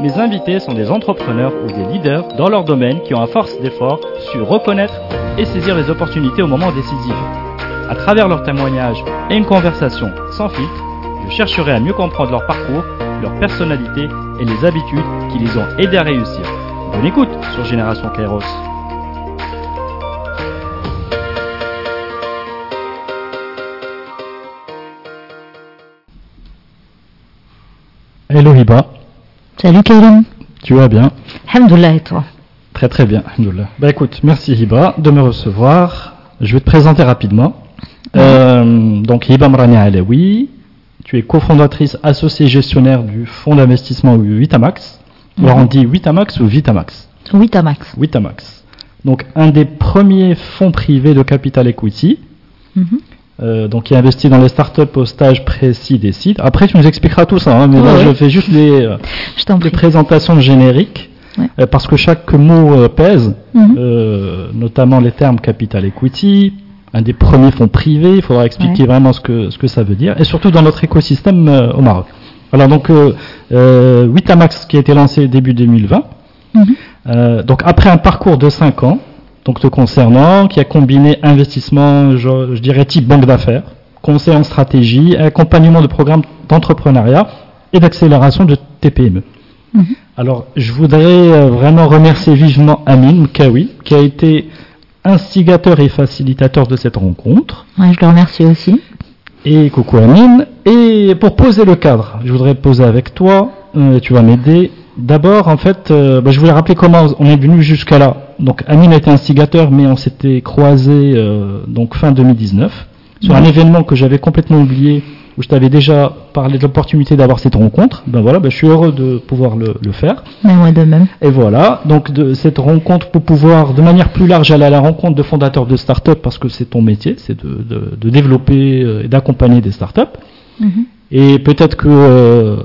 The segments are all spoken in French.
Mes invités sont des entrepreneurs ou des leaders dans leur domaine qui ont à force d'effort su reconnaître et saisir les opportunités au moment décisif. À travers leurs témoignages et une conversation sans filtre, je chercherai à mieux comprendre leur parcours, leur personnalité et les habitudes qui les ont aidés à réussir. Bonne écoute sur Génération Kairos. Hello Salut Karim. tu vas bien Alhamdoulilah et toi Très très bien, alhamdoulilah. Bah écoute, merci Hiba de me recevoir. Je vais te présenter rapidement. Euh, donc Hiba Mrani Alaoui, tu es cofondatrice associée gestionnaire du fonds d'investissement Vitamax. Alors on dit Vitamax ou Vitamax Oui, ta Max. Vitamax. Donc un des premiers fonds privés de capital equity, Mhm. Euh, donc qui investit dans les startups au stage précis des sites. Après tu nous expliqueras tout ça, hein, mais là Ouais, je ouais. fais juste les, euh, Je les présentations génériques, Ouais. euh, parce que chaque mot euh, pèse, Mhm. euh, notamment les termes capital equity, un des premiers fonds privés, il faudra expliquer vraiment ce que, ce que ça veut dire, et surtout dans notre écosystème au Maroc. Alors donc, Witamax qui a été lancé début 2020, Mhm. donc après un parcours de 5 ans, donc te concernant, qui a combiné investissement, je, je dirais type banque d'affaires, conseil en stratégie, accompagnement de programmes d'entrepreneuriat et d'accélération de TPME. Mhm. Alors, je voudrais euh, vraiment remercier vivement Amin Mkawi, qui a été instigateur et facilitateur de cette rencontre. Ouais, je le remercie aussi. Et coucou Amin. Et pour poser le cadre, je voudrais poser avec toi, euh, tu vas m'aider. D'abord, en fait, euh, bah, je voulais rappeler comment on est venu jusqu'à là. Donc, Amin a été instigateur, mais on s'était croisé donc fin 2019 sur un Mhm. événement que j'avais complètement oublié, où je t'avais déjà parlé de l'opportunité d'avoir cette rencontre. Ben voilà, ben, je suis heureux de pouvoir le- le faire. Mais moi de même. Et voilà, donc de cette rencontre pour pouvoir de manière plus large aller à la rencontre de fondateurs de start-up parce que c'est ton métier, c'est de, de- de développer euh, et d'accompagner des start-up. Mhm. Et peut-être que euh,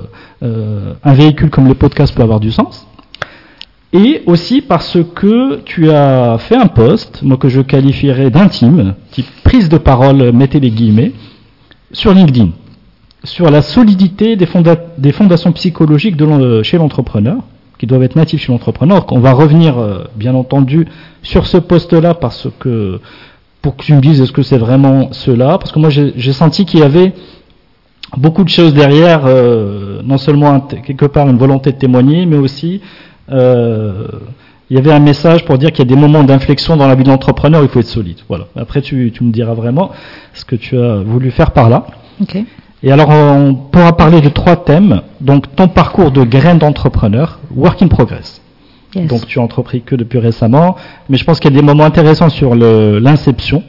euh, un véhicule comme le podcast peut avoir du sens. Et aussi parce que tu as fait un post, moi que je qualifierais d'intime, type prise de parole, mettez les guillemets, sur LinkedIn, sur la solidité des, fonda- des fondations psychologiques l'en- chez l'entrepreneur, qui doivent être natifs chez l'entrepreneur. On va revenir, euh, bien entendu, sur ce poste-là parce que pour que tu me dises est-ce que c'est vraiment cela, parce que moi j'ai senti qu'il y avait beaucoup de choses derrière, euh, non seulement quelque part une volonté de témoigner, mais aussi euh, il y avait un message pour dire qu'il y a des moments d'inflexion dans la vie de l'entrepreneur, il faut être solide. Voilà. Après, tu, tu me diras vraiment ce que tu as voulu faire par là. Ok. Et alors, on pourra parler de trois thèmes. Donc, ton parcours de graine d'entrepreneur, work in progress. Yes. Donc, tu as entrepris que depuis récemment, mais je pense qu'il y a des moments intéressants sur l'inception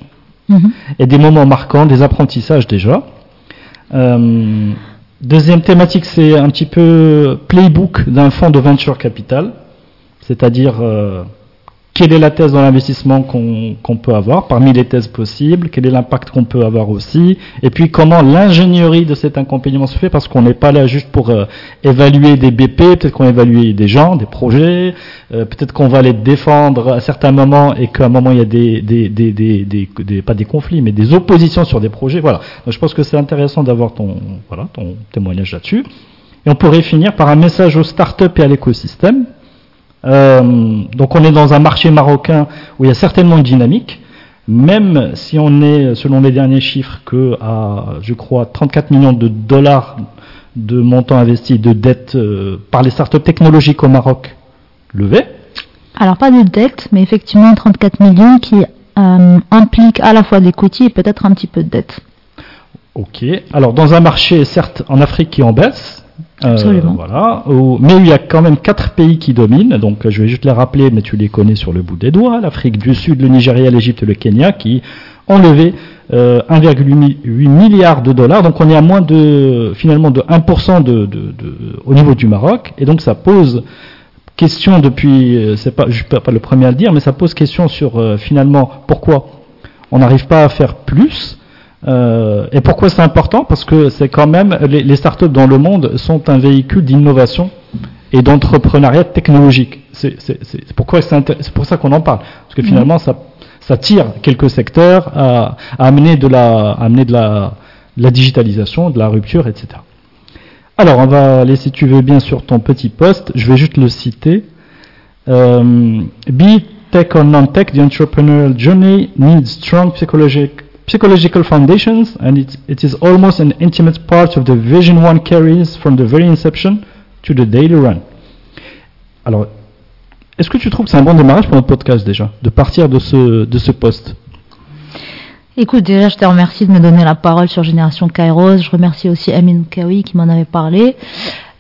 Mhm. et des moments marquants, des apprentissages déjà. Euh, deuxième thématique, c'est un petit peu playbook d'un fonds de venture capital, c'est-à-dire euh, quelle est la thèse dans l'investissement qu'on peut avoir, parmi les thèses possibles, quel est l'impact qu'on peut avoir aussi, et puis comment l'ingénierie de cet accompagnement se fait, parce qu'on n'est pas là juste pour euh, évaluer des BP, peut-être qu'on évalue des gens, des projets, euh, peut-être qu'on va les défendre à certains moments et qu'à un moment il y a des, des, des, des, pas des conflits, mais des oppositions sur des projets. Voilà. Je pense que c'est intéressant d'avoir ton, voilà, ton témoignage là-dessus. Et on pourrait finir par un message aux startups et à l'écosystème. Euh, donc on est dans un marché marocain où il y a certainement une dynamique, même si on est, selon les derniers chiffres, que à, je crois, 34 millions de dollars de montants investis de dettes euh, par les startups technologiques au Maroc levés. Alors pas de dette, mais effectivement 34 millions qui euh, impliquent à la fois des l'equity et peut-être un petit peu de dette. Ok. Alors dans un marché certes en Afrique qui en baisse, Absolument. voilà, mais il y a quand même quatre pays qui dominent. Donc euh, je vais juste les rappeler, mais tu les connais sur le bout des doigts l'Afrique du Sud, le Nigeria, l'Égypte et le Kenya, qui ont levé euh, 1,8 milliard de dollars. Donc on est à moins de finalement de 1% de, de, de- au niveau du Maroc, et donc ça pose question depuis, euh, c'est pas, je suis pas, pas le premier à le dire, mais ça pose question sur euh, finalement pourquoi on n'arrive pas à faire plus. Euh, et pourquoi c'est important? Parce que c'est quand même les, les, startups dans le monde sont un véhicule d'innovation et d'entrepreneuriat technologique. C'est pourquoi c'est pour ça qu'on en parle, parce que finalement ça, ça tire quelques secteurs à, à amener de la, à amener de la, la digitalisation, de la rupture, etc. Alors on va aller si tu veux bien sur ton petit poste. Je vais juste le citer. Um, be tech or non-tech, the entrepreneurial journey needs strong psychologic, psychological foundations, and it, is almost an intimate part of the vision one carries from the very inception to the daily run. Alors, est-ce que tu trouves que c'est un bon démarrage pour notre podcast déjà, de partir de ce, de ce poste? Écoute, déjà, je te remercie de me donner la parole sur Génération Kairos. Je remercie aussi Amin Kawi qui m'en avait parlé.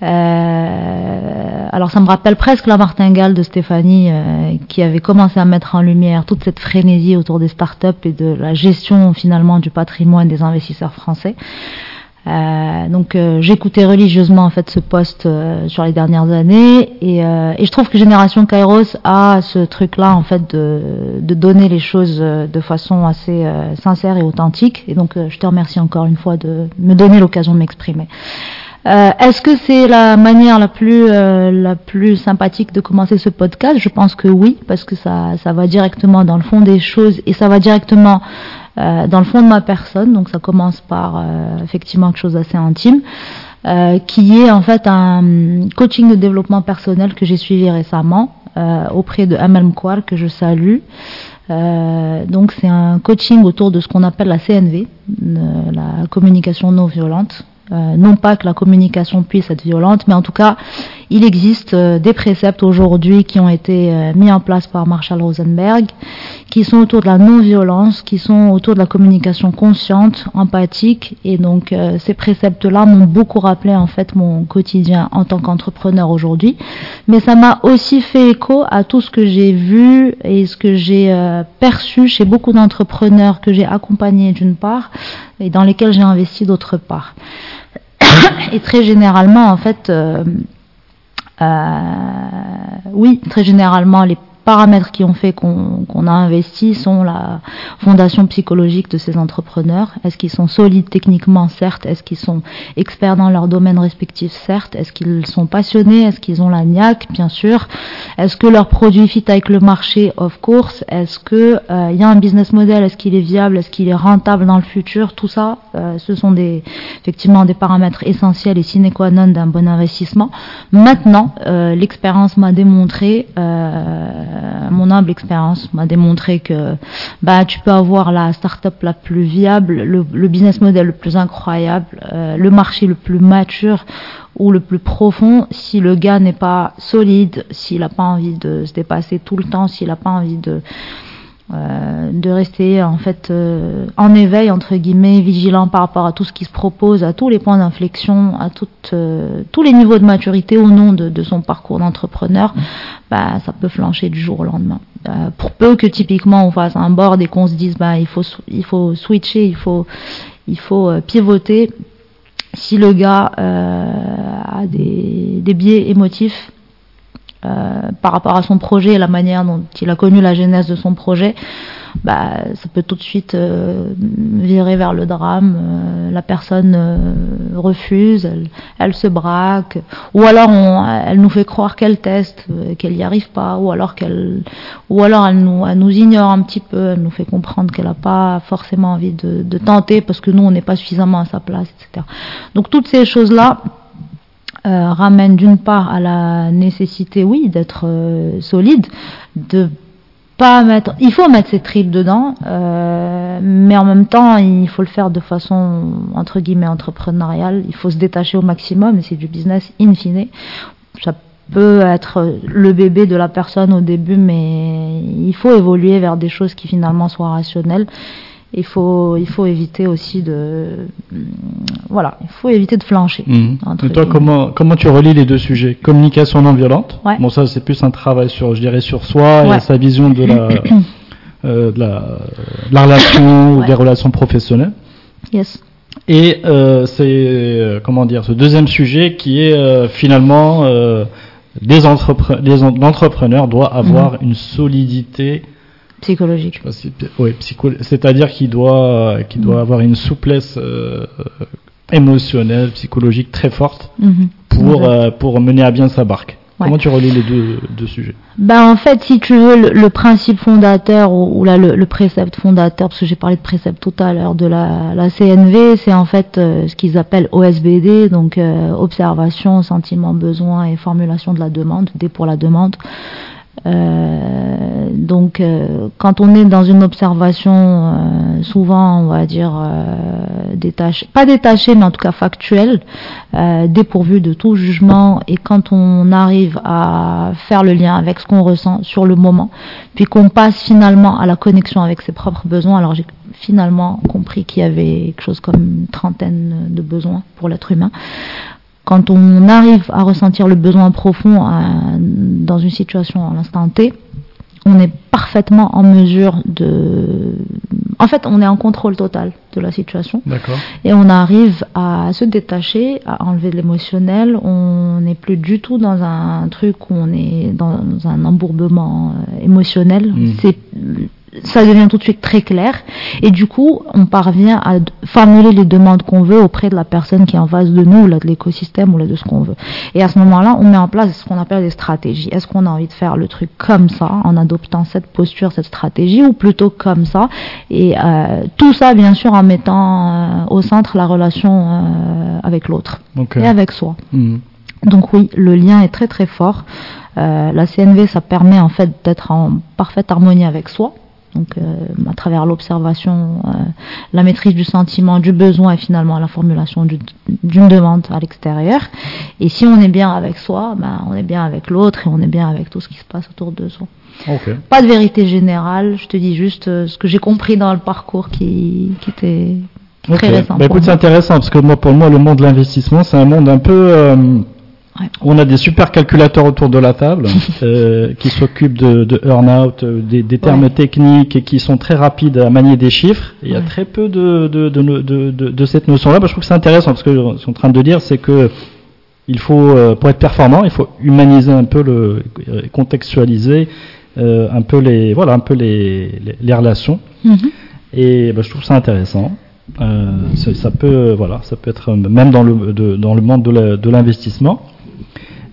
Euh, alors ça me rappelle presque la martingale de Stéphanie euh, qui avait commencé à mettre en lumière toute cette frénésie autour des startups et de la gestion finalement du patrimoine des investisseurs français. Euh, donc euh, j'écoutais religieusement en fait ce poste euh, sur les dernières années et, euh, et, je trouve que Génération Kairos a ce truc là en fait de, de donner les choses de façon assez sincère et authentique et donc je te remercie encore une fois de me donner l'occasion de m'exprimer. Euh, Est-ce que c'est la manière la plus euh, la plus sympathique de commencer ce podcast? Je pense que oui, parce que ça ça va directement dans le fond des choses et ça va directement euh, dans le fond de ma personne. Donc ça commence par euh, effectivement quelque chose d'assez intime. Euh, qui est en fait un coaching de développement personnel que j'ai suivi récemment euh, auprès de Amel Mkwar que je salue. Euh, donc c'est un coaching autour de ce qu'on appelle la CNV, la communication non violente. Euh, non pas que la communication puisse être violente, mais en tout cas, il existe euh, des préceptes aujourd'hui qui ont été euh, mis en place par Marshall Rosenberg, qui sont autour de la non-violence, qui sont autour de la communication consciente, empathique, et donc ces préceptes-là m'ont beaucoup rappelé en fait mon quotidien en tant qu'entrepreneur aujourd'hui, mais ça m'a aussi fait écho à tout ce que j'ai vu et ce que j'ai perçu chez beaucoup d'entrepreneurs que j'ai accompagnés d'une part et dans lesquels j'ai investi d'autre part et très généralement, en fait, euh, euh, oui, très généralement, les paramètres qui ont fait qu'on qu a investi sont la fondation psychologique de ces entrepreneurs. Est-ce qu'ils sont solides techniquement, certes? Est-ce qu'ils sont experts dans leur domaine respectif, certes. Est-ce qu'ils sont passionnés? Est-ce qu'ils ont la niaque, bien sûr. Est-ce que leur produit fit avec le marché, of course. Est-ce qu'il euh, y a un business model? Est-ce qu'il est viable? Est-ce qu'il est rentable dans le futur? Tout ça, euh, ce sont des, effectivement des paramètres essentiels et sine qua non d'un bon investissement. Maintenant, euh, l'expérience m'a démontré euh, mon humble expérience m'a démontré que bah, tu peux avoir la start-up la plus viable, le, le business model le plus incroyable, euh, le marché le plus mature ou le plus profond si le gars n'est pas solide, s'il n'a pas envie de se dépasser tout le temps, s'il n'a pas envie de euh, de rester en fait euh, en éveil entre guillemets, vigilant par rapport à tout ce qui se propose, à tous les points d'inflexion, à euh, tous les niveaux de maturité au nom de, son parcours d'entrepreneur, bah, ça peut flancher du jour au lendemain. Pour peu que typiquement on fasse un board et qu'on se dise bah il faut il faut switcher, il faut il faut pivoter. Si le gars a des, des biais émotifs, euh, par rapport à son projet et la manière dont il a connu la genèse de son projet, bah, ça peut tout de suite euh, virer vers le drame. Euh, la personne euh, refuse, elle, elle, se braque, ou alors on, elle nous fait croire qu'elle teste, euh, qu'elle n'y arrive pas, ou alors qu'elle, ou alors elle nous, elle nous ignore un petit peu, elle nous fait comprendre qu'elle n'a pas forcément envie de, de tenter parce que nous on n'est pas suffisamment à sa place, etc. Donc toutes ces choses là euh, ramène d'une part à la nécessité, oui, d'être euh, solide, de pas mettre, il faut mettre ses tripes dedans, euh, mais en même temps, il faut le faire de façon entre guillemets entrepreneuriale. Il faut se détacher au maximum, c'est du business in fine. Ça peut être le bébé de la personne au début, mais il faut évoluer vers des choses qui finalement soient rationnelles il faut, il faut éviter aussi de, voilà, il faut éviter de flancher. Mmh. Et toi, comment, comment tu relis les deux sujets? Communication non violente? Ouais. Bon, ça, c'est plus un travail sur, je dirais, sur soi Ouais. et sa vision de la, euh, de la, de la relation ou des relations professionnelles. Yes. Et euh, c'est, euh, comment dire, ce deuxième sujet qui est finalement en- l'entrepreneur doit avoir une solidité Psychologique. oui, psycho... c'est-à-dire qu'il doit, qu'il doit mm. avoir une souplesse euh, émotionnelle, psychologique très forte mm-hmm. pour, euh, pour mener à bien sa barque. Comment tu relis les deux, deux sujets? Ben, En fait, si tu veux, le, principe fondateur ou, là, le, précepte fondateur, parce que j'ai parlé de précepte tout à l'heure, de la, la CNV, c'est en fait euh, ce qu'ils appellent OSBD, donc observation, sentiment, besoin et formulation de la demande, D pour la demande. Euh, donc, euh, quand on est dans une observation, euh, souvent, on va dire détachée, pas détachée, mais en tout cas factuelle, dépourvue de tout jugement, et quand on arrive à faire le lien avec ce qu'on ressent sur le moment, puis qu'on passe finalement à la connexion avec ses propres besoins. Alors, j'ai finalement compris qu'il y avait quelque chose comme une trentaine de besoins pour l'être humain quand on arrive à ressentir le besoin profond euh, dans une situation à l'instant T, on est parfaitement en mesure de... En fait, on est en contrôle total de la situation. Et on arrive à se détacher, à enlever de l'émotionnel. On n'est plus du tout dans un truc où on est dans un embourbement euh, émotionnel. Hmm. C'est ça devient tout de suite très clair et du coup on parvient à formuler les demandes qu'on veut auprès de la personne qui est en face de nous, là, de l'écosystème ou là, de ce qu'on veut. Et à ce moment-là, on met en place ce qu'on appelle des stratégies. Est-ce qu'on a envie de faire le truc comme ça, en adoptant cette posture, cette stratégie, ou plutôt comme ça? Et euh, tout ça, bien sûr, en mettant euh, au centre la relation euh, avec l'autre et avec soi. Mhm. Donc oui, le lien est très très fort. la CNV, ça permet en fait d'être en parfaite harmonie avec soi, donc euh, à travers l'observation, euh, la maîtrise du sentiment, du besoin et finalement la formulation d'une demande à l'extérieur. Et si on est bien avec soi, ben, on est bien avec l'autre et on est bien avec tout ce qui se passe autour de soi. Pas de vérité générale, je te dis juste euh, ce que j'ai compris dans le parcours qui, qui était très récent. Bah, écoute, c'est intéressant parce que moi, pour moi, le monde de l'investissement, c'est un monde un peu on a des super calculateurs autour de la table euh, qui s'occupent de, de earn-out, euh, des, des, termes techniques et qui sont très rapides à manier des chiffres. il y a très peu de, de, de cette notion-là. Bah, je trouve que c'est intéressant parce que ce qu'on est en train de dire, c'est que il faut, euh, pour être performant, il faut humaniser un peu le, contextualiser euh, un peu les, voilà, un peu les, les, relations. Mm-hmm. Et bah, je trouve ça intéressant. Euh, ça peut, voilà, ça peut être même dans le, dans le monde de l'investissement.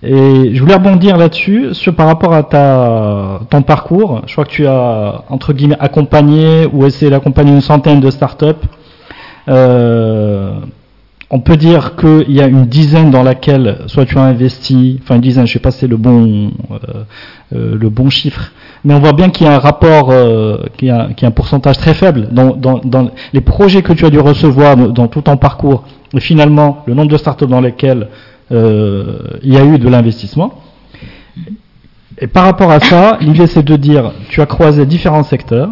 Et je voulais rebondir là-dessus, sur par rapport à ton parcours. Je crois que tu as, entre guillemets, accompagné ou essayé d'accompagner une centaine de startups. Euh, on peut dire qu'il y a une dizaine dans laquelle soit tu as investi, enfin une dizaine, je sais pas si c'est le bon, euh, euh, le bon chiffre, mais on voit bien qu'il y a un rapport, qu'il y, a, un pourcentage très faible dans, dans, les projets que tu as dû recevoir dans tout ton parcours, et finalement le nombre de startups dans lesquelles il y a eu de l'investissement. Et par rapport à ça, l'idée c'est de dire, tu as croisé différents secteurs,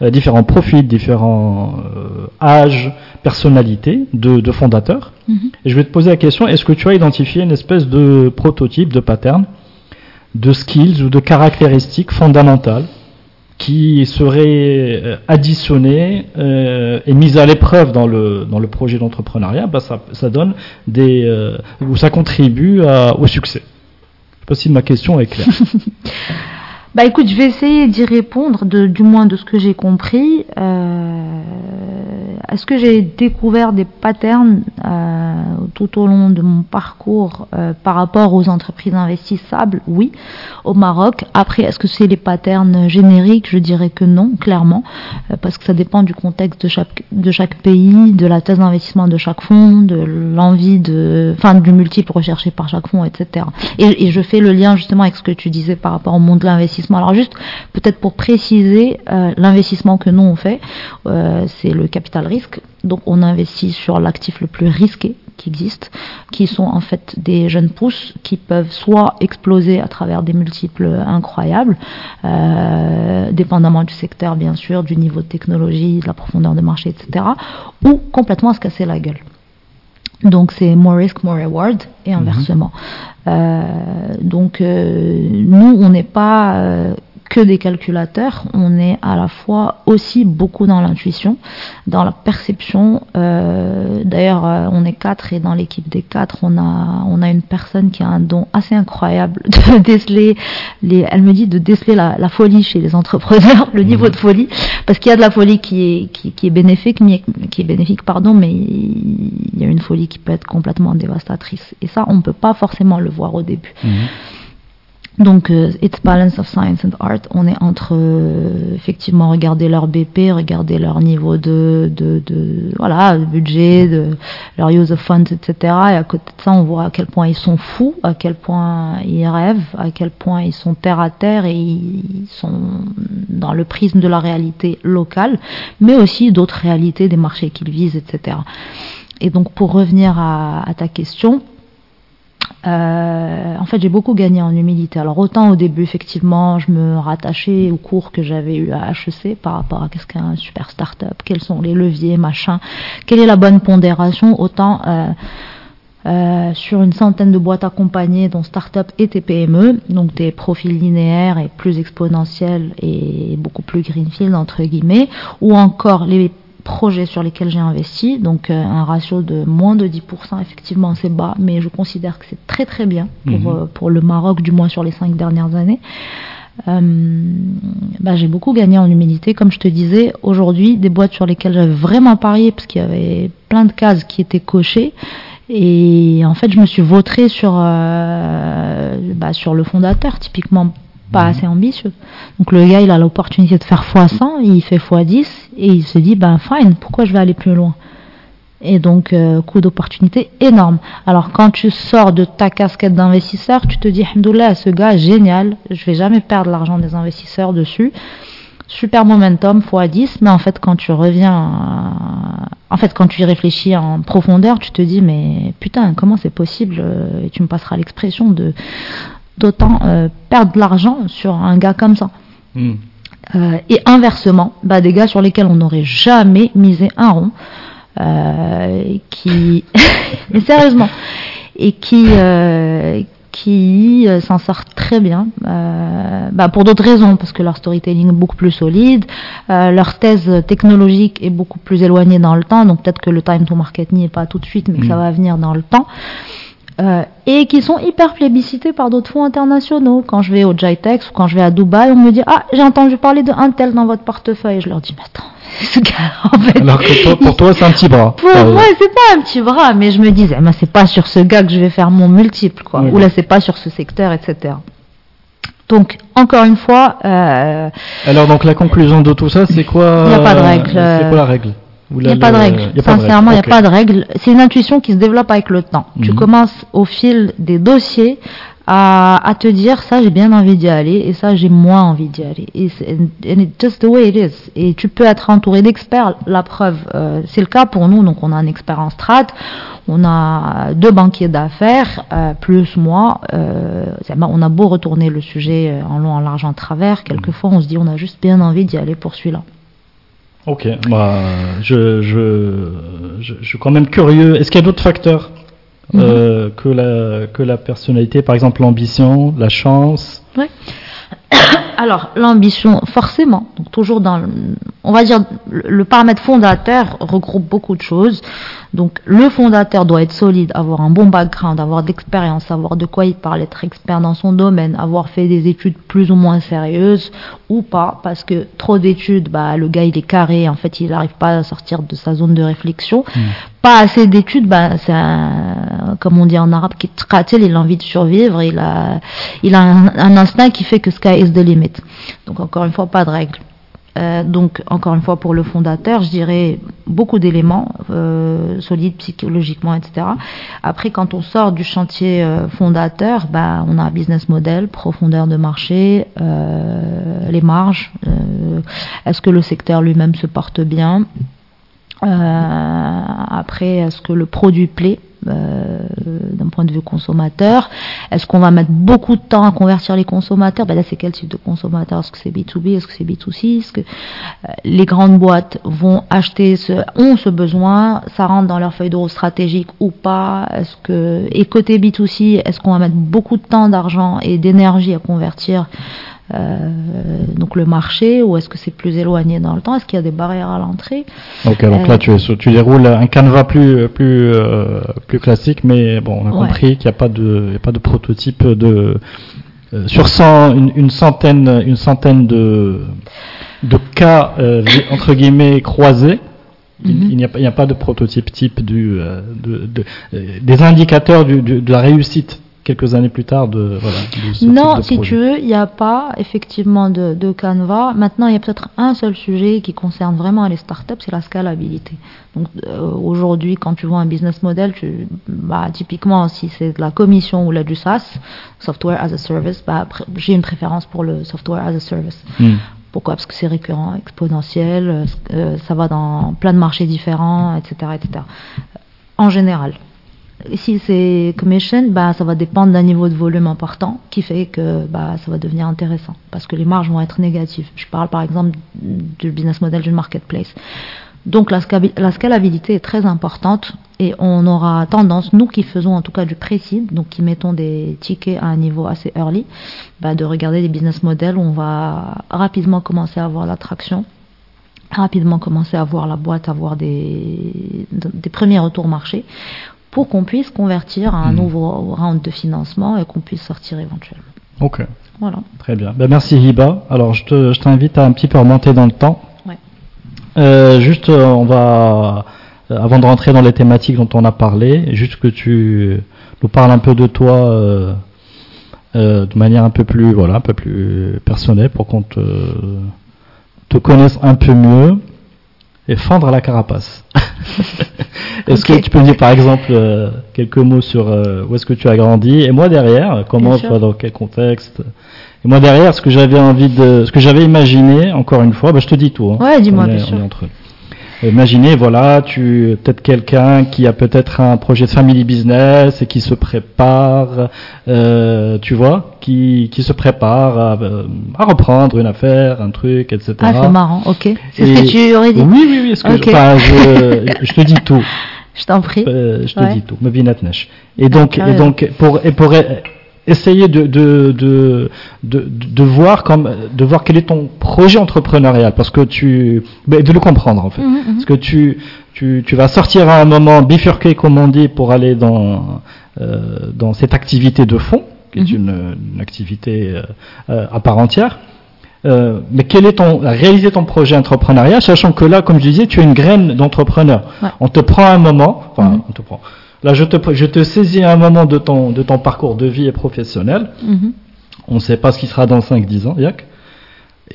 euh, différents profils, différents euh, âges, personnalités de, fondateurs. Mhm. Et je vais te poser la question, est-ce que tu as identifié une espèce de prototype, de pattern, de skills ou de caractéristiques fondamentales qui serait euh, additionné euh, et mise à l'épreuve dans le, dans le projet d'entrepreneuriat, bah ça, ça donne des, euh, ou ça contribue à, au succès. Je sais pas si ma question est claire. bah écoute, je vais essayer d'y répondre, de, du moins de ce que j'ai compris. Euh, est-ce que j'ai découvert des patterns euh, tout au long de mon parcours euh, par rapport aux entreprises investissables? Oui, au Maroc. Après, est-ce que c'est les patterns génériques? Je dirais que non, clairement, euh, parce que ça dépend du contexte de chaque, de chaque pays, de la thèse d'investissement de chaque fonds, de l'envie de, enfin, du multiple recherché par chaque fonds, etc. Et, et, je fais le lien justement avec ce que tu disais par rapport au monde de l'investissement. Alors juste, peut-être pour préciser, l'investissement que nous on fait, c'est le capital risque donc on investit sur l'actif le plus risqué qui existe, qui sont en fait des jeunes pousses qui peuvent soit exploser à travers des multiples incroyables, euh, dépendamment du secteur bien sûr, du niveau de technologie, de la profondeur de marché, etc., ou complètement se casser la gueule. Donc c'est more risk, more reward et mhm. inversement. Euh, donc euh, nous, on n'est pas que des calculateurs, on est à la fois aussi beaucoup dans l'intuition, dans la perception. Euh, D'ailleurs, euh, on est quatre et dans l'équipe des quatre, on a, on a une personne qui a un don assez incroyable de déceler, les, elle me dit de déceler la, la folie chez les entrepreneurs, le niveau de folie, parce qu'il y a de la folie qui est, qui, qui est bénéfique, qui est bénéfique, pardon, mais il y a une folie qui peut être complètement dévastatrice. Et ça, on ne peut pas forcément le voir au début. Mhm. Donc, euh, It's Balance of Science and Art, on est entre, euh, effectivement, regarder leur BP, regarder leur niveau de, de, de voilà, de budget, de leur use of funds, etc. Et à côté de ça, on voit à quel point ils sont fous, à quel point ils rêvent, à quel point ils sont terre à terre et ils sont dans le prisme de la réalité locale, mais aussi d'autres réalités des marchés qu'ils visent, etc. Et donc, pour revenir à, à ta question, euh, en fait, j'ai beaucoup gagné en humilité. Alors, autant au début, effectivement, je me rattachais aux cours que j'avais eu à HEC par rapport à qu'est-ce qu'un super start-up, quels sont les leviers, machin, quelle est la bonne pondération, autant euh, euh, sur une centaine de boîtes accompagnées, dont start-up et TPME, donc des profils linéaires et plus exponentiels et beaucoup plus greenfield, entre guillemets, ou encore les projets sur lesquels j'ai investi, donc euh, un ratio de moins de 10%, effectivement c'est bas, mais je considère que c'est très très bien pour, Mhm. euh, pour le Maroc, du moins sur les cinq dernières années. Euh, bah, j'ai beaucoup gagné en humilité, comme je te disais. Aujourd'hui, des boîtes sur lesquelles j'avais vraiment parié, parce qu'il y avait plein de cases qui étaient cochées. Et en fait, je me suis vautré sur, bah, sur le fondateur, typiquement pas assez ambitieux. Donc le gars, il a l'opportunité de faire x100, il fait x10, et il se dit, ben fine, pourquoi je vais aller plus loin? Et donc, euh, coût d'opportunité énorme. Alors, quand tu sors de ta casquette d'investisseur, tu te dis, Alhamdoulilah, ce gars, génial, je vais jamais perdre l'argent des investisseurs dessus. Super momentum, x 10, mais en fait, quand tu reviens, euh, en fait, quand tu y réfléchis en profondeur, tu te dis, mais putain, comment c'est possible, euh, et tu me passeras l'expression de, d'autant euh, perdre de l'argent sur un gars comme ça. Mhm. Euh, et inversement, bah, des gars sur lesquels on n'aurait jamais misé un rond, euh, qui, mais sérieusement, et qui, qui euh, s'en sortent très bien, euh, bah, pour d'autres raisons, parce que leur storytelling est beaucoup plus solide, euh, leur thèse technologique est beaucoup plus éloignée dans le temps, donc peut-être que le time to market n'y est pas tout de suite, mais que ça Mm. va venir dans le temps. Euh, et qui sont hyper plébiscités par d'autres fonds internationaux. Quand je vais au JITEX ou quand je vais à Dubaï, on me dit Ah, j'ai entendu parler de Intel dans votre portefeuille. Je leur dis Mais attends, ce gars, en fait. Alors que toi, pour toi, c'est un petit bras. Pour Euh, moi, c'est pas un petit bras, mais je me disais, mais c'est pas sur ce gars que je vais faire mon multiple, quoi. Ou là, c'est pas sur ce secteur, etc. Donc, encore une fois, euh, Alors, donc, la conclusion de tout ça, c'est quoi Il y a pas de euh, règle, C'est euh, quoi la règle? Ou il n'y a pas de le- règle. Sincèrement, il n'y a pas de règle. C'est une intuition qui se développe avec le temps. Tu Mhm. commences au fil des dossiers à, à te dire ça j'ai bien envie d'y aller et ça j'ai moins envie d'y aller. Et and it's just the way it is. Et tu peux être entouré d'experts. La preuve, euh, c'est le cas pour nous. Donc on a un expert en strat, on a deux banquiers d'affaires euh, plus moi. Euh, on a beau retourner le sujet euh, en long, en large, en travers. Quelquefois on se dit on a juste bien envie d'y aller pour celui-là. Ok, bah, je, je, je, je suis quand même curieux. Est-ce qu'il y a d'autres facteurs Mhm. euh, que, la, que la personnalité, par exemple l'ambition, la chance? Alors, l'ambition, forcément, donc toujours dans, le- on va dire, le, le paramètre fondateur regroupe beaucoup de choses. Donc, le fondateur doit être solide, avoir un bon background, avoir d'expérience, savoir de quoi il parle, être expert dans son domaine, avoir fait des études plus ou moins sérieuses ou pas, parce que trop d'études, bah, le gars il est carré, en fait, il n'arrive pas à sortir de sa zone de réflexion. Pas assez d'études, bah, c'est un, comme on dit en arabe, qui tratil, il a envie de survivre, il a, il a un, un instinct qui fait que sky is the limit. Donc encore une fois, pas de règle. Euh, donc encore une fois pour le fondateur, je dirais beaucoup d'éléments euh, solides psychologiquement, etc. Après, quand on sort du chantier euh, fondateur, bah, on a un business model, profondeur de marché, les marges. Est-ce que le secteur lui-même se porte bien? Après, est-ce que le produit plaît euh, d'un point de vue consommateur? Est-ce qu'on va mettre beaucoup de temps à convertir les consommateurs? Ben Là, c'est quel type de consommateur? Est-ce que c'est B2B Est-ce que c'est B2C Est-ce que euh, les grandes boîtes vont acheter ce, ont ce besoin? Ça rentre dans leur feuille de route stratégique ou pas? Est-ce que et côté B2C, est-ce qu'on va mettre beaucoup de temps, d'argent et d'énergie à convertir donc le marché ou est-ce que c'est plus éloigné dans le temps? Est-ce qu'il y a des barrières à l'entrée? Ok, donc là tu, tu, déroules un canevas plus plus plus classique, mais bon, on a compris qu'il n'y a pas de a pas de prototype de sur 100, une, centaine une centaine de de cas entre guillemets croisés. Il, n'y a, a, pas de prototype type du, euh, de, de, euh, des indicateurs du, de la réussite quelques années plus tard de, voilà, Non, si tu veux, il n'y a pas effectivement de, de Canva. Maintenant, il y a peut-être un seul sujet qui concerne vraiment les startups, c'est la scalabilité. Donc euh, aujourd'hui, quand tu vois un business model, tu, bah, typiquement, si c'est de la commission ou là du SaaS, software as a service, bah, j'ai une préférence pour le software as a service. Hmm. Pourquoi? Parce que c'est récurrent, exponentiel, euh, ça va dans plein de marchés différents, etc. etc. En général. Si c'est commission, bah, ça va dépendre d'un niveau de volume important qui fait que bah, ça va devenir intéressant parce que les marges vont être négatives. Je parle par exemple du business model d'une marketplace. Donc la, scalabilité est très importante et on aura tendance, nous qui faisons en tout cas du précis, donc qui mettons des tickets à un niveau assez early, bah, de regarder des business models où on va rapidement commencer à avoir l'attraction, rapidement commencer à voir la boîte, avoir des, des premiers retours marché, pour qu'on puisse convertir à un mmh. nouveau round de financement et qu'on puisse sortir éventuellement. Ok. Voilà. Très bien. Ben, merci Hiba. Alors je t'invite à un petit peu remonter dans le temps. Euh, juste, euh, on va, euh, avant de rentrer dans les thématiques dont on a parlé, juste que tu nous parles un peu de toi de manière un peu plus, voilà, un peu plus personnelle pour qu'on te, te connaisse un peu mieux et fendre la carapace. est-ce que tu peux me dire par exemple quelques mots sur où est-ce que tu as grandi et moi derrière, comment, dans quel contexte et moi derrière, ce que j'avais envie de, ce que j'avais imaginé, encore une fois, bah, je te dis tout. Hein. ouais, dis-moi, bien sûr. Imaginez, voilà, tu peut-être quelqu'un qui a peut-être un projet de family business et qui se prépare, euh, tu vois, qui, qui se prépare à, à, reprendre une affaire, un truc, etc. Ah, c'est marrant, ok. C'est ce que tu aurais dit. Oui, oui, oui. Que je, enfin, je, je, te dis tout. Je t'en prie. Euh, je te dis tout. Et donc, et donc, pour, et pour essayer de, de, de, de, voir comme, de voir quel est ton projet entrepreneurial, parce que tu, de le comprendre en fait, mhm, mhm. parce que tu, tu, tu, vas sortir à un moment bifurqué comme on dit pour aller dans, euh, dans cette activité de fond, qui est mhm. une, activité euh, euh, à part entière. mais quel est ton réaliser ton projet entrepreneurial, sachant que là, comme je disais, tu es une graine d'entrepreneur. On te prend un moment, enfin, on te prend Là, je te, je te saisis à un moment de ton, de ton parcours de vie et professionnel. Mhm. On ne sait pas ce qui sera dans 5-10 ans, Yac.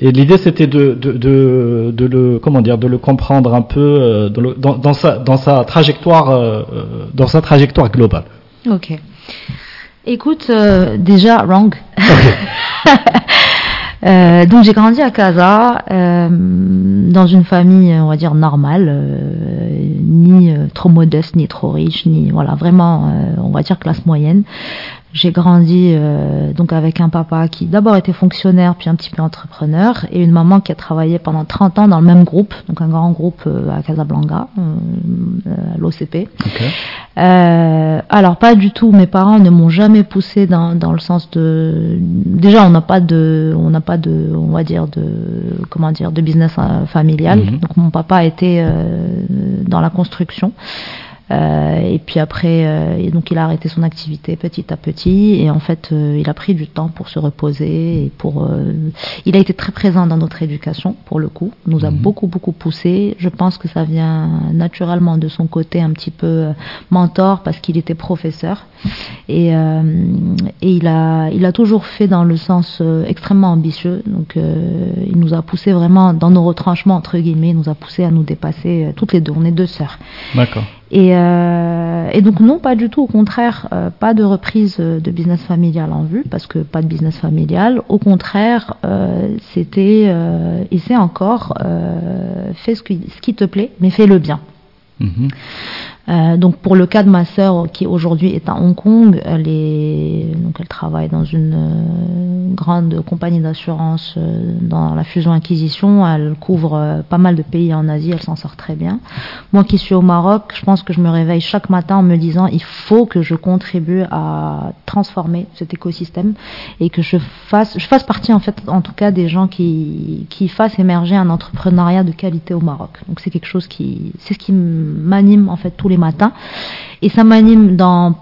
Et l'idée, c'était de, de, de, de, le, comment dire, de le comprendre un peu euh, dans, dans, sa, dans sa trajectoire, euh, euh, dans sa trajectoire globale. Ok. Écoute, déjà, wrong. Euh, donc j'ai grandi à Casa, euh, dans une famille, on va dire normale, euh, ni trop modeste, ni trop riche, ni voilà, vraiment, on va dire classe moyenne. J'ai grandi euh, donc avec un papa qui d'abord était fonctionnaire puis un petit peu entrepreneur et une maman qui a travaillé pendant 30 ans dans le même groupe, donc un grand groupe euh, à Casablanca, euh, à l'OCP. alors pas du tout, mes parents ne m'ont jamais poussé dans, dans le sens de déjà on n'a pas de on n'a pas de on va dire de comment dire de business familial. Mhm. Donc mon papa était dans la construction. Euh, et puis après, euh, donc il a arrêté son activité petit à petit et en fait, euh, il a pris du temps pour se reposer et pour. il a été très présent dans notre éducation pour le coup. Nous a mhm. beaucoup beaucoup poussé. Je pense que ça vient naturellement de son côté un petit peu mentor parce qu'il était professeur et, et il a il a toujours fait dans le sens extrêmement ambitieux. Donc il nous a poussé vraiment dans nos retranchements entre guillemets. Il nous a poussé à nous dépasser toutes les deux. On est deux sœurs. D'accord. Et, euh, et, donc non, pas du tout. Au contraire, euh, pas de reprise de business familial en vue, parce que pas de business familial. Au contraire, euh, c'était euh, et c'est encore fais ce qui, ce qui, te plaît, mais fais-le bien. Mm-hmm. Euh, donc pour le cas de ma sœur qui aujourd'hui est à Hong Kong, elle est donc elle travaille dans une euh, grande compagnie d'assurance euh, dans la fusion acquisition. Elle couvre pas mal de pays en Asie, elle s'en sort très bien. Moi qui suis au Maroc, je pense que je me réveille chaque matin en me disant il faut que je contribue à transformer cet écosystème et que je fasse je fasse partie en fait en tout cas des gens qui qui fassent émerger un entrepreneuriat de qualité au Maroc. Donc c'est quelque chose qui c'est ce qui m'anime en fait tous les matin. Et ça m'anime dans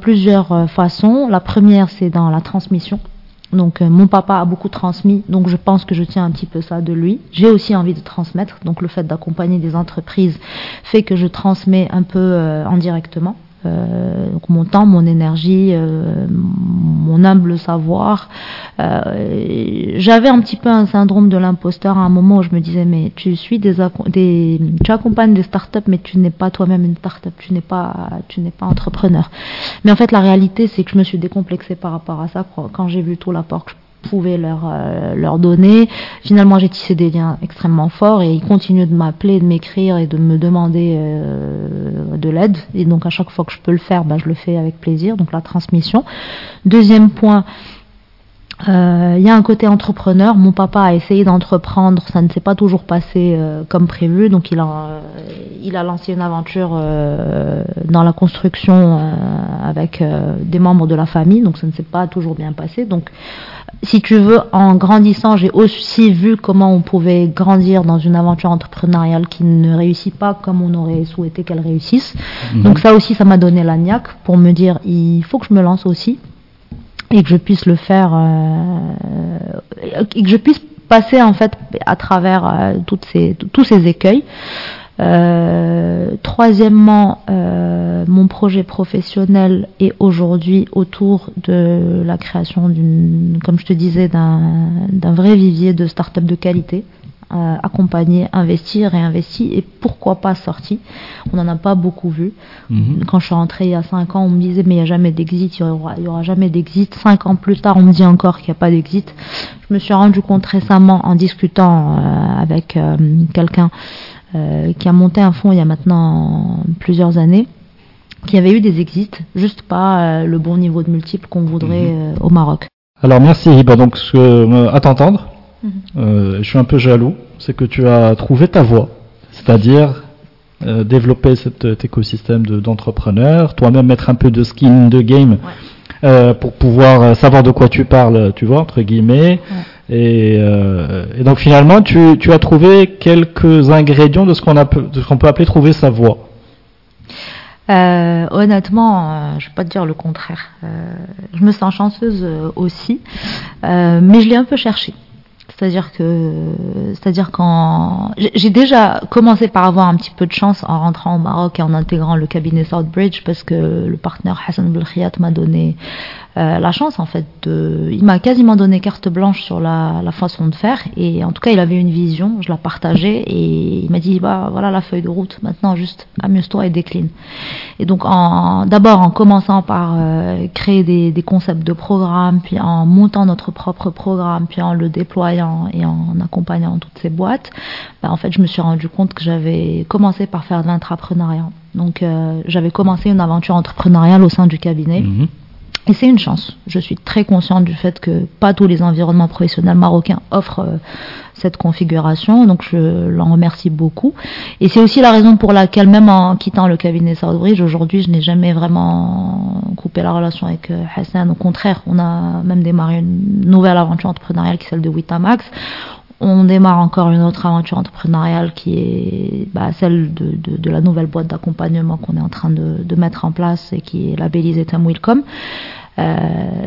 plusieurs euh, façons. La première, c'est dans la transmission. Donc euh, mon papa a beaucoup transmis, donc je pense que je tiens un petit peu ça de lui. J'ai aussi envie de transmettre, donc le fait d'accompagner des entreprises fait que je transmets un peu euh, indirectement. Euh, mon temps, mon énergie, euh, mon humble savoir. Euh, J'avais un petit peu un syndrome de l'imposteur à un moment où je me disais mais tu suis des, des tu accompagnes des startups mais tu n'es pas toi-même une startup, tu n'es pas tu n'es pas entrepreneur. Mais en fait la réalité c'est que je me suis décomplexée par rapport à ça quand j'ai vu tout l'apport que pouvais leur, euh, leur donner. Finalement, j'ai tissé des liens extrêmement forts et ils continuent de m'appeler, de m'écrire et de me demander euh, de l'aide. Et donc, à chaque fois que je peux le faire, bah, je le fais avec plaisir. Donc, la transmission. Deuxième point, euh, il y a un côté entrepreneur. Mon papa a essayé d'entreprendre, ça ne s'est pas toujours passé euh, comme prévu. Donc il a, euh, il a lancé une aventure euh, dans la construction euh, avec des membres de la famille. Donc ça ne s'est pas toujours bien passé. Donc si tu veux, en grandissant, j'ai aussi vu comment on pouvait grandir dans une aventure entrepreneuriale qui ne réussit pas comme on aurait souhaité qu'elle réussisse. Mmh. Donc ça aussi, ça m'a donné la niaque pour me dire, il faut que je me lance aussi et que je puisse le faire euh, et que je puisse passer en fait à travers euh, toutes ces, tous ces écueils. Euh, troisièmement, euh, mon projet professionnel est aujourd'hui autour de la création d'une, comme je te disais, d'un vrai vivier de start-up de qualité euh, accompagner, investir, réinvestir et pourquoi pas sorti. On n'en a pas beaucoup vu. Mhm. Quand je suis rentrée il y a 5 ans, on me disait mais il n'y a jamais d'exit, il n'y aura, y aura jamais d'exit. 5 ans plus tard, on me dit encore qu'il n'y a pas d'exit. Je me suis rendu compte récemment en discutant euh, avec euh, quelqu'un euh, qui a monté un fonds il y a maintenant plusieurs années qu'il y avait eu des exits, juste pas euh, le bon niveau de multiple qu'on voudrait Mhm. euh, au Maroc. Alors merci Hiba. Donc euh, à t'entendre. Euh, je suis un peu jaloux. C'est que tu as trouvé ta voie, c'est-à-dire euh, développer cet, cet écosystème de- d'entrepreneurs, toi-même mettre un peu de skin in the game euh, pour pouvoir euh, savoir de quoi tu parles, tu vois, entre guillemets. Et, euh, et donc finalement, tu, tu as trouvé quelques ingrédients de ce qu'on de peut appeler trouver sa voie. Euh, honnêtement, euh, je vais pas te dire le contraire. Euh, je me sens chanceuse euh, aussi, euh, mais je l'ai un peu cherché. C'est-à-dire que, c'est-à-dire j'ai- j'ai déjà commencé par avoir un petit peu de chance en rentrant au Maroc et en intégrant le cabinet Southbridge parce que le partenaire Hassan Belkhiat m'a donné euh, la chance en fait de, il m'a quasiment donné carte blanche sur la, la façon de faire et en tout cas il avait une vision, je la partageais et il m'a dit bah voilà la feuille de route, maintenant juste amuse-toi et décline. Et donc en d'abord en commençant par euh, créer des, des concepts de programme, puis en montant notre propre programme, puis en le déployant et en accompagnant toutes ces boîtes, bah, en fait je me suis rendu compte que j'avais commencé par faire de l'intrapreneuriat. Donc euh, j'avais commencé une aventure entrepreneuriale au sein du cabinet. Mhm. Et c'est une chance. Je suis très consciente du fait que pas tous les environnements professionnels marocains offrent euh, cette configuration, donc je l'en remercie beaucoup. Et c'est aussi la raison pour laquelle, même en quittant le cabinet Southbridge, aujourd'hui, je n'ai jamais vraiment coupé la relation avec euh, Hassan. Au contraire, on a même démarré une nouvelle aventure entrepreneuriale qui est celle de Witamax. On démarre encore une autre aventure entrepreneuriale qui est bah, celle de, de, de la nouvelle boîte d'accompagnement qu'on est en train de, de mettre en place et qui est labellisée Tam Welcome. Euh,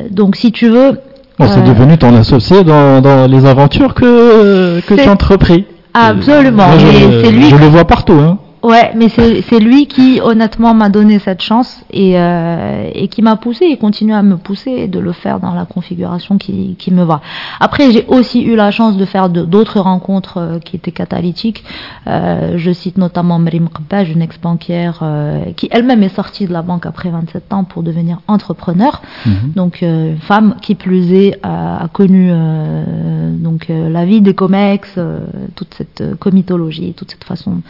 donc si tu veux... Bon, c'est euh, devenu ton associé dans, dans les aventures que, que tu as entrepris. Absolument, Moi, je, mais c'est lui je le vois partout. Hein. Ouais, mais c'est lui qui, honnêtement, m'a donné cette chance et, euh, et qui m'a poussé et continue à me pousser de le faire dans la configuration qui, qui me va. Après, j'ai aussi eu la chance de faire d'autres rencontres euh, qui étaient catalytiques. Euh, je cite notamment Mrim Qbaj, une ex-banquière euh, qui elle-même est sortie de la banque après 27 ans pour devenir entrepreneur. Mhm. Donc, euh, une femme qui plus est a, a connu euh, donc euh, la vie des comex, euh, toute cette comitologie, toute cette façon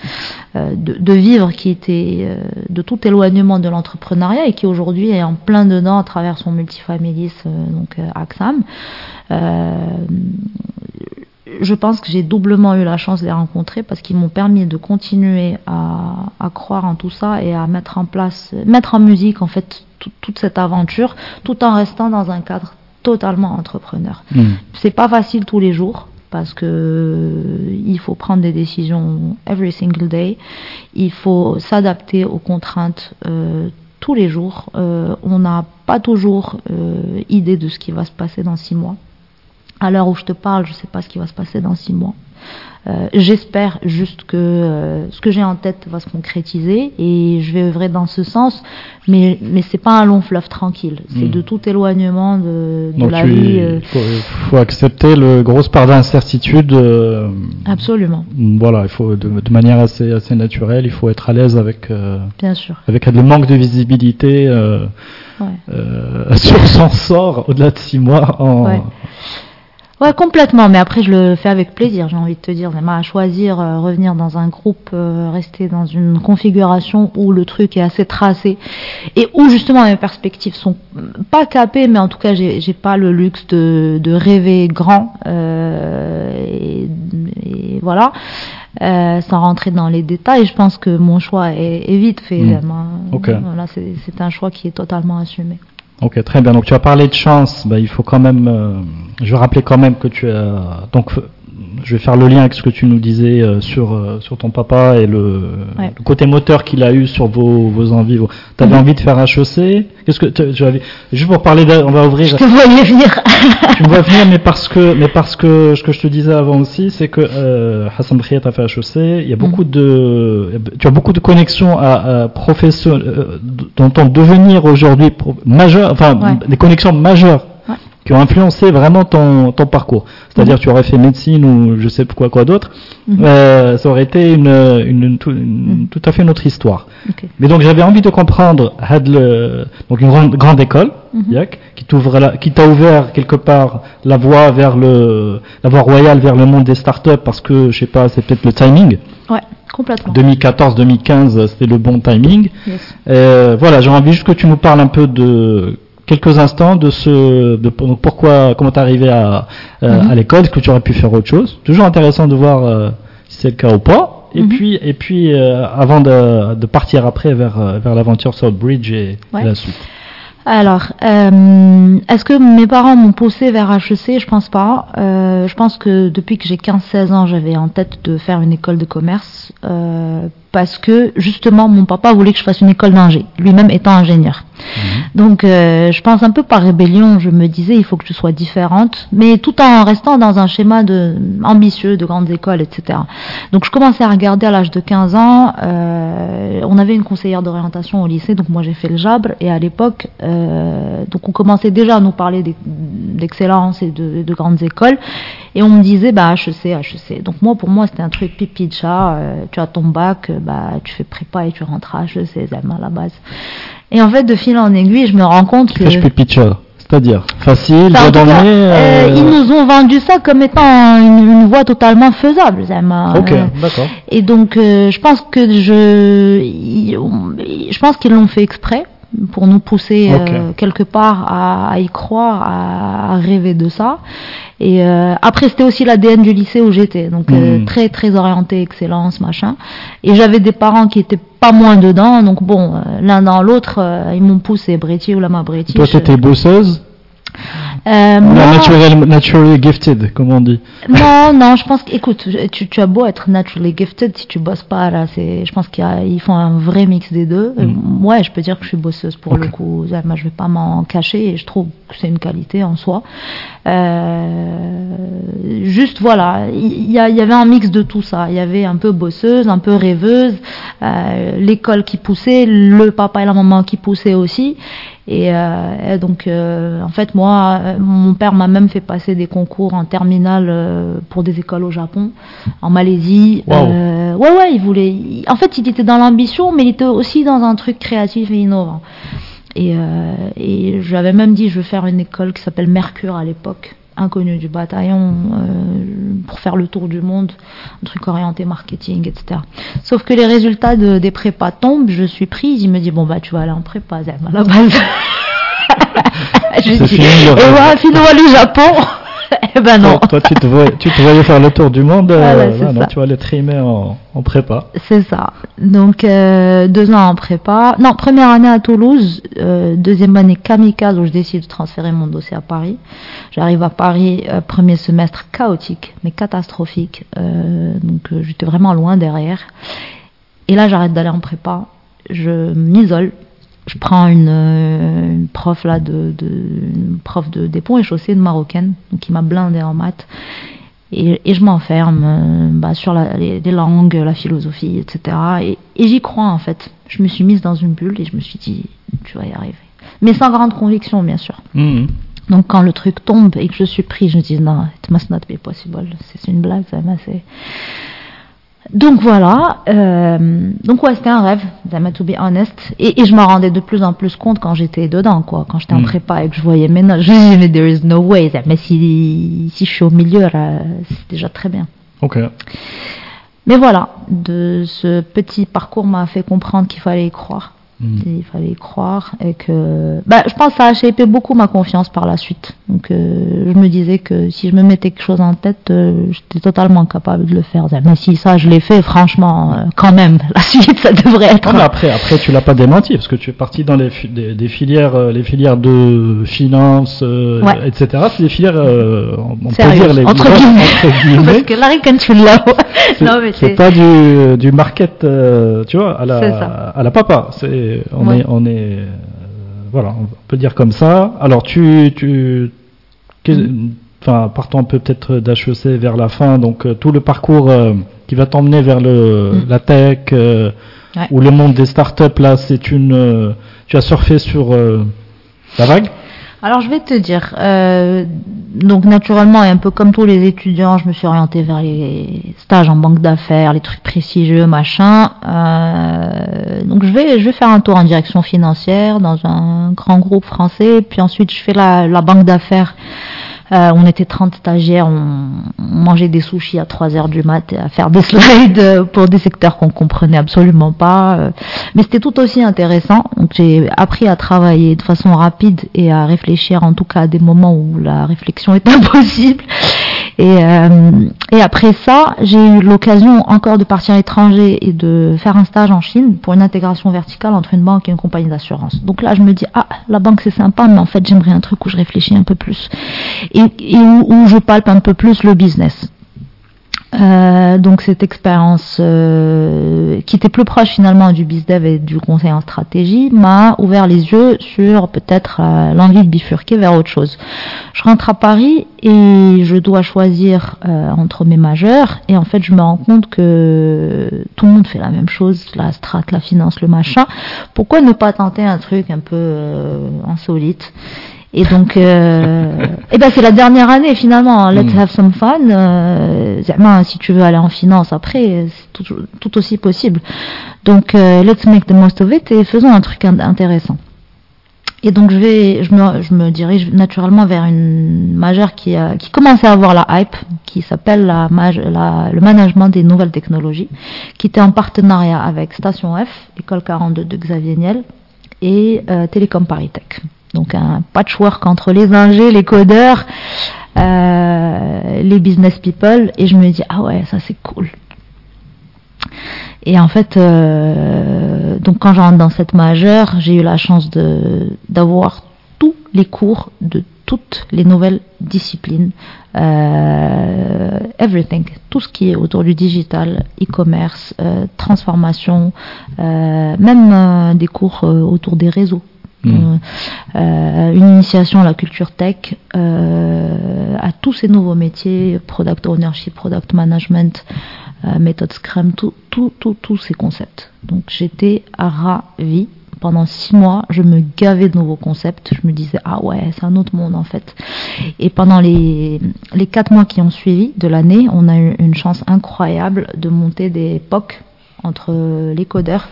euh, de, vivre, qui était de tout éloignement de l'entrepreneuriat et qui aujourd'hui est en plein dedans à travers son multifamilies, donc Axam je pense que j'ai doublement eu la chance de les rencontrer parce qu'ils m'ont permis de continuer à, croire en tout ça et à mettre en place, mettre en musique en fait toute cette aventure, tout en restant dans un cadre totalement entrepreneur. Hmm. C'est pas facile tous les jours parce que il faut prendre des décisions every single day. Il faut s'adapter aux contraintes euh, tous les jours. Euh, on n'a pas toujours euh, idée de ce qui va se passer dans six mois. À l'heure où je te parle, je ne sais pas ce qui va se passer dans six mois. Euh, j'espère juste que euh, ce que j'ai en tête va se concrétiser et je vais œuvrer dans ce sens, mais mais c'est pas un long fleuve tranquille. C'est hmm. de tout éloignement de, de la vie. Euh. Il faut, accepter le grosse part d'incertitude. Absolument. Voilà, il faut de, de, manière assez assez naturelle, il faut être à l'aise avec. Bien sûr. Avec le manque de visibilité ouais. sur son sort au-delà de six mois. En, ouais. Ouais, complètement. Mais après, je le fais avec plaisir. J'ai envie de te dire, à choisir euh, revenir dans un groupe, euh, rester dans une configuration où le truc est assez tracé et où justement mes perspectives sont pas capées, mais en tout cas, j'ai pas le luxe de, de rêver grand. Euh, et, voilà. Euh, sans rentrer dans les détails, je pense que mon choix est, est vite fait. Mmh. Voilà, c'est un choix qui est totalement assumé. Ok, très bien. Donc tu as parlé de chance. Bah, il faut quand même. Euh, je rappeler quand même que tu as. Donc je vais faire le lien avec ce que tu nous disais euh, sur euh, sur ton papa et le, côté moteur qu'il a eu sur vos, vos envies. Tu avais mhm. envie de faire HEC Qu'est-ce que tu avais Juste pour parler, de, on va ouvrir. Je te voyais venir. tu me vois venir, mais parce que mais parce que ce que je te disais avant aussi, c'est que euh, Hassan Briet a fait HEC. Il y a beaucoup mhm. de tu as beaucoup de connexions à, à professionnelles euh, dans ton devenir aujourd'hui majeur, enfin des connexions majeures qui ont influencé vraiment ton, ton parcours. C'est-à-dire que tu aurais fait médecine ou je sais quoi quoi d'autre, mhm. euh, ça aurait été une, une, une, mhm. tout à fait une autre histoire. Mais donc j'avais envie de comprendre le, donc une grande, grande école mhm. qui t'ouvre qui t'a ouvert quelque part la voie vers le la voie royale vers le monde des startups parce que je sais pas c'est peut-être le timing. Ouais. Complètement. 2014-2015, c'était le bon timing. Yes. Euh, voilà, j'ai envie juste que tu nous parles un peu de quelques instants de ce, de pourquoi, comment t'es arrivé à, euh, mhm. à l'école, est-ce que tu aurais pu faire autre chose? Toujours intéressant de voir euh, si c'est le cas ou pas. Et mhm. puis, et puis euh, avant de, de, partir après vers, vers l'aventure Southbridge et, et la suite. Alors, est-ce que mes parents m'ont poussé vers HEC Je pense pas. Je pense que depuis que j'ai 15-16 ans, j'avais en tête de faire une école de commerce parce que justement, mon papa voulait que je fasse une école d'ingé, lui-même étant ingénieur. Mhm. Donc, euh, je pense un peu par rébellion, je me disais, il faut que tu sois différente, mais tout en restant dans un schéma ambitieux, de grandes écoles, etc. Donc, je commençais à regarder à l'âge de 15 ans. Euh, on avait une conseillère d'orientation au lycée, donc moi j'ai fait le Jabre, et à l'époque, euh, donc on commençait déjà à nous parler d'excellence et de, de, grandes écoles, et on me disait, bah HEC, HEC. Donc moi, pour moi, c'était un truc pipi de chat. tu as ton bac, bah tu fais prépa et tu rentres à HEC, à la base. Et en fait, de fil en aiguille, je me rends compte que. C'est-à-dire facile, bah, donner, euh, euh... Ils nous ont vendu ça comme étant une, voie totalement faisable. Ok, d'accord. Et donc, euh, je pense que je, je pense qu'ils l'ont fait exprès pour nous pousser euh, quelque part à, y croire, à, rêver de ça. Et euh, après, c'était aussi l'ADN du lycée où j'étais, donc euh, hmm. très très orienté excellence, machin. Et j'avais des parents qui étaient pas moins dedans, donc bon, l'un dans l'autre, ils m'ont poussé, Bréti ou Lama Bréti. Toi, t'étais bosseuse? Euh, naturally, naturally, gifted, comme on dit. Non, non, je pense qu'écoute, tu, tu as beau être naturally gifted, si tu bosses pas là, c'est, je pense qu'ils font un vrai mix des deux. Mm. Ouais, je peux dire que je suis bosseuse pour le coup. Moi, je vais pas m'en cacher et je trouve que c'est une qualité en soi. Euh, juste voilà, il y, y, avait un mix de tout ça. Il y avait un peu bosseuse, un peu rêveuse, euh, l'école qui poussait, le papa et la maman qui poussaient aussi. Et, euh, donc, euh, en fait, moi, mon père m'a même fait passer des concours en terminale euh, pour des écoles au Japon, en Malaisie. ouais, ouais, il voulait. en fait, il était dans l'ambition, mais il était aussi dans un truc créatif et innovant. Et, et j'avais même dit, je veux faire une école qui s'appelle Mercure à l'époque inconnue du bataillon. pour faire le tour du monde, un truc orienté marketing, etc. Sauf que les résultats de, des prépas tombent, je suis prise, il me dit bon bah tu vas aller en prépa, à la base. je dis, et voilà, finalement le Japon. eh ben non. Toi, tu, te voyais, tu te voyais faire le tour du monde, euh, non, tu vas aller trimer en, en prépa. C'est ça. Donc, euh, deux ans en prépa. Non, première année à Toulouse, euh, deuxième année kamikaze où je décide de transférer mon dossier à Paris. J'arrive à Paris, premier semestre chaotique, mais catastrophique. Donc, j'étais vraiment loin derrière. Et là, j'arrête d'aller en prépa. Je m'isole je prends une, une, prof là de, de une prof de des ponts et chaussées de marocaine qui m'a blindé en maths et, et je m'enferme euh, bah, sur la, les, les, langues, la philosophie, etc. Et, et j'y crois en fait. Je me suis mise dans une bulle et je me suis dit tu vas y arriver. Mais sans grande conviction bien sûr. Mmh. Donc quand le truc tombe et que je suis pris, je me dis non, it must not be possible. C'est une blague, ça. C'est donc voilà, euh, donc ouais, c'était un rêve, to be honest. Et, et je m'en rendais de plus en plus compte quand j'étais dedans, quoi. Quand j'étais mm. en prépa et que je voyais mes notes, je me disais, mais there is no way. Mais si, si je suis au milieu, c'est déjà très bien. Ok. Mais voilà, de ce petit parcours m'a fait comprendre qu'il fallait y croire. Mm. Il fallait y croire et que, bah, je pense que ça a shapé beaucoup ma confiance par la suite. Donc, euh, je me disais que si je me mettais quelque chose en tête, euh, j'étais totalement capable de le faire. Mais si ça, je l'ai fait, franchement, euh, quand même, la suite, ça devrait être. Non, mais après, après, tu l'as pas démenti parce que tu es parti dans les des, des, filières, euh, les filières de finance, euh, ouais. etc. C'est des filières, on, peut dire les entre guillemets. entre guillemets. parce que là, quand tu l'as, non mais c'est pas du du market, tu vois, à la à la papa. C'est on Ouais. est on est voilà, on peut dire comme ça. Alors tu tu Mm. enfin partant un peu peut-être d'HEC vers la fin, donc euh, tout le parcours euh, qui va t'emmener vers le Mm. la tech euh, Ouais. ou le monde des startups là, c'est une euh, tu as surfé sur euh, la vague? Alors je vais te dire, euh, donc naturellement et un peu comme tous les étudiants, je me suis orientée vers les stages en banque d'affaires, les trucs prestigieux, machin. Euh, donc je vais, je vais faire un tour en direction financière dans un grand groupe français, puis ensuite je fais la, la banque d'affaires. Euh, on était 30 stagiaires, on, mangeait des sushis à 3 heures du mat à faire des slides pour des secteurs qu'on comprenait absolument pas. euh, Mais c'était tout aussi intéressant. Donc j'ai appris à travailler de façon rapide et à réfléchir en tout cas à des moments où la réflexion est impossible. Et, euh, et après ça, j'ai eu l'occasion encore de partir à l'étranger et de faire un stage en Chine pour une intégration verticale entre une banque et une compagnie d'assurance. Donc là, je me dis, ah, la banque c'est sympa, mais en fait, j'aimerais un truc où je réfléchis un peu plus et, où, où, je palpe un peu plus le business. Euh, donc cette expérience euh, qui était plus proche finalement du bizdev et du conseil en stratégie m'a ouvert les yeux sur peut-être euh, l'envie de bifurquer vers autre chose. Je rentre à Paris et je dois choisir euh, entre mes majeurs et en fait je me rends compte que tout le monde fait la même chose, la strat, la finance, le machin. Pourquoi ne pas tenter un truc un peu insolite? Et donc, euh, et ben c'est la dernière année finalement. Let's Mm. have some fun. Euh, si tu veux aller en finance après, c'est tout, tout aussi possible. Donc, euh, let's make the most of it et faisons un truc in- intéressant. Et donc je vais, je me, je me dirige naturellement vers une majeure qui, a, qui commençait à avoir la hype, qui s'appelle la, la, le management des nouvelles technologies, qui était en partenariat avec Station F, l'école 42 de Xavier Niel, et euh, Télécom Paritech. Donc un patchwork entre les ingés, les codeurs, euh, les business people, et je me dis ah ouais ça c'est cool. Et en fait, euh, donc quand je rentre dans cette majeure, j'ai eu la chance de d'avoir tous les cours de toutes les nouvelles disciplines, euh, everything, tout ce qui est autour du digital, e-commerce, euh, transformation, euh, même euh, des cours euh, autour des réseaux. Mm. Euh, une initiation à la culture tech, euh, à tous ces nouveaux métiers, product ownership, product management, euh, méthode Scrum, tout, tout, tout, tous ces concepts. Donc j'étais ravie. Pendant six mois, je me gavais de nouveaux concepts. Je me disais ah ouais, c'est un autre monde en fait. Et pendant les les quatre mois qui ont suivi de l'année, on a eu une chance incroyable de monter des POC entre les codeurs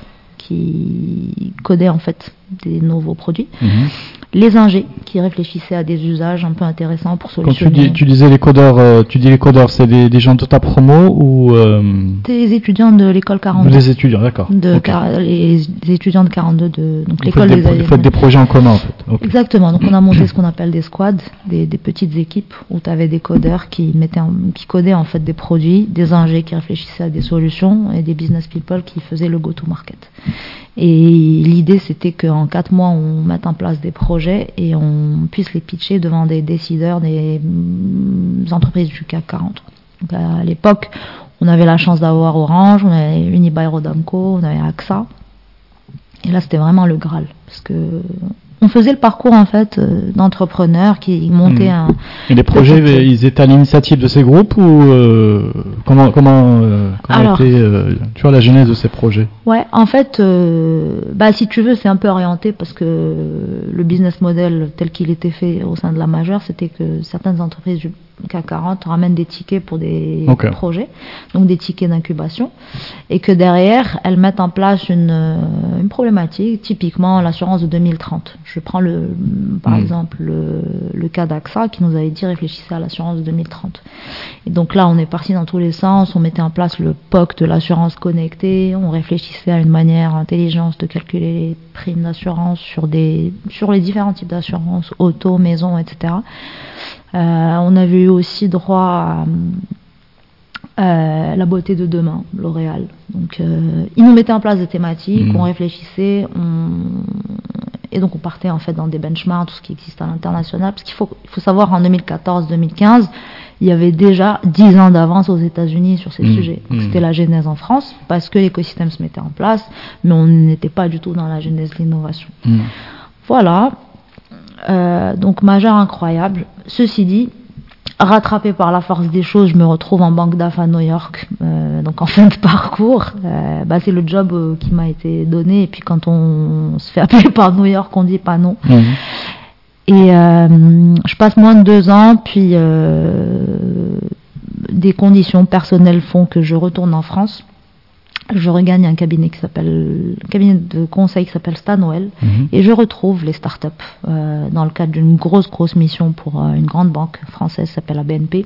qui codaient en fait des nouveaux produits. Mhm. Les ingés qui réfléchissaient à des usages un peu intéressants pour Quand tu, solutionner. dis, tu disais les codeurs, euh, tu dis les codeurs, c'est des, des gens de ta promo ou euh, Des étudiants de l'école 42. des étudiants, d'accord. de les, les étudiants de 42 de donc l'école des vous faites des projets en commun en fait. Exactement. Donc on a monté ce qu'on appelle des squads, des, des petites équipes où tu avais des codeurs qui mettaient en- qui codaient en fait des produits, des ingés qui réfléchissaient à des solutions et des business people qui faisaient le go to market. Et l'idée c'était qu'en quatre mois on mette en place des projets et on puisse les pitcher devant des décideurs des mm, entreprises du CAC 40. Donc à l'époque, on avait la chance d'avoir Orange, on avait Unibail Rodamco, on avait AXA. Et là, c'était vraiment le Graal. Parce que on faisait le parcours, en fait, euh, d'entrepreneurs qui montaient Mhm. un. Et les projets, ils étaient à l'initiative de ces groupes ou euh, comment comment euh, comment Alors. était euh, tu vois la genèse de ces projets? Ouais, en fait, bah, si tu veux, c'est un peu orienté parce que le business model tel qu'il était fait au sein de la majeure, c'était que certaines entreprises CAC 40 ramènent des tickets pour des projets, donc des tickets d'incubation, et que derrière, elles mettent en place une, euh, une problématique, typiquement l'assurance de 2030. Je prends le, par Mhm. exemple le, le cas d'AXA qui nous avait dit réfléchissez à l'assurance de 2030. Et donc là, on est parti dans tous les sens, on mettait en place le POC de l'assurance connectée, on réfléchissait à une manière intelligente de calculer les primes d'assurance sur, des, sur les différents types d'assurance, auto, maison, etc. Euh, on avait eu aussi droit à euh, la beauté de demain, L'Oréal. Donc, euh, ils nous mettaient en place des thématiques, Mhm. on réfléchissait, on... et donc on partait en fait dans des benchmarks, tout ce qui existe à l'international, parce qu'il faut, il faut savoir en 2014-2015, il y avait déjà 10 ans d'avance aux États-Unis sur ces Mhm. sujets. Donc, Mhm. C'était la genèse en France, parce que l'écosystème se mettait en place, mais on n'était pas du tout dans la genèse de l'innovation. Hmm. Voilà. Euh, donc majeur incroyable. Ceci dit, rattrapé par la force des choses, je me retrouve en banque d'AF à New York, euh, donc en fin de parcours. Euh, bah, c'est le job euh, qui m'a été donné. Et puis quand on se fait appeler par New York, on dit pas non. Mhm. Et je passe moins de deux ans, puis des conditions personnelles font que je retourne en France. Je regagne un cabinet qui s'appelle, cabinet de conseil qui s'appelle Stanwell, Mhm. et je retrouve les startups euh, dans le cadre d'une grosse grosse mission pour euh, une grande banque française qui s'appelle la BNP,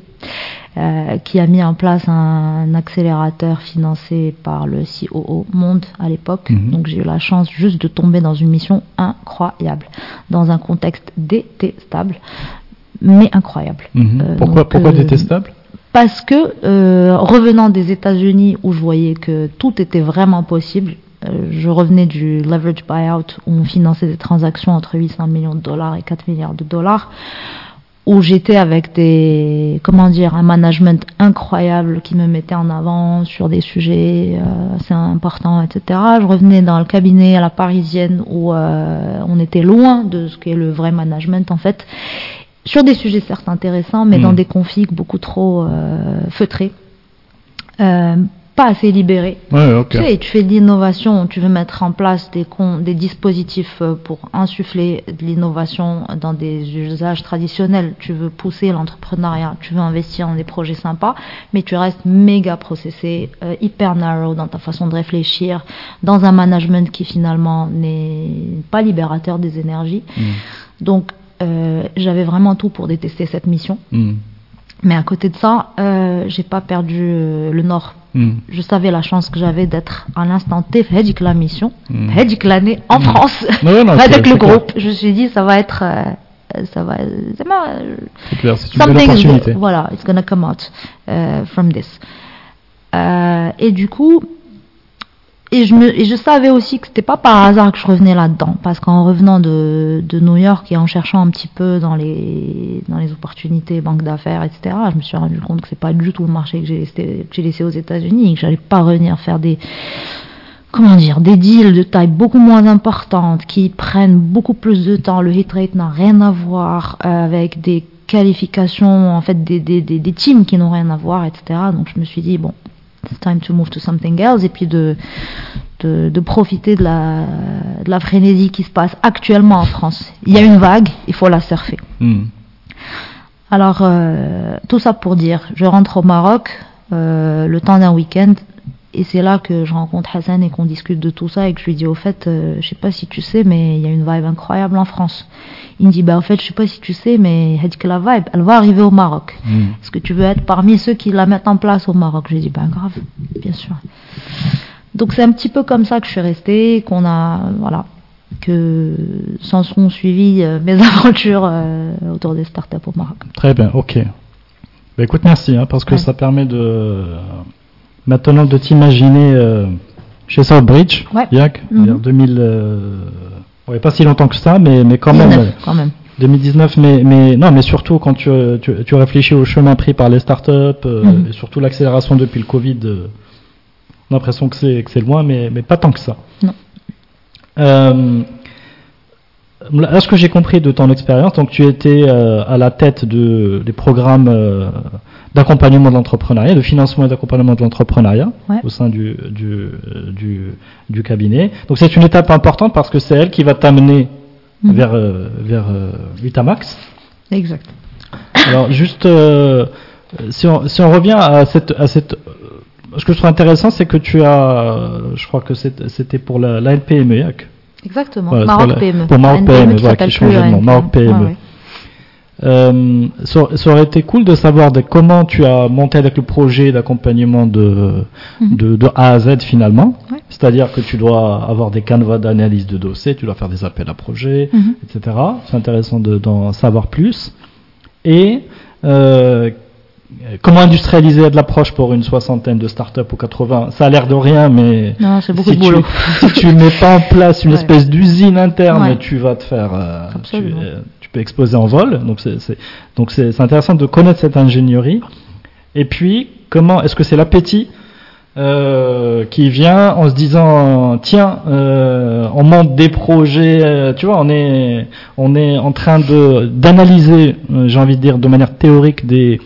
euh, qui a mis en place un, accélérateur financé par le COO Monde à l'époque. Mhm. Donc j'ai eu la chance juste de tomber dans une mission incroyable, dans un contexte détestable, mais incroyable. Mhm. Euh, pourquoi donc, pourquoi euh, détestable? Parce que euh, revenant des États-Unis où je voyais que tout était vraiment possible, euh, je revenais du leverage buyout où on finançait des transactions entre 800 millions de dollars et 4 milliards de dollars, où j'étais avec des, comment dire, un management incroyable qui me mettait en avant sur des sujets euh, assez importants, etc. Je revenais dans le cabinet à la parisienne où euh, on était loin de ce qu'est le vrai management en fait sur des sujets certes intéressants, mais dans des configs beaucoup trop euh, feutrés, euh, pas assez libérés. Ouais, ok. Tu sais, tu fais de l'innovation, tu veux mettre en place des, con- des dispositifs euh, pour insuffler de l'innovation dans des usages traditionnels. Tu veux pousser l'entrepreneuriat, tu veux investir dans des projets sympas, mais tu restes méga processé, euh, hyper narrow dans ta façon de réfléchir, dans un management qui finalement n'est pas libérateur des énergies. Hmm. Donc, euh, j'avais vraiment tout pour détester cette mission. Hmm. Mais à côté de ça, euh, j'ai pas perdu euh, le nord. Hmm. Je savais la chance que j'avais d'être à l'instant T, Hedjik la mission, Mm. Hedjik l'année en Mm. France, non, avec le clair. groupe. Je me suis dit, ça va être, euh, ça va, c'est clair, c'est une belle something is opportunité. voilà, it's gonna come out euh, from this. Et du coup, et je, me, savais aussi que c'était pas par hasard que je revenais là-dedans, parce qu'en revenant de, New York et en cherchant un petit peu dans les, dans les opportunités, banques d'affaires, etc., je me suis rendu compte que c'est pas du tout le marché que j'ai laissé, laissé aux États-Unis, que j'allais pas revenir faire des, comment dire, des deals de taille beaucoup moins importante, qui prennent beaucoup plus de temps. Le hit rate n'a rien à voir euh, avec des qualifications, en fait, des teams qui n'ont rien à voir, etc. Donc je me suis dit, bon, it's time to move to something else, et puis de, de, de profiter de la, de la frénésie qui se passe actuellement en France. Il y a une vague, il faut la surfer. Hmm. Alors, euh, tout ça pour dire, je rentre au Maroc euh, le temps d'un week-end. Et c'est là que je rencontre Hassan et qu'on discute de tout ça et que je lui dis au fait, euh, je sais pas si tu sais, mais il y a une vibe incroyable en France. Il me dit bah au fait, je sais pas si tu sais, mais que la vibe, elle va arriver au Maroc. Mm. Est-ce que tu veux être parmi ceux qui la mettent en place au Maroc? Je lui dis bah grave, bien sûr. Donc c'est un petit peu comme ça que je suis restée, qu'on a voilà, que s'en sont suivies euh, mes aventures euh, autour des startups au Maroc. Très bien, ok. Bah, écoute, merci, hein, parce que Ouais. ça permet de maintenant de t'imaginer euh, chez Southbridge, Ouais. Yak, Mhm. vers 2000, euh, ouais, pas si longtemps que ça, mais, mais quand même. 19, euh, quand même. 2019, mais, mais non, mais surtout quand tu, tu, tu réfléchis au chemin pris par les startups euh, Mhm. et surtout l'accélération depuis le Covid, on a l'impression que c'est que c'est loin, mais, mais pas tant que ça. Non. Là, ce que j'ai compris de ton expérience, donc tu étais à la tête de, des programmes d'accompagnement de l'entrepreneuriat, de financement et d'accompagnement de l'entrepreneuriat Ouais. au sein du, du, du, du cabinet. Donc c'est une étape importante parce que c'est elle qui va t'amener Mhm. vers, euh, vers euh, Vitamax. Exact. Alors juste, euh, si, on, si on revient à cette, à cette, ce que je trouve intéressant, c'est que tu as, euh, je crois que c'était pour la, la LPME, Yac. Exactement. Voilà, Maroc la- PME. pour Maroc PME, qui voilà, s'appelle qui change de nom. Maroc PME. Ouais, ouais. Euh, ça, ça aurait été cool de savoir de comment tu as monté avec le projet d'accompagnement de, Mhm. de, de A à Z finalement. Ouais. C'est-à-dire que tu dois avoir des canevas d'analyse de dossiers, tu dois faire des appels à projets, Mhm. etc. C'est intéressant de- d'en savoir plus. Et euh, comment industrialiser de l'approche pour une soixantaine de startups ou 80 Ça a l'air de rien, mais Non, si de. Tu, si tu mets pas en place une Ouais. espèce d'usine interne, Ouais. tu vas te faire, euh, tu, euh, tu peux exploser en vol. Donc c'est donc intéressant de connaître cette ingénierie. Et puis comment est-ce que c'est l'appétit euh, qui vient en se disant tiens euh, on monte des projets euh, tu vois on est on est en train de d'analyser j'ai envie de dire de manière théorique des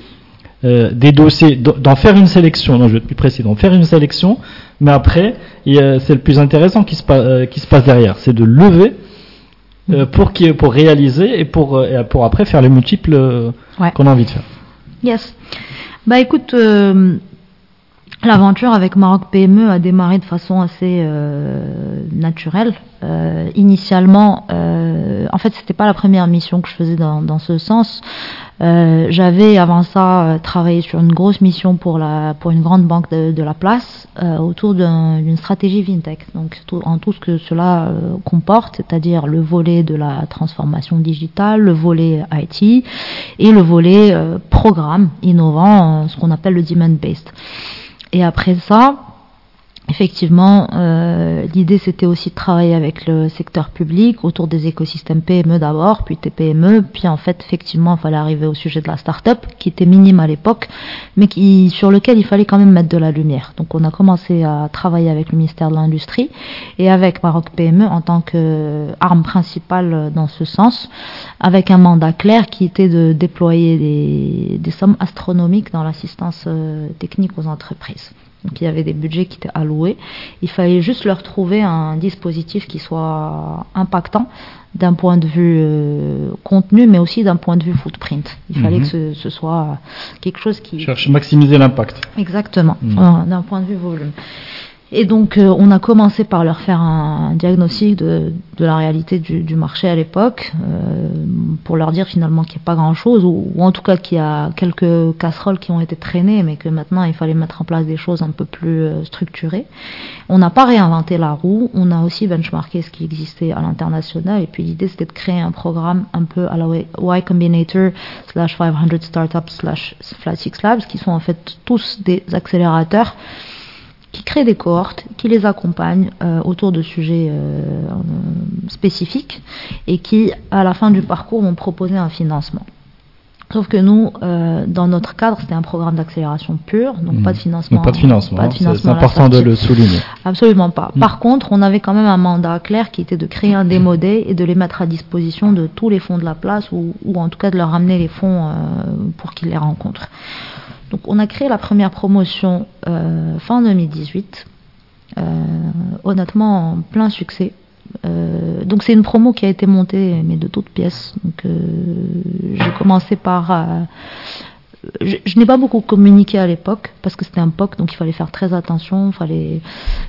euh, des dossiers, d'en faire une sélection, non, je vais être plus précis, d'en faire une sélection, mais après, c'est le plus intéressant qui se, pa- euh, qui se passe derrière, c'est de lever euh, pour, qui, pour réaliser et pour, pour après faire les multiples Ouais. qu'on a envie de faire. Yes. Bah écoute, euh, l'aventure avec Maroc PME a démarré de façon assez euh, naturelle. Euh, initialement, euh, en fait, c'était pas la première mission que je faisais dans, dans ce sens. Euh, J'avais avant ça travaillé sur une grosse mission pour la pour une grande banque de, la place autour d'un- d'une stratégie fintech. Donc tout- en tout ce que cela comporte, c'est-à-dire le volet de la transformation digitale, le volet IT et le volet programme innovant, ce qu'on appelle le demand based. Et après ça, effectivement, euh, l'idée c'était aussi de travailler avec le secteur public autour des écosystèmes PME d'abord, puis TPME, puis en fait effectivement il fallait arriver au sujet de la start-up qui était minime à l'époque, mais qui, sur lequel il fallait quand même mettre de la lumière. Donc on a commencé à travailler avec le ministère de l'Industrie et avec Maroc PME en tant qu'arme principale dans ce sens, avec un mandat clair qui était de déployer des, des sommes astronomiques dans l'assistance euh, technique aux entreprises. Donc il y avait des budgets qui étaient alloués. Il fallait juste leur trouver un dispositif qui soit impactant d'un point de vue euh, contenu, mais aussi d'un point de vue footprint. Il fallait Mhm. que ce, ce soit quelque chose qui... Cherche à maximiser l'impact. Exactement, Mhm. d'un point de vue volume. Et donc, euh, on a commencé par leur faire un diagnostic de, de la réalité du, du marché à l'époque, euh, pour leur dire finalement qu'il n'y a pas grand-chose, ou, ou en tout cas qu'il y a quelques casseroles qui ont été traînées, mais que maintenant il fallait mettre en place des choses un peu plus euh, structurées. On n'a pas réinventé la roue, on a aussi benchmarké ce qui existait à l'international, et puis l'idée c'était de créer un programme un peu à la Y Combinator slash 500 Startups slash Flat Six Labs, qui sont en fait tous des accélérateurs des cohortes, qui les accompagnent euh, autour de sujets euh, spécifiques et qui, à la fin du parcours, vont proposer un financement. Sauf que nous, euh, dans notre cadre, c'était un programme d'accélération pur, donc Mhm. pas de financement. Donc pas de financement, hein, c'est- financement c'est important de le souligner. Absolument pas. Mm. Par contre, on avait quand même un mandat clair qui était de créer un démo day et de les mettre à disposition de tous les fonds de la place ou, ou en tout cas de leur ramener les fonds euh, pour qu'ils les rencontrent. Donc on a créé la première promotion euh, fin 2018, euh, honnêtement en plein succès. Euh, donc c'est une promo qui a été montée mais de toutes pièces. Donc euh, j'ai commencé par je, n'ai pas beaucoup communiqué à l'époque parce que c'était un POC, donc il fallait faire très attention. Fallait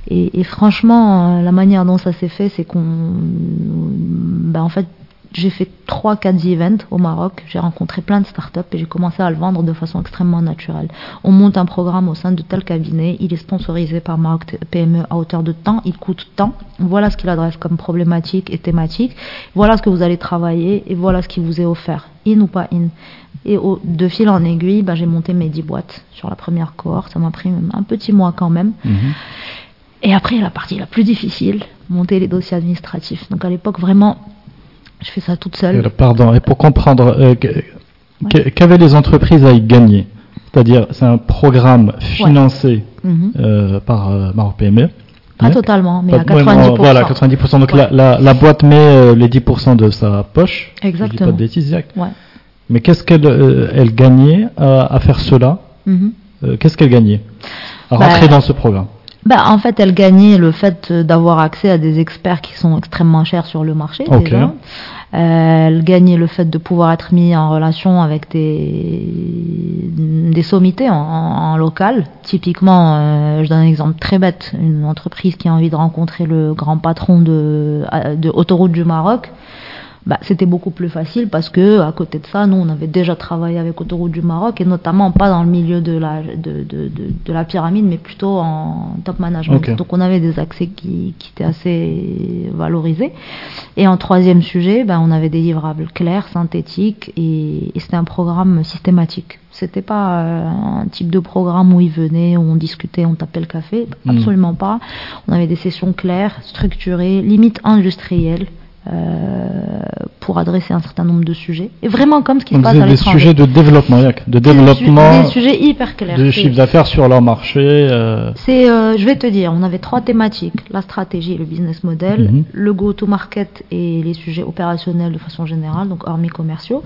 et, franchement, la manière dont ça s'est fait, c'est qu'on, ben en fait, j'ai fait 3-4 events au Maroc, j'ai rencontré plein de startups et j'ai commencé à le vendre de façon extrêmement naturelle. On monte un programme au sein de tel cabinet, il est sponsorisé par Maroc PME à hauteur de temps, il coûte tant, voilà ce qu'il adresse comme problématique et thématique, voilà ce que vous allez travailler et voilà ce qui vous est offert, in ou pas in. Et au, de fil en aiguille, ben, j'ai monté mes 10 boîtes sur la première cohorte, ça m'a pris un petit mois quand même. Mhm. Et après, la partie la plus difficile, monter les dossiers administratifs. Donc à l'époque, vraiment, je fais ça toute seule. Pardon, et pour comprendre, euh, qu'avaient les entreprises à y gagner C'est-à-dire, c'est un programme financé mhm. euh, par euh, Maroc PME Pas totalement, mais à 90%. voilà, 90%. Donc la, la, boîte met les 10% de sa poche. Exactement. Je dis pas de bêtises, ouais. Mais qu'est-ce qu'elle elle gagnait à, faire cela mhm. Qu'est-ce qu'elle gagnait à bah, rentrer dans ce programme bah, en fait, elle gagnait le fait d'avoir accès à des experts qui sont extrêmement chers sur le marché. Déjà. Euh, elle gagnait le fait de pouvoir être mis en relation avec des, des sommités en, local. Typiquement, euh, je donne un exemple très bête, une entreprise qui a envie de rencontrer le grand patron de, de Autoroute du Maroc bah, c'était beaucoup plus facile parce que à côté de ça, nous, on avait déjà travaillé avec Autoroute du Maroc et notamment pas dans le milieu de la, de, de, de, la pyramide, mais plutôt en top management. Donc on avait des accès qui, qui étaient assez valorisés. Et en troisième sujet, ben, on avait des livrables clairs, synthétiques et, et c'était un programme systématique. C'était pas euh, un type de programme où ils venaient, où on discutait, on tapait le café. Hmm. Absolument pas. On avait des sessions claires, structurées, limite industrielles pour adresser un certain nombre de sujets. Et vraiment comme ce qui se passe à l'étranger. Des sujets de développement, de développement. Des sujets hyper clairs. De chiffre d'affaires sur leur marché. Euh. C'est, euh, je vais te dire, on avait trois thématiques la stratégie, le business model, mhm. le go-to-market et les sujets opérationnels de façon générale, donc hormis commerciaux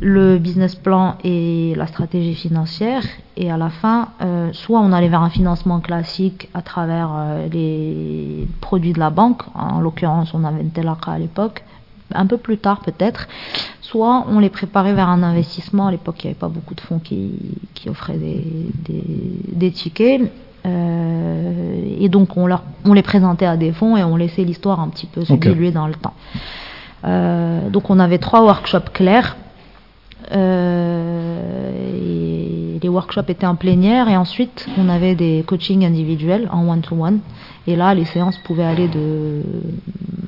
le business plan et la stratégie financière. Et à la fin, euh, soit on allait vers un financement classique à travers euh, les produits de la banque, en l'occurrence on avait une à l'époque, un peu plus tard peut-être, soit on les préparait vers un investissement. À l'époque, il n'y avait pas beaucoup de fonds qui, qui offraient des, des, des tickets. Euh, et donc on, leur, on les présentait à des fonds et on laissait l'histoire un petit peu se diluer dans le temps. Donc on avait trois workshops clairs euh, les workshops étaient en plénière et ensuite on avait des coachings individuels en one-to-one. Et là, les séances pouvaient aller de,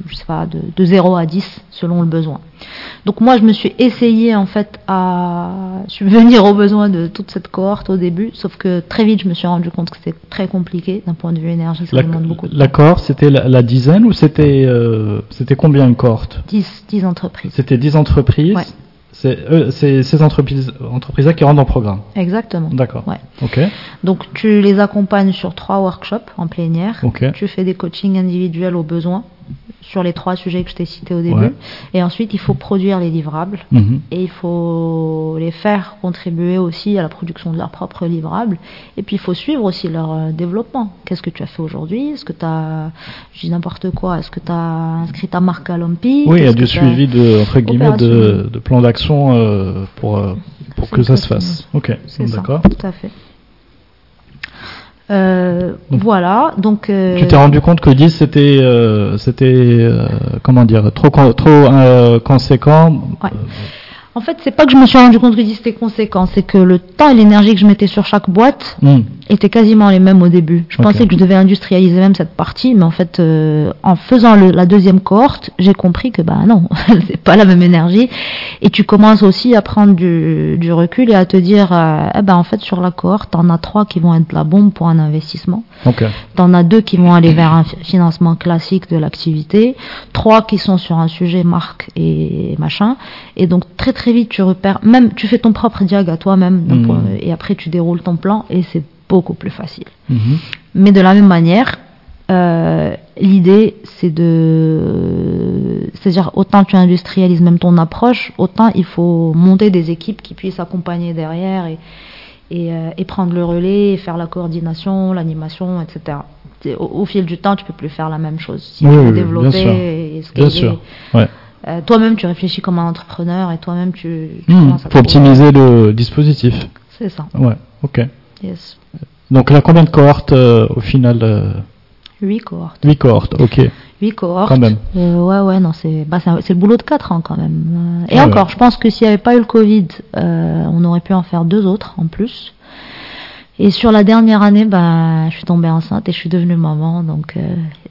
je sais pas, de, de 0 à 10 selon le besoin. Donc moi, je me suis essayé en fait à subvenir aux besoins de toute cette cohorte au début, sauf que très vite, je me suis rendu compte que c'était très compliqué d'un point de vue énergie. Ça la, demande beaucoup. De la cohorte, c'était la, dizaine ou c'était euh, c'était combien une cohorte? 10, 10 entreprises. C'était 10 entreprises. Ouais. C'est ces entreprises, entreprises-là qui rentrent dans le programme. Exactement. D'accord. Ouais. Ok. Donc tu les accompagnes sur trois workshops en plénière. Ok. Tu fais des coachings individuels aux besoins sur les trois sujets que je t'ai cités au début. Et ensuite, il faut produire les livrables mhm. et il faut les faire contribuer aussi à la production de leurs propres livrables. Et puis, il faut suivre aussi leur euh, développement. Qu'est-ce que tu as fait aujourd'hui? Est-ce que tu as, je dis n'importe quoi, est-ce que tu as inscrit ta marque à l'OMPI Oui, il y a du suivi de, entre guillemets, de, de plan d'action euh, pour, euh, pour que ça se fasse. Ok, d'accord. Tout à fait. Euh, voilà, donc. Euh, tu t'es rendu compte que 10 c'était, euh, c'était, comment dire, trop, trop conséquent. Ouais. En fait, c'est pas que je me suis rendu compte que c'était conséquent, c'est que le temps et l'énergie que je mettais sur chaque boîte hmm. étaient quasiment les mêmes au début. Je pensais que je devais industrialiser même cette partie, mais en fait, euh, en faisant la deuxième cohorte, j'ai compris que bah non, c'est pas la même énergie. Et tu commences aussi à prendre du, recul et à te dire, euh, eh ben en fait, sur la cohorte, t'en as trois qui vont être la bombe pour un investissement. Okay. T'en as deux qui vont aller vers un financement classique de l'activité, trois qui sont sur un sujet marque et machin. Et donc très très très vite, tu repères, même tu fais ton propre diag à toi-même, mhm. et après tu déroules ton plan, et c'est beaucoup plus facile. Mhm. Mais de la même manière, euh, l'idée c'est de. C'est-à-dire, autant tu industrialises même ton approche, autant il faut monter des équipes qui puissent accompagner derrière et, et, euh, prendre le relais, et faire la coordination, l'animation, etc. Au, fil du temps, tu peux plus faire la même chose. Si tu veux développer et Bien sûr. Ouais. Euh, toi-même, tu réfléchis comme un entrepreneur et toi-même, tu. Il hmm, faut optimiser le dispositif. C'est ça. Ouais, ok. Yes. Donc, a combien de cohortes euh, au final euh, 8 cohortes. 8 cohortes, ok. 8 cohortes. Quand même. Euh, ouais, ouais, non, c'est bah, le boulot de 4 ans quand même. Euh, Et Ouais, encore, ouais. je pense que s'il n'y avait pas eu le Covid, on aurait pu en faire deux autres en plus. Et sur la dernière année, bah, je suis tombée enceinte et je suis devenue maman, donc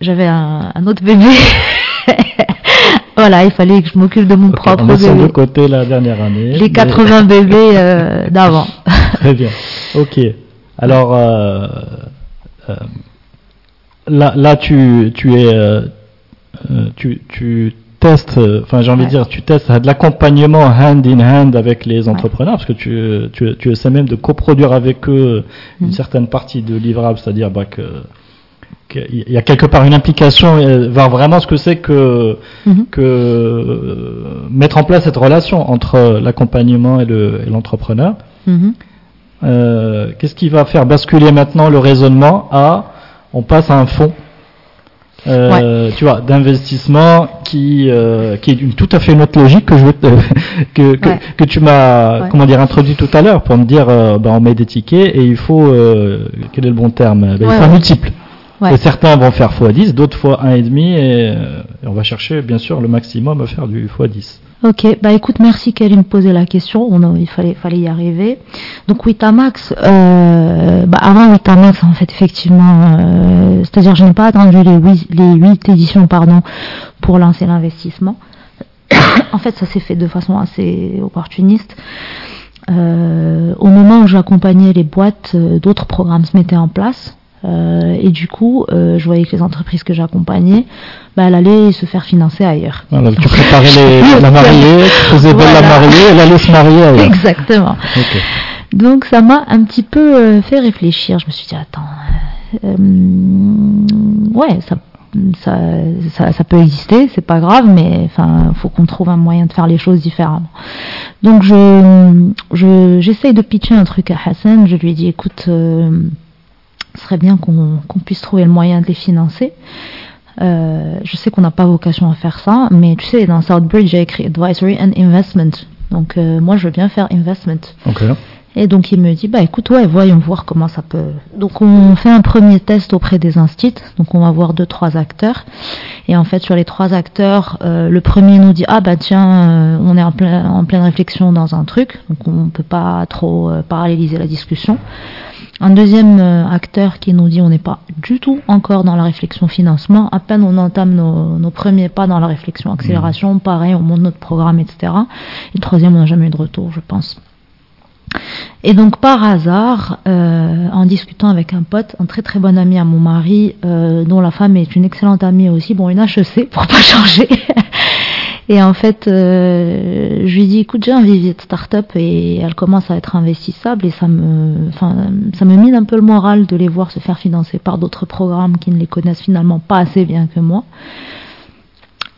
j'avais un, un autre bébé. voilà, il fallait que je m'occupe de mon propre on de bébé. côté la dernière année. Les mais- 80 bébés euh, d'avant. Très bien. Ok. Alors, euh, euh, là, là, tu, tu es, tu, tu testes, enfin, j'ai envie de dire, tu testes de l'accompagnement hand in hand avec les entrepreneurs, parce que tu, tu, tu essaies même de coproduire avec eux une Mhm. certaine partie de livrable, c'est-à-dire bah, que qu'il y a quelque part une implication, euh, voir vraiment ce que c'est que Mhm. que euh, mettre en place cette relation entre l'accompagnement et le- et l'entrepreneur. Mhm. Euh, Qu'est-ce qui va faire basculer maintenant le raisonnement à on passe à un fonds euh, tu vois d'investissement qui euh, qui est une tout à fait une autre logique que je veux te- que, que, Ouais. que tu m'as Ouais. comment dire introduit tout à l'heure pour me dire ben, on met des tickets et il faut quel est le bon terme? Ben, il faut un multiple Ouais. et certains vont faire x10 d'autres fois 1,5 et, euh, et on va chercher bien sûr le maximum à faire du x10 Ok, bah écoute, merci de me poser la question. On a- il fallait, fallait y arriver. Donc Witamax, euh, bah avant Witamax, en fait, effectivement, euh, c'est-à-dire je n'ai pas attendu les huit, les huit éditions, pardon, pour lancer l'investissement. en fait, ça s'est fait de façon assez opportuniste. Euh, au moment où j'accompagnais les boîtes, d'autres programmes se mettaient en place. Euh, et du coup, euh, je voyais que les entreprises que j'accompagnais, bah, elles allaient se faire financer ailleurs. Voilà, tu préparais les, la mariée, tu faisais belle la Voilà. mariée, elle allait se marier ailleurs. Exactement. Donc ça m'a un petit peu euh, fait réfléchir. Je me suis dit attends, euh, euh, ouais, ça, ça, ça, ça peut exister, c'est pas grave, mais enfin, faut qu'on trouve un moyen de faire les choses différemment. Donc je, je, j'essaye de pitcher un truc à Hassan. Je lui dis écoute, euh, ce serait bien qu'on, puisse trouver le moyen de les financer. Euh, je sais qu'on n'a pas vocation à faire ça, mais tu sais, dans Southbridge, j'ai écrit Advisory and Investment. Donc, euh, moi, je veux bien faire Investment. Ok. Et donc il me dit bah écoute ouais voyons voir comment ça peut. Donc on fait un premier test auprès des instituts. Donc on va voir deux trois acteurs. Et en fait sur les trois acteurs, euh, le premier nous dit ah bah tiens euh, on est en, plein, en pleine réflexion dans un truc. Donc on peut pas trop euh, paralléliser la discussion. Un deuxième euh, acteur qui nous dit on n'est pas du tout encore dans la réflexion financement, à peine on entame nos, nos premiers pas dans la réflexion accélération, pareil on monte notre programme, etc. Et le troisième on n'a jamais eu de retour je pense. Et donc par hasard, euh, en discutant avec un pote, un très très bon ami à mon mari, euh, dont la femme est une excellente amie aussi, bon une HEC pour pas changer. et en fait, euh, je lui dis écoute j'ai un vivier de start-up et elle commence à être investissable et ça me, enfin ça me mine un peu le moral de les voir se faire financer par d'autres programmes qui ne les connaissent finalement pas assez bien que moi.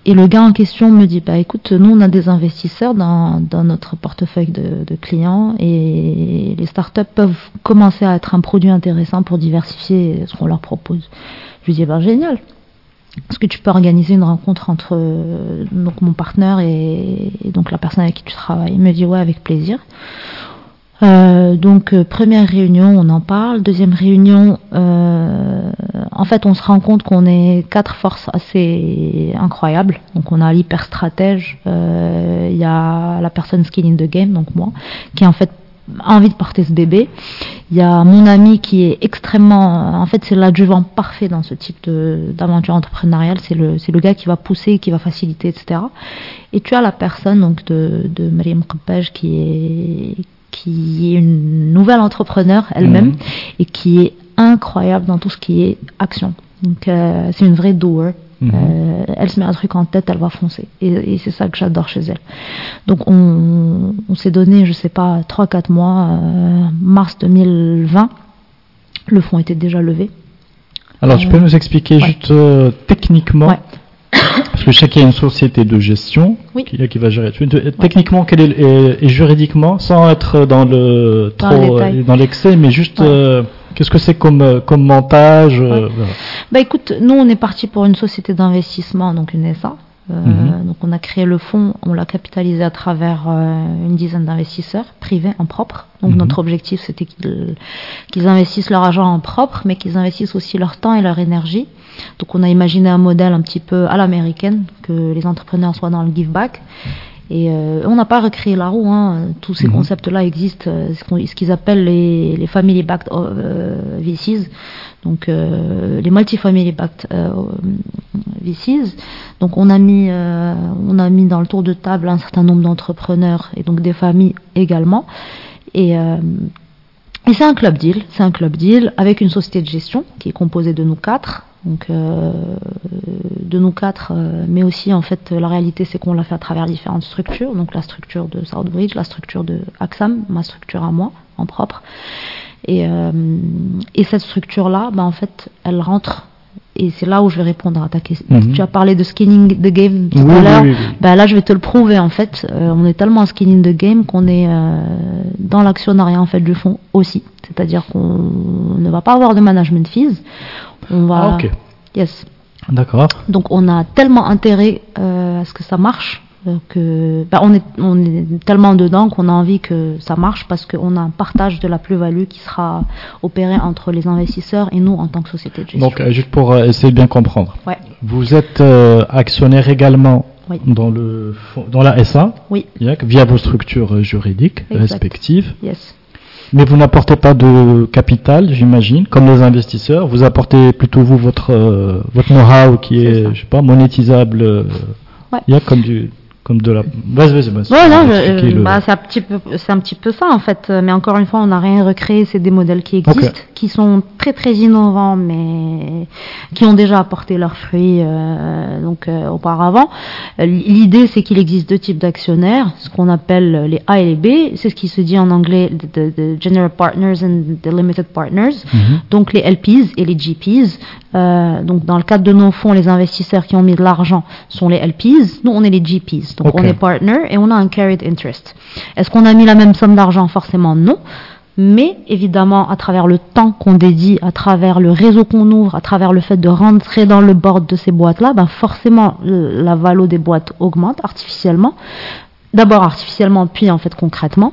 Et le gars en question me dit bah écoute, nous on a des investisseurs dans, dans notre portefeuille de, de clients et les startups peuvent commencer à être un produit intéressant pour diversifier ce qu'on leur propose. Je lui dis bah génial. Est-ce que tu peux organiser une rencontre entre euh, donc mon partenaire et, donc la personne avec qui tu travailles Il me dit ouais avec plaisir. Euh, donc euh, première réunion, on en parle. Deuxième réunion, en fait, on se rend compte qu'on est quatre forces assez incroyables. Donc on a l'hyper stratège, il y a la personne skin in the game, donc moi, qui en fait envie de porter ce bébé. Il y a mon ami qui est extrêmement, en fait, c'est l'adjuvant parfait dans ce type d'aventure entrepreneuriale. C'est le, gars qui va pousser, qui va faciliter, etc. Et tu as la personne donc de, de Mariam qui est qui est une nouvelle entrepreneur elle-même Mhm. et qui est incroyable dans tout ce qui est action. Donc euh, c'est une vraie doer. Mhm. Euh, elle se met un truc en tête, elle va foncer. Et, et c'est ça que j'adore chez elle. Donc on, on s'est donné, je sais pas, 3-4 mois, euh, mars 2020, le fonds était déjà levé. Alors, tu peux nous expliquer ouais. juste euh, techniquement, Ouais. parce que y a une société de gestion Oui. qui, qui va gérer. Techniquement, quel est, et, et juridiquement, sans être dans le Dans trop euh, dans l'excès, mais juste Ouais. Qu'est-ce que c'est comme euh, comme montage euh, Ouais. Bah écoute, nous on est parti pour une société d'investissement, donc une SA. Euh, Mhm. Donc on a créé le fonds, on l'a capitalisé à travers euh, une dizaine d'investisseurs privés en propre. Donc Mhm. notre objectif c'était qu'ils qu'ils investissent leur argent en propre, mais qu'ils investissent aussi leur temps et leur énergie. Donc on a imaginé un modèle un petit peu à l'américaine, que les entrepreneurs soient dans le give back. Et euh, on n'a pas recréé la roue, hein. tous ces Mhm. concepts-là existent, euh, ce qu'ils appellent les, les family backed euh, VCs, donc euh, les multi-family backed euh, VCs. Donc on a mis, euh, on a mis dans le tour de table un certain nombre d'entrepreneurs et donc des familles également. Et, euh, et c'est un club deal, c'est un club deal avec une société de gestion qui est composée de nous quatre. Donc euh, de nous quatre, euh, mais aussi en fait la réalité c'est qu'on l'a fait à travers différentes structures, donc la structure de Southbridge, la structure de Axam, ma structure à moi en propre. Et, euh, et cette structure-là, bah, en fait, elle rentre, et c'est là où je vais répondre à ta question. Mhm. Tu as parlé de skinning the game tout Oui, à l'heure. oui, oui. Bah, là, je vais te le prouver en fait. Euh, on est tellement skinning the game qu'on est euh, dans l'actionnariat en fait du fonds aussi. C'est-à-dire qu'on ne va pas avoir de management fees. On va. Ah, ok. Yes. D'accord. Donc on a tellement intérêt euh, à ce que ça marche que bah, on, est, on est tellement dedans qu'on a envie que ça marche parce qu'on a un partage de la plus-value qui sera opéré entre les investisseurs et nous en tant que société de gestion. Donc, euh, juste pour euh, essayer de bien comprendre. Ouais. Vous êtes euh, actionnaire également Oui. dans, le, dans la SA, Oui, via vos structures euh, juridiques Exact. respectives. yes. Mais vous n'apportez pas de capital, j'imagine, comme les investisseurs. Vous apportez plutôt vous votre euh, votre know-how qui est, ça. je sais pas, monétisable. euh, Ouais. Il y a comme du comme de la. Vas-y, vas-y, vas-y. Ouais, non, je- Expliquez le- bah, c'est un petit peu, c'est un petit peu ça en fait. Mais encore une fois, on n'a rien recréé. C'est des modèles qui existent, qui sont très très innovants, mais qui ont déjà apporté leurs fruits euh, donc euh, auparavant. L'idée, c'est qu'il existe deux types d'actionnaires, ce qu'on appelle les A et les B. C'est ce qui se dit en anglais the, the- the general partners and the limited partners. Mhm. Donc les LPs et les GPs. Euh, donc dans le cadre de nos fonds, les investisseurs qui ont mis de l'argent sont les LPs. Nous, on est les GPs. Donc on est partner et on a un carried interest. Est-ce qu'on a mis la même somme d'argent? Forcément non. Mais évidemment, à travers le temps qu'on dédie, à travers le réseau qu'on ouvre, à travers le fait de rentrer dans le board de ces boîtes-là, ben forcément, la valeur des boîtes augmente artificiellement. D'abord artificiellement, puis en fait concrètement.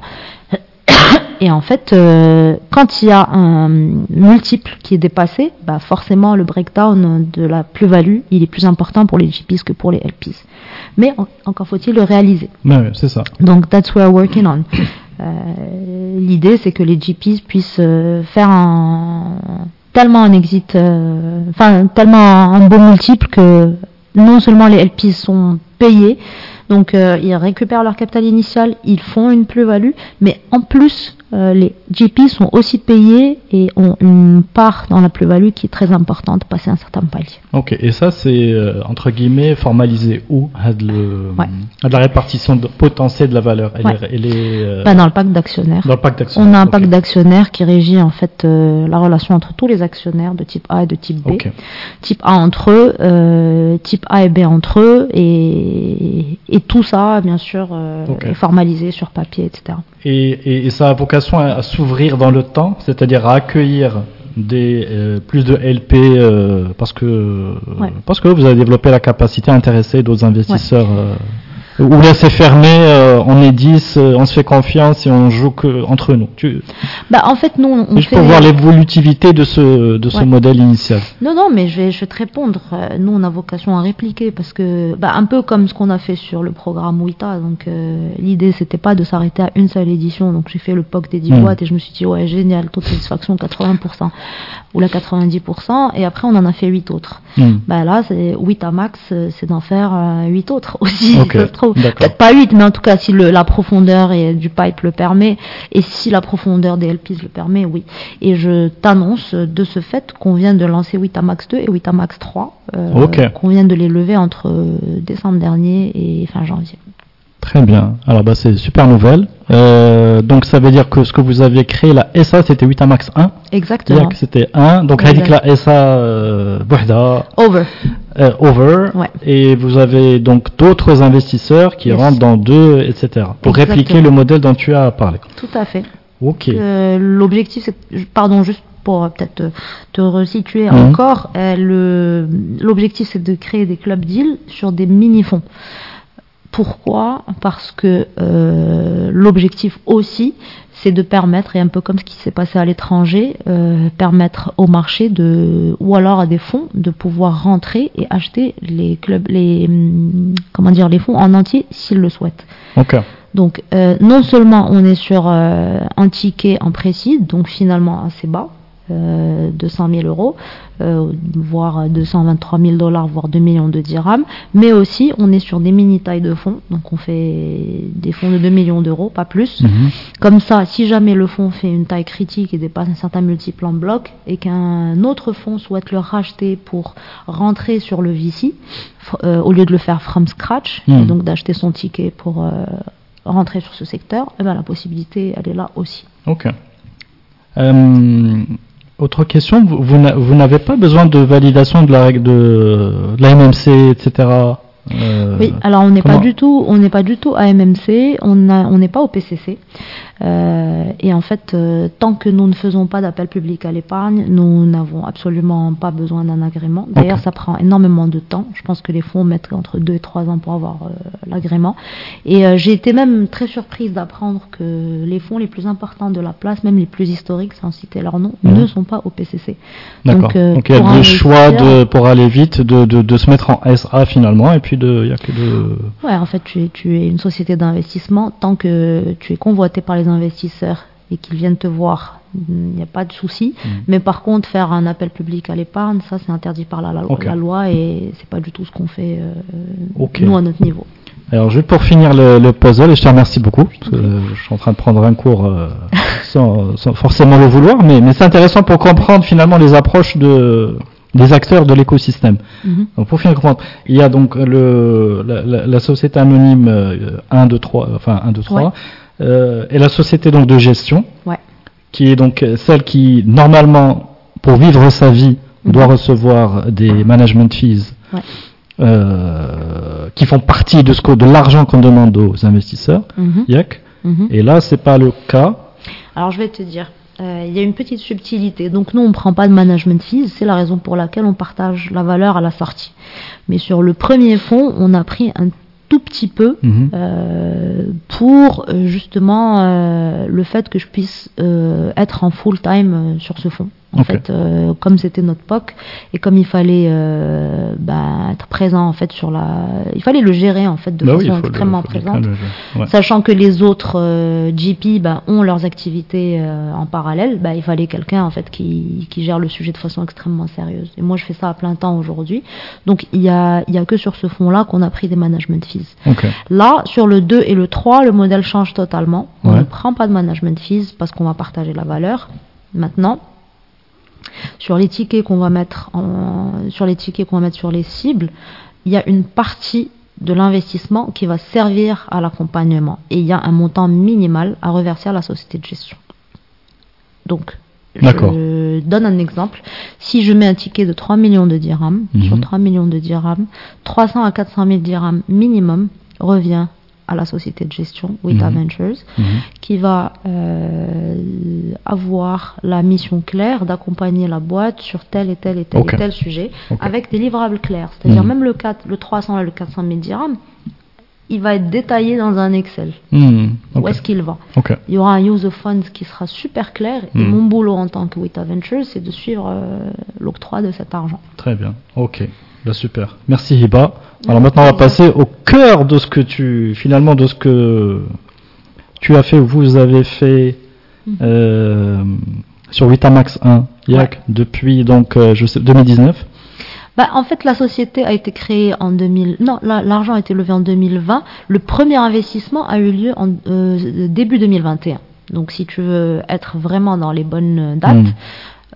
Et en fait, euh, quand il y a un multiple qui est dépassé, bah forcément le breakdown de la plus-value, il est plus important pour les GPs que pour les LPs. Mais en- encore faut-il le réaliser. Ouais, c'est ça. Donc that's what we're working on. Euh, L'idée, c'est que les GPs puissent euh, faire un tellement un exit, enfin tellement un beau multiple que non seulement les LPs sont payés, donc euh, ils récupèrent leur capital initial, ils font une plus-value, mais en plus euh, les GPs sont aussi payés et ont une part dans la plus-value qui est très importante, passer un certain palier. Ok, et ça c'est euh, entre guillemets formalisé où le, Ouais. had la répartition de, potentielle de la valeur. Elle Ouais. est, elle est, euh, Pas dans le pacte d'actionnaires. dans le pacte d'action. On a un Ok. pacte d'actionnaires qui régit en fait la relation entre tous les actionnaires de type A et de type B. Type A entre eux, type A et B entre eux, et, et tout ça, bien sûr, euh, est formalisé sur papier, etc. Et, et, et ça a vocation à, à s'ouvrir dans le temps, c'est-à-dire à accueillir des euh, plus de LP euh, parce que Ouais. parce que vous avez développé la capacité à intéresser d'autres investisseurs. Ou laisser fermer, euh, on est 10, euh, on se fait confiance et on joue que entre nous. Tu, Bah, en fait, nous, on juste fait... pour voir l'évolutivité de ce de ce Ouais. modèle initial. Non, non, mais je vais, je vais te répondre. Euh, Nous, on a vocation à répliquer parce que, bah, un peu comme ce qu'on a fait sur le programme WITA. Donc, euh, l'idée, c'était pas de s'arrêter à une seule édition. Donc, j'ai fait le POC des 10 Mm. boîtes et je me suis dit, ouais, génial, taux de satisfaction 80% ou la 90%. Et après, on en a fait 8 autres. Hmm. Bah, là, c'est 8 à max, euh, c'est d'en faire euh, 8 autres aussi, Ok, si ça se trouve. D'accord. Peut-être pas 8, mais en tout cas, si le, la profondeur et, du pipe le permet, et si la profondeur des LPs le permet, oui. Et je t'annonce de ce fait qu'on vient de lancer 8 à max 2 et 8 à max 3, euh, Ok. qu'on vient de les lever entre euh, décembre dernier et fin janvier. Très bien. Alors bah c'est super nouvelle. Euh, donc ça veut dire que ce que vous aviez créé la SA c'était 8 à max 1. Exactement. C'était 1. Donc elle dit que la SA euh, over. Euh, over. Ouais. Et vous avez donc d'autres investisseurs qui rentrent dans deux, etc. Pour répliquer le modèle dont tu as parlé. Tout à fait. Ok. Euh, l'objectif c'est pardon juste pour peut-être te, resituer mmh. encore, l'objectif c'est de créer des clubs deals sur des mini-fonds. Pourquoi Parce que euh, l'objectif aussi, c'est de permettre, et un peu comme ce qui s'est passé à l'étranger, euh, permettre au marché de, ou alors à des fonds de pouvoir rentrer et acheter les clubs, les hum, comment dire, les fonds en entier s'ils le souhaitent. Ok. Donc, euh, non seulement on est sur euh, un ticket en précis, donc finalement assez bas, euh, 200 000 euros, euh, voire 223 000 dollars, voire 2 millions de dirhams, mais aussi on est sur des mini tailles de fonds, donc on fait des fonds de 2 millions d'euros, pas plus. Mhm. Comme ça, si jamais le fonds fait une taille critique et dépasse un certain multiple en bloc, et qu'un autre fonds souhaite le racheter pour rentrer sur le VC, euh, au lieu de le faire from scratch, Mhm. et donc d'acheter son ticket pour euh, rentrer sur ce secteur, eh ben, la possibilité, elle est là aussi. Ok. Euh, autre question, vous, vous n'a- vous n'avez pas besoin de validation de la règle de, de la MMC, etc. euh, Oui, alors on n'est pas du tout, on n'est pas du tout à MMC, on n'est pas au PCC. Euh, et en fait, euh, tant que nous ne faisons pas d'appel public à l'épargne, nous n'avons absolument pas besoin d'un agrément. D'ailleurs, ça prend énormément de temps. Je pense que les fonds mettent entre 2 et 3 ans pour avoir euh, l'agrément. Et j'ai été même très surprise d'apprendre que les fonds les plus importants de la place, même les plus historiques, sans citer leur nom, ne sont pas au PCC. Donc, Donc il y a le choix de, pour aller vite de, de, de se mettre en SA finalement, et puis de, il y a que de. Ouais, en fait, tu es, tu es une société d'investissement. Tant que tu es convoité par les investisseurs et qu'ils viennent te voir, il n'y a pas de souci. Mhm. Mais par contre, faire un appel public à l'épargne, ça, c'est interdit par la, la, Ok. la loi et c'est pas du tout ce qu'on fait euh, nous à notre niveau. Alors juste pour finir le, le puzzle, et je te remercie beaucoup, parce que euh, je suis en train de prendre un cours euh, sans, sans forcément le vouloir, mais, mais c'est intéressant pour comprendre finalement les approches de, des acteurs de l'écosystème. Donc pour finir comprendre, il y a donc le, la, la- la société anonyme euh, 1, 2, 3, enfin 1, 2, 3, Ouais. Euh, et la société donc de gestion, Ouais. qui est donc euh, celle qui normalement, pour vivre sa vie, Mhm. doit recevoir des management fees Ouais. euh, qui font partie de, ce que- de l'argent qu'on demande aux investisseurs. Mhm. Yak. Mhm. Et là, c'est pas le cas. Alors je vais te dire, euh, il y a une petite subtilité. Donc nous, on ne prend pas de management fees, c'est la raison pour laquelle on partage la valeur à la sortie. Mais sur le premier fonds, on a pris un tout petit peu Mhm. euh, pour euh, justement euh, le fait que je puisse euh, être en full time sur ce fonds. En fait, euh, comme c'était notre POC et comme il fallait euh, bah, être présent en fait sur la, il fallait le gérer en fait de Bah façon extrêmement le présente. Ouais. Sachant que les autres euh, GP bah, ont leurs activités euh, en parallèle, bah, il fallait quelqu'un en fait qui, qui gère le sujet de façon extrêmement sérieuse. Et moi, je fais ça à plein temps aujourd'hui. Donc, il y a, y a que sur ce fonds-là qu'on a pris des management fees. Ok. Là, sur le 2 et le 3, le modèle change totalement. On Ouais. ne prend pas de management fees parce qu'on va partager la valeur. Maintenant, sur les tickets qu'on va mettre en- sur les tickets qu'on va mettre sur les cibles, il y a une partie de l'investissement qui va servir à l'accompagnement et il y a un montant minimal à reverser à la société de gestion. Donc, je donne un exemple. Si je mets un ticket de 3 millions de dirhams, Mhm. sur 3 millions de dirhams, 300 à 400 000 dirhams minimum revient à la société de gestion, Wita Mhm. Ventures, Mhm. qui va euh, avoir la mission claire d'accompagner la boîte sur tel et tel et tel Ok. et tel sujet, avec des livrables clairs. C'est-à-dire Mhm. même le, 4, le 300 et le 400 000 dirhams, il va être détaillé dans un Excel. Où est-ce qu'il va? Il y aura un use of funds qui sera super clair et mon boulot en tant que Wita Ventures, c'est de suivre euh, l'octroi de cet argent. Très bien. Ok. Bah, super. Merci Hiba. Alors maintenant, on va passer au cœur de ce que tu, finalement, de ce que tu as fait ou vous avez fait Mhm. euh, sur Vitamax 1, Yak, depuis donc, euh, je sais, 2019. Bah, en fait, la société a été créée en 2000. Non, la- l'argent a été levé en 2020. Le premier investissement a eu lieu en euh, début 2021. Donc, si tu veux être vraiment dans les bonnes dates, Mhm.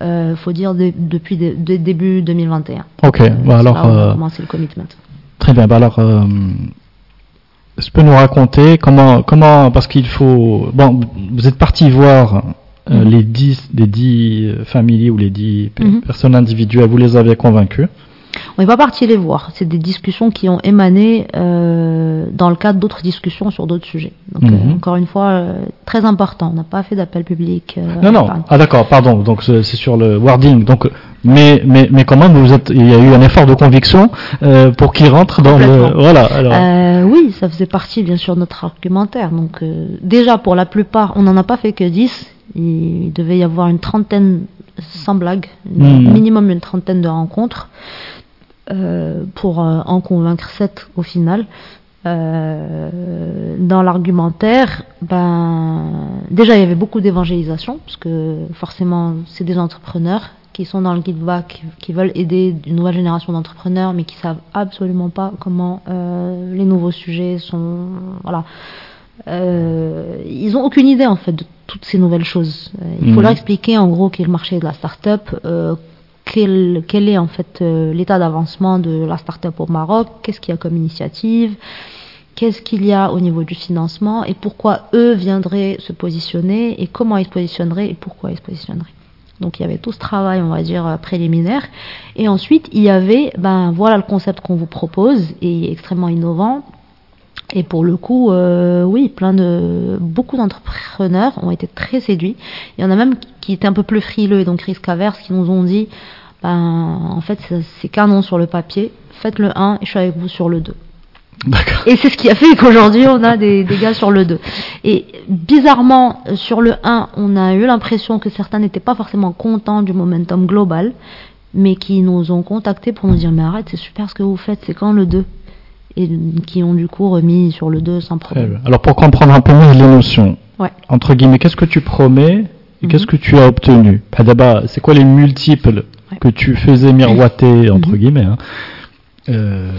Euh, faut dire de- depuis de- de- début 2021. Ok. Euh, bah, alors, euh, commencé le commitment. Très bien. Bah alors, euh, tu peux nous raconter comment, comment, parce qu'il faut, bon, vous êtes parti voir euh, Mhm. les 10, les 10 euh, familles ou les 10 pe- Mhm. personnes individuelles, vous les avez convaincus. On n'est pas parti les voir. C'est des discussions qui ont émané euh, dans le cadre d'autres discussions sur d'autres sujets. Donc, Mhm. euh, encore une fois, euh, très important. On n'a pas fait d'appel public. euh, Non, non. Ah, d'accord, pardon. Donc, c'est sur le wording. Donc, mais, mais, mais quand même, vous êtes, il y a eu un effort de conviction euh, pour qu'il rentre dans le. Voilà. Alors. Euh, oui, ça faisait partie bien sûr de notre argumentaire. Donc euh, déjà pour la plupart, on n'en a pas fait que 10. Il devait y avoir une trentaine, sans blague, Mhm. minimum une trentaine de rencontres pour euh, en convaincre 7 au final. Euh, dans l'argumentaire, ben, déjà il y avait beaucoup d'évangélisation, parce que forcément c'est des entrepreneurs qui sont dans le give back, qui veulent aider une nouvelle génération d'entrepreneurs, mais qui savent absolument pas comment euh, les nouveaux sujets sont. Voilà. Euh, ils ont aucune idée en fait de toutes ces nouvelles choses. Euh, il faut Mhm. leur expliquer en gros qu'est le marché de la start-up, euh, quel, est en fait euh, l'état d'avancement de la start-up au Maroc, qu'est-ce qu'il y a comme initiative, qu'est-ce qu'il y a au niveau du financement et pourquoi eux viendraient se positionner et comment ils se positionneraient et pourquoi ils se positionneraient. Donc il y avait tout ce travail, on va dire, euh, préliminaire. Et ensuite, il y avait, ben voilà le concept qu'on vous propose et extrêmement innovant. Et pour le coup, euh, oui, plein de beaucoup d'entrepreneurs ont été très séduits. Il y en a même qui étaient un peu plus frileux et donc risque averse qui nous ont dit, ben en fait c'est qu'un nom sur le papier. Faites le 1 et je suis avec vous sur le 2. D'accord. Et c'est ce qui a fait qu'aujourd'hui, on a des, des gars sur le 2. Et bizarrement, sur le 1, on a eu l'impression que certains n'étaient pas forcément contents du momentum global, mais qui nous ont contactés pour nous dire Mais arrête, c'est super ce que vous faites, c'est quand le 2 Et qui ont du coup remis sur le 2 sans problème. Alors, pour comprendre un peu mieux les notions, Ouais. entre guillemets, qu'est-ce que tu promets et Mhm. qu'est-ce que tu as obtenu? D'abord, c'est quoi les multiples. Que tu faisais miroiter, entre Mhm. guillemets hein euh,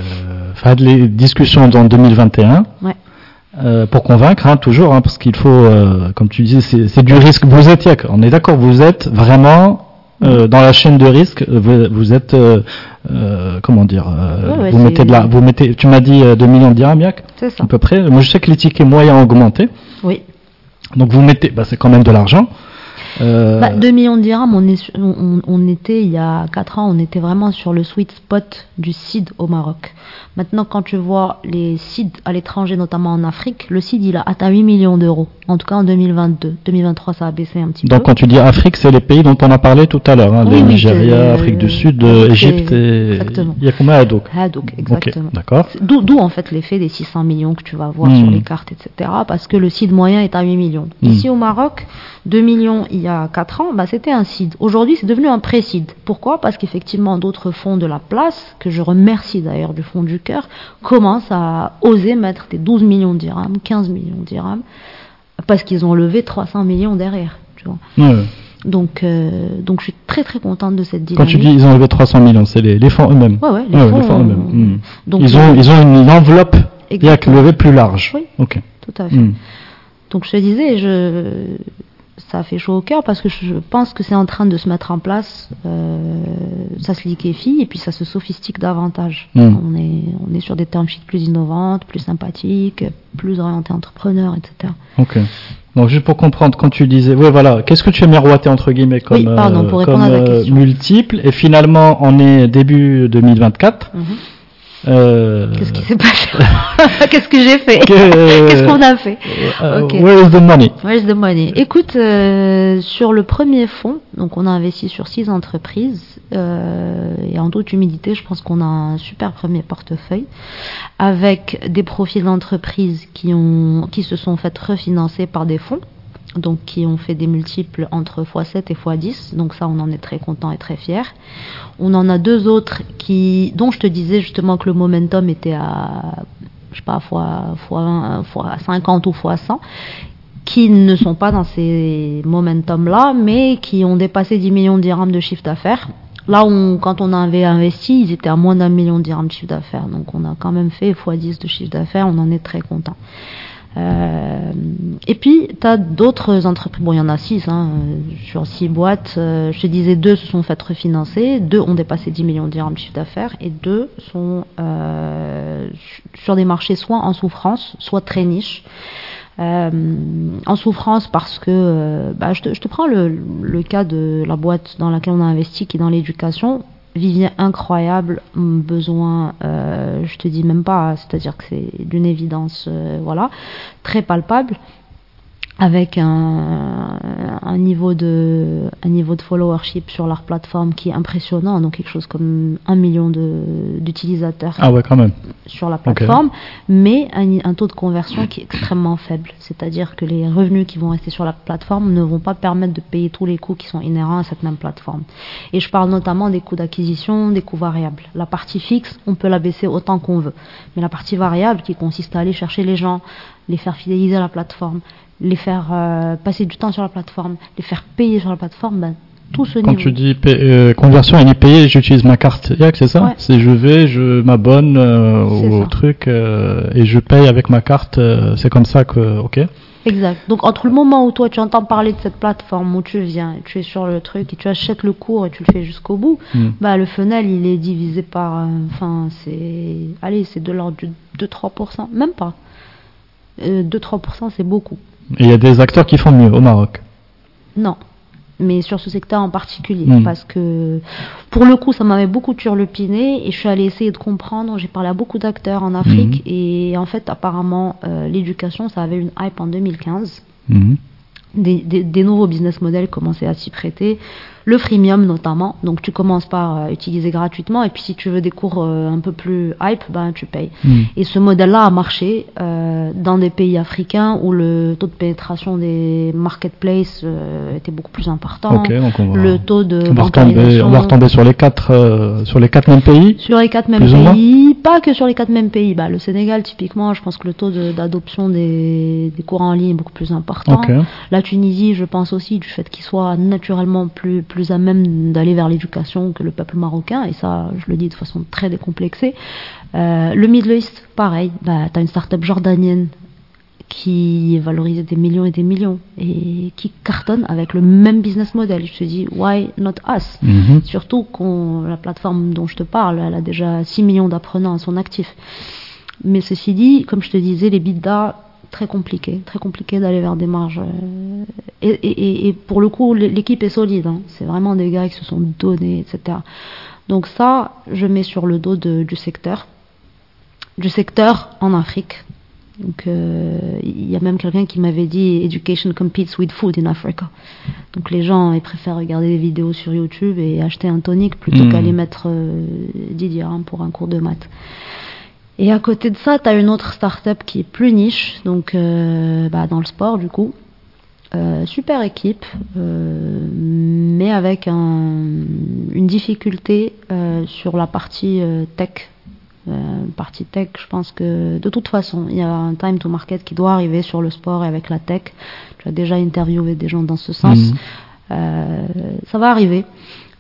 les discussions en 2021 Ouais. euh, pour convaincre, hein, toujours, hein, parce qu'il faut, euh, comme tu disais, c'est du risque. Vous êtes, on est d'accord, vous êtes vraiment euh, dans la chaîne de risque. Vous, vous êtes, comment dire, Ouais, ouais, vous mettez de la, vous mettez, tu m'as dit euh, 2 millions de dirhams, C'est ça. à peu près. Moi, je sais que les tickets moyens ont augmenté, Oui. donc vous mettez, bah, c'est quand même de l'argent. Euh, Bah, 2 millions de dirhams, on, est, on, on était, il y a 4 ans, on était vraiment sur le sweet spot du CID au Maroc. Maintenant, quand tu vois les CID à l'étranger, notamment en Afrique, le CID, il a atteint 8 millions d'euros. En tout cas, en 2022. 2023, ça a baissé un petit donc peu. quand tu dis Afrique, c'est les pays dont on a parlé tout à l'heure, hein, Oui, le oui, Nigeria, Afrique du Sud, c'est- euh, Égypte et exactement. Yakouma donc, Ok, exactement. d'accord. D'où, d'où, en fait l'effet des 600 millions que tu vas voir Hmm. sur les cartes, etc. Parce que le CID moyen est à 8 millions. Hmm. Ici au Maroc, 2 millions il y a 4 ans, bah, c'était un CID. Aujourd'hui, c'est devenu un pré-CID. Pourquoi? Parce qu'effectivement, d'autres fonds de la place, que je remercie d'ailleurs du fond du cœur, commencent à oser mettre des 12 millions de dirhams, 15 millions de dirhams, parce qu'ils ont levé 300 millions derrière. Tu vois. Ouais, ouais. Donc, euh, donc, je suis très très contente de cette Quand dynamique. tu dis ils ont levé 300 millions, c'est les, les fonds eux-mêmes. Ouais, ouais, les Ouais, fonds, les fonds euh, eux-mêmes. Hmm. donc, ils, ont, ils ont une enveloppe bien que Exactement. levée plus large. Oui. Tout à fait. Hmm. Donc je te disais, je... ça fait chaud au cœur parce que je pense que c'est en train de se mettre en place. euh, Ça se liquéfie et puis ça se sophistique davantage. Mm. On, est, on est sur des termes plus innovantes, plus sympathiques, plus orientés entrepreneurs, etc. Ok. Donc juste pour comprendre, quand tu disais, oui voilà, qu'est-ce que tu as miroité entre guillemets comme, Oui, pardon, pour répondre comme, à ta euh, question. multiple? Et finalement on est début 2024. Mhm. Euh, Qu'est-ce qui s'est passé Qu'est-ce que j'ai fait? Que- Qu'est-ce qu'on a fait? euh. Where is the money? Where's the money? Écoute, euh, sur le premier fonds, donc on a investi sur six entreprises euh, et en toute humilité, je pense qu'on a un super premier portefeuille avec des profils d'entreprises qui ont qui se sont fait refinancer par des fonds. Donc qui ont fait des multiples entre x7 et x10, donc ça on en est très content et très fier. On en a deux autres qui, dont je te disais justement que le momentum était à, je sais pas, fois, fois, fois 50 ou fois 100, qui ne sont pas dans ces momentum-là, mais qui ont dépassé 10 millions de dirhams de chiffre d'affaires. Là, on, quand on avait investi, ils étaient à moins d'un million de dirhams de chiffre d'affaires. Donc, on a quand même fait x10 de chiffre d'affaires, on en est très content. Euh, et puis, tu as d'autres entreprises, bon, il y en a six, hein, euh, sur six boîtes, euh, je te disais, deux se sont faites refinancer, deux ont dépassé 10 millions de dirhams de chiffre d'affaires, et deux sont euh, sur des marchés soit en souffrance, soit très niches. En souffrance parce que, bah, je, te, je te prends le, le cas de la boîte dans laquelle on a investi, qui est dans l'éducation. Vivier incroyable, besoin, euh, je te dis même pas, c'est-à-dire que c'est d'une évidence, euh, voilà, très palpable avec un, un, niveau de un niveau de followership sur leur plateforme qui est impressionnant donc quelque chose comme un million d'utilisateurs ah ouais quand même. sur la plateforme mais un, un, taux de conversion qui est extrêmement faible. C'est-à-dire que les revenus qui vont rester sur la plateforme ne vont pas permettre de payer tous les coûts qui sont inhérents à cette même plateforme. Et je parle notamment des coûts d'acquisition des coûts variables. La partie fixe on peut la baisser autant qu'on veut. Mais la partie variable qui consiste à aller chercher les gens les faire fidéliser à la plateforme les faire euh, passer du temps sur la plateforme, les faire payer sur la plateforme, ben, tout ce Quand tu dis euh, conversion et payer, j'utilise ma carte IAC, c'est ça Ouais. C'est je vais, je m'abonne euh, au ça. truc euh, et je paye avec ma carte. c'est comme ça que, ok. Exact. Donc entre le moment où toi tu entends parler de cette plateforme, où tu viens, tu es sur le truc et tu achètes le cours et tu le fais jusqu'au bout, Hmm. bah le funnel il est divisé par, enfin c'est, allez c'est de l'ordre du 2-3%, même pas. Euh, 2-3% c'est beaucoup. Et il y a des acteurs qui font mieux au Maroc. Non. Mais sur ce secteur en particulier. Mm. Parce que, pour le coup, ça m'avait beaucoup turlupiné et je suis allée essayer de comprendre. J'ai parlé à beaucoup d'acteurs en Afrique et en fait, apparemment, euh, l'éducation, ça avait une hype en 2015. Mhm. Des, des- des nouveaux business models commençaient à s'y prêter. Le freemium notamment. Donc, tu commences par euh, utiliser gratuitement et puis si tu veux des cours euh, un peu plus hype, ben, tu payes. Mhm. Et ce modèle-là a marché euh, dans des pays africains où le taux de pénétration des marketplaces était beaucoup plus important. Donc on va, Le taux de on va retomber, bancarisation on va retomber sur les quatre, sur les quatre mêmes pays. sur les quatre mêmes pays, pas que sur les quatre mêmes pays. Bah, le Sénégal, typiquement, je pense que le taux de- d'adoption des, des cours en ligne est beaucoup plus important. La Tunisie, je pense aussi du fait qu'il soit naturellement plus, plus à même d'aller vers l'éducation que le peuple marocain, et ça, je le dis de façon très décomplexée. Euh, le Middle East, pareil, bah, tu as une start-up jordanienne qui est valorisée des millions et des millions et qui cartonne avec le même business model. Je te dis, why not us? Mhm. Surtout qu'on la plateforme dont je te parle, elle a déjà 6 millions d'apprenants à son actif. Mais ceci dit, comme je te disais, les bidas, très compliqué, très compliqué d'aller vers des marges. euh, et, et- et pour le coup, l'é- l'équipe est solide. hein. C'est vraiment des gars qui se sont donnés, etc. Donc ça, je mets sur le dos de- du secteur, du secteur en Afrique. Donc euh, il y a même quelqu'un qui m'avait dit Education competes with food in Africa. Donc les gens ils préfèrent regarder des vidéos sur YouTube et acheter un tonic plutôt Mhm. qu'aller mettre euh, 10 dirhams pour un cours de maths. Et à côté de ça, tu as une autre start-up qui est plus niche, donc euh, bah, dans le sport du coup. Euh, super équipe, euh, mais avec un- une difficulté euh, sur la partie euh, tech. Euh, partie tech, je pense que de toute façon, il y a un time to market qui doit arriver sur le sport et avec la tech. Tu as déjà interviewé des gens dans ce sens. Euh, ça va arriver.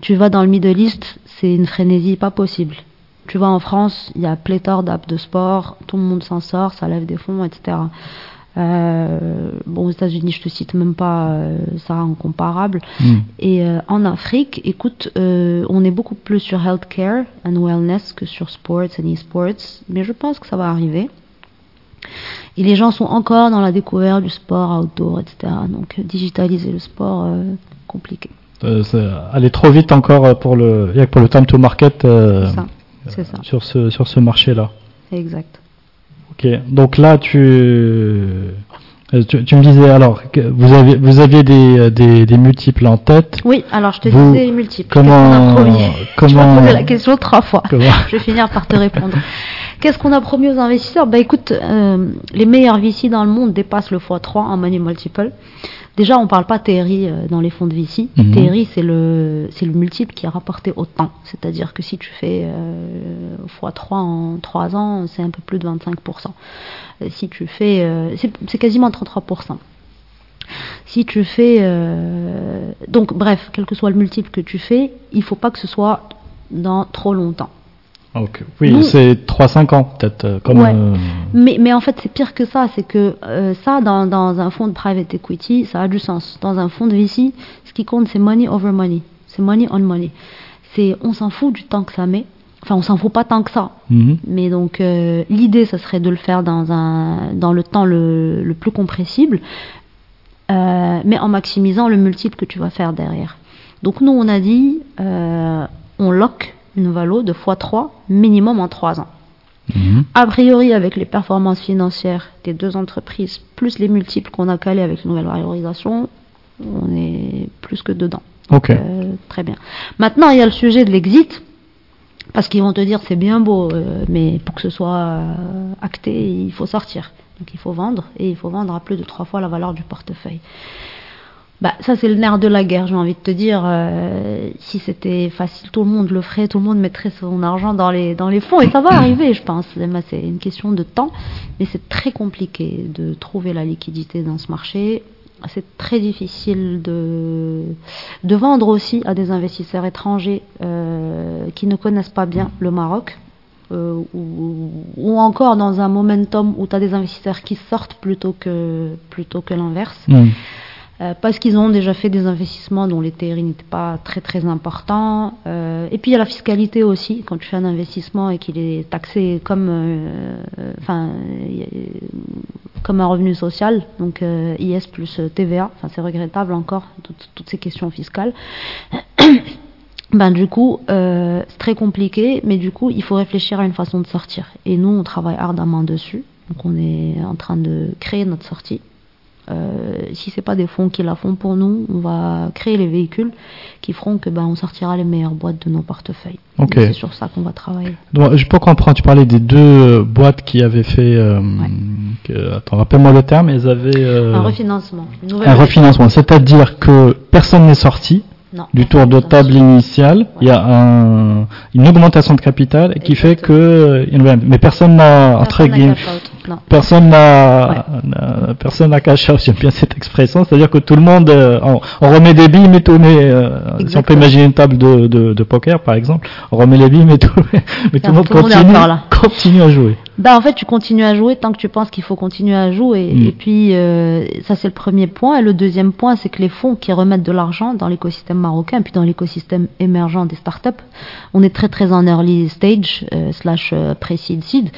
Tu vas dans le Middle East, c'est une frénésie pas possible. Tu vas en France, il y a pléthore d'apps de sport, tout le monde s'en sort, ça lève des fonds, etc. Euh, bon, aux États-Unis, je te cite même pas euh, ça en comparable. Mhm. Et euh, en Afrique, écoute, on est beaucoup plus sur healthcare and wellness que sur sports and e-sports, mais je pense que ça va arriver. Et les gens sont encore dans la découverte du sport outdoor, etc. Donc digitaliser le sport, compliqué. C'est aller trop vite encore pour le, pour time to market ça. Ça. sur ce sur ce marché-là. Exact. Ok, donc là tu, euh, tu, tu me disais alors vous avez vous aviez des, euh, des, des multiples en tête. Oui, alors je te Vous- disais multiple. comment- comment- posé la question trois fois. Je vais finir par te répondre. Qu'est-ce qu'on a promis aux investisseurs? Bah écoute, euh, les meilleurs VC dans le monde dépassent le x3 en money multiple. Déjà, on parle pas TRI euh, dans les fonds de VC. TRI, c'est le, c'est le multiple qui a rapporté autant. C'est-à-dire que si tu fais euh, x3 en 3 ans, c'est un peu plus de 25%. Euh, Si tu fais, euh, c'est c'est quasiment 33%. Si tu fais, euh, donc bref, quel que soit le multiple que tu fais, il faut pas que ce soit dans trop longtemps. Ok. Oui, Nous- c'est 3-5 ans peut-être. euh, Comme, Ouais. euh, Mais, mais en fait, c'est pire que ça. C'est que euh, ça, dans, dans un fonds de private equity, ça a du sens. Dans un fonds de VC, ce qui compte, c'est money over money. C'est money on money. C'est, on s'en fout du temps que ça met. Enfin, on s'en fout pas tant que ça. mhm. Mais donc, euh, l'idée, ça serait de le faire dans, un, dans le temps le, le plus compressible, mais en maximisant le multiple que tu vas faire derrière. Donc, nous, on a dit, on lock une valo de x3 minimum en 3 ans. Mhm. A priori, avec les performances financières des deux entreprises, plus les multiples qu'on a calés avec une nouvelle valorisation, on est plus que dedans. Ok. Euh, très bien. Maintenant, il y a le sujet de l'exit. Parce qu'ils vont te dire c'est bien beau, euh, mais pour que ce soit euh, acté, il faut sortir. Donc il faut vendre, et il faut vendre à plus de trois fois la valeur du portefeuille. Bah, ça, c'est le nerf de la guerre, j'ai envie de te dire. euh, si c'était facile, tout le monde le ferait, tout le monde mettrait son argent dans les, dans les fonds, et ça va arriver, je pense. Bah, C'est une question de temps, mais c'est très compliqué de trouver la liquidité dans ce marché. C'est très difficile de, de vendre aussi à des investisseurs étrangers euh, qui ne connaissent pas bien le Maroc. euh, ou, ou encore dans un momentum où tu as des investisseurs qui sortent plutôt que, plutôt que l'inverse. Euh, parce qu'ils ont déjà fait des investissements dont les TRI n'étaient pas très très importants. Euh, et puis il y a la fiscalité aussi, quand tu fais un investissement et qu'il est taxé comme, euh, enfin, comme un revenu social, donc IS plus TVA, enfin, c'est regrettable encore, toutes, ces questions fiscales. Ben, du coup, c'est très compliqué, mais du coup, il faut réfléchir à une façon de sortir. Et nous, on travaille ardemment dessus. Donc, on est en train de créer notre sortie. Euh, si c'est pas des fonds qui la font pour nous, on va créer les véhicules qui feront que ben on sortira les meilleures boîtes de nos portefeuilles. C'est sur ça qu'on va travailler. Donc, je peux comprendre, tu parlais des deux euh, boîtes qui avaient fait. euh, que- attends, rappelle-moi le terme, elles avaient. euh, un refinancement. un refinancement. C'est-à-dire que personne n'est sorti Non, du tour de table initial. Il y a un, une augmentation de capital qui fait que. Mais personne n'a. Entre Personne n'a guillemets. Personne n'a, personne n'a cash out, j'aime bien cette expression, c'est-à-dire que tout le monde, euh, on, on remet des billes, mais tout, mais, euh, si on peut imaginer une table de, de, de poker, par exemple, on remet les billes, mais tout, mais tout le monde tout le monde est continue, là. continue à jouer. Bah en fait tu continues à jouer tant que tu penses qu'il faut continuer à jouer. Mm. et puis euh, ça c'est le premier point. Et le deuxième point c'est que les fonds qui remettent de l'argent dans l'écosystème marocain puis dans l'écosystème émergent des startups on est très très en early stage euh, slash euh, pre-seed seed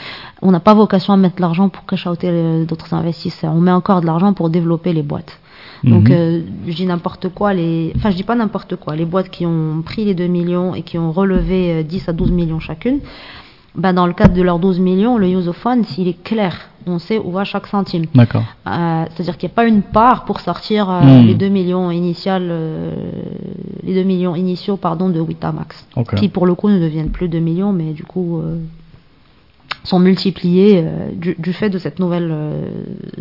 on n'a pas vocation à mettre de l'argent pour cash outer euh, d'autres investisseurs. On met encore de l'argent pour développer les boîtes. Donc Mhm. euh, je dis n'importe quoi les enfin je dis pas n'importe quoi. Les boîtes qui ont pris les 2 millions et qui ont relevé euh, 10 à 12 millions chacune ben, dans le cadre de leurs 12 millions, le use of funds, s'il est clair, on sait où va chaque centime. D'accord. Euh, C'est-à-dire qu'il n'y a pas une part pour sortir euh, Hmm. les 2 millions initiales, euh, les 2 millions initiaux pardon, de Witamax, Ok. qui pour le coup ne deviennent plus 2 millions, mais du coup sont multipliés du, du fait de cette nouvelle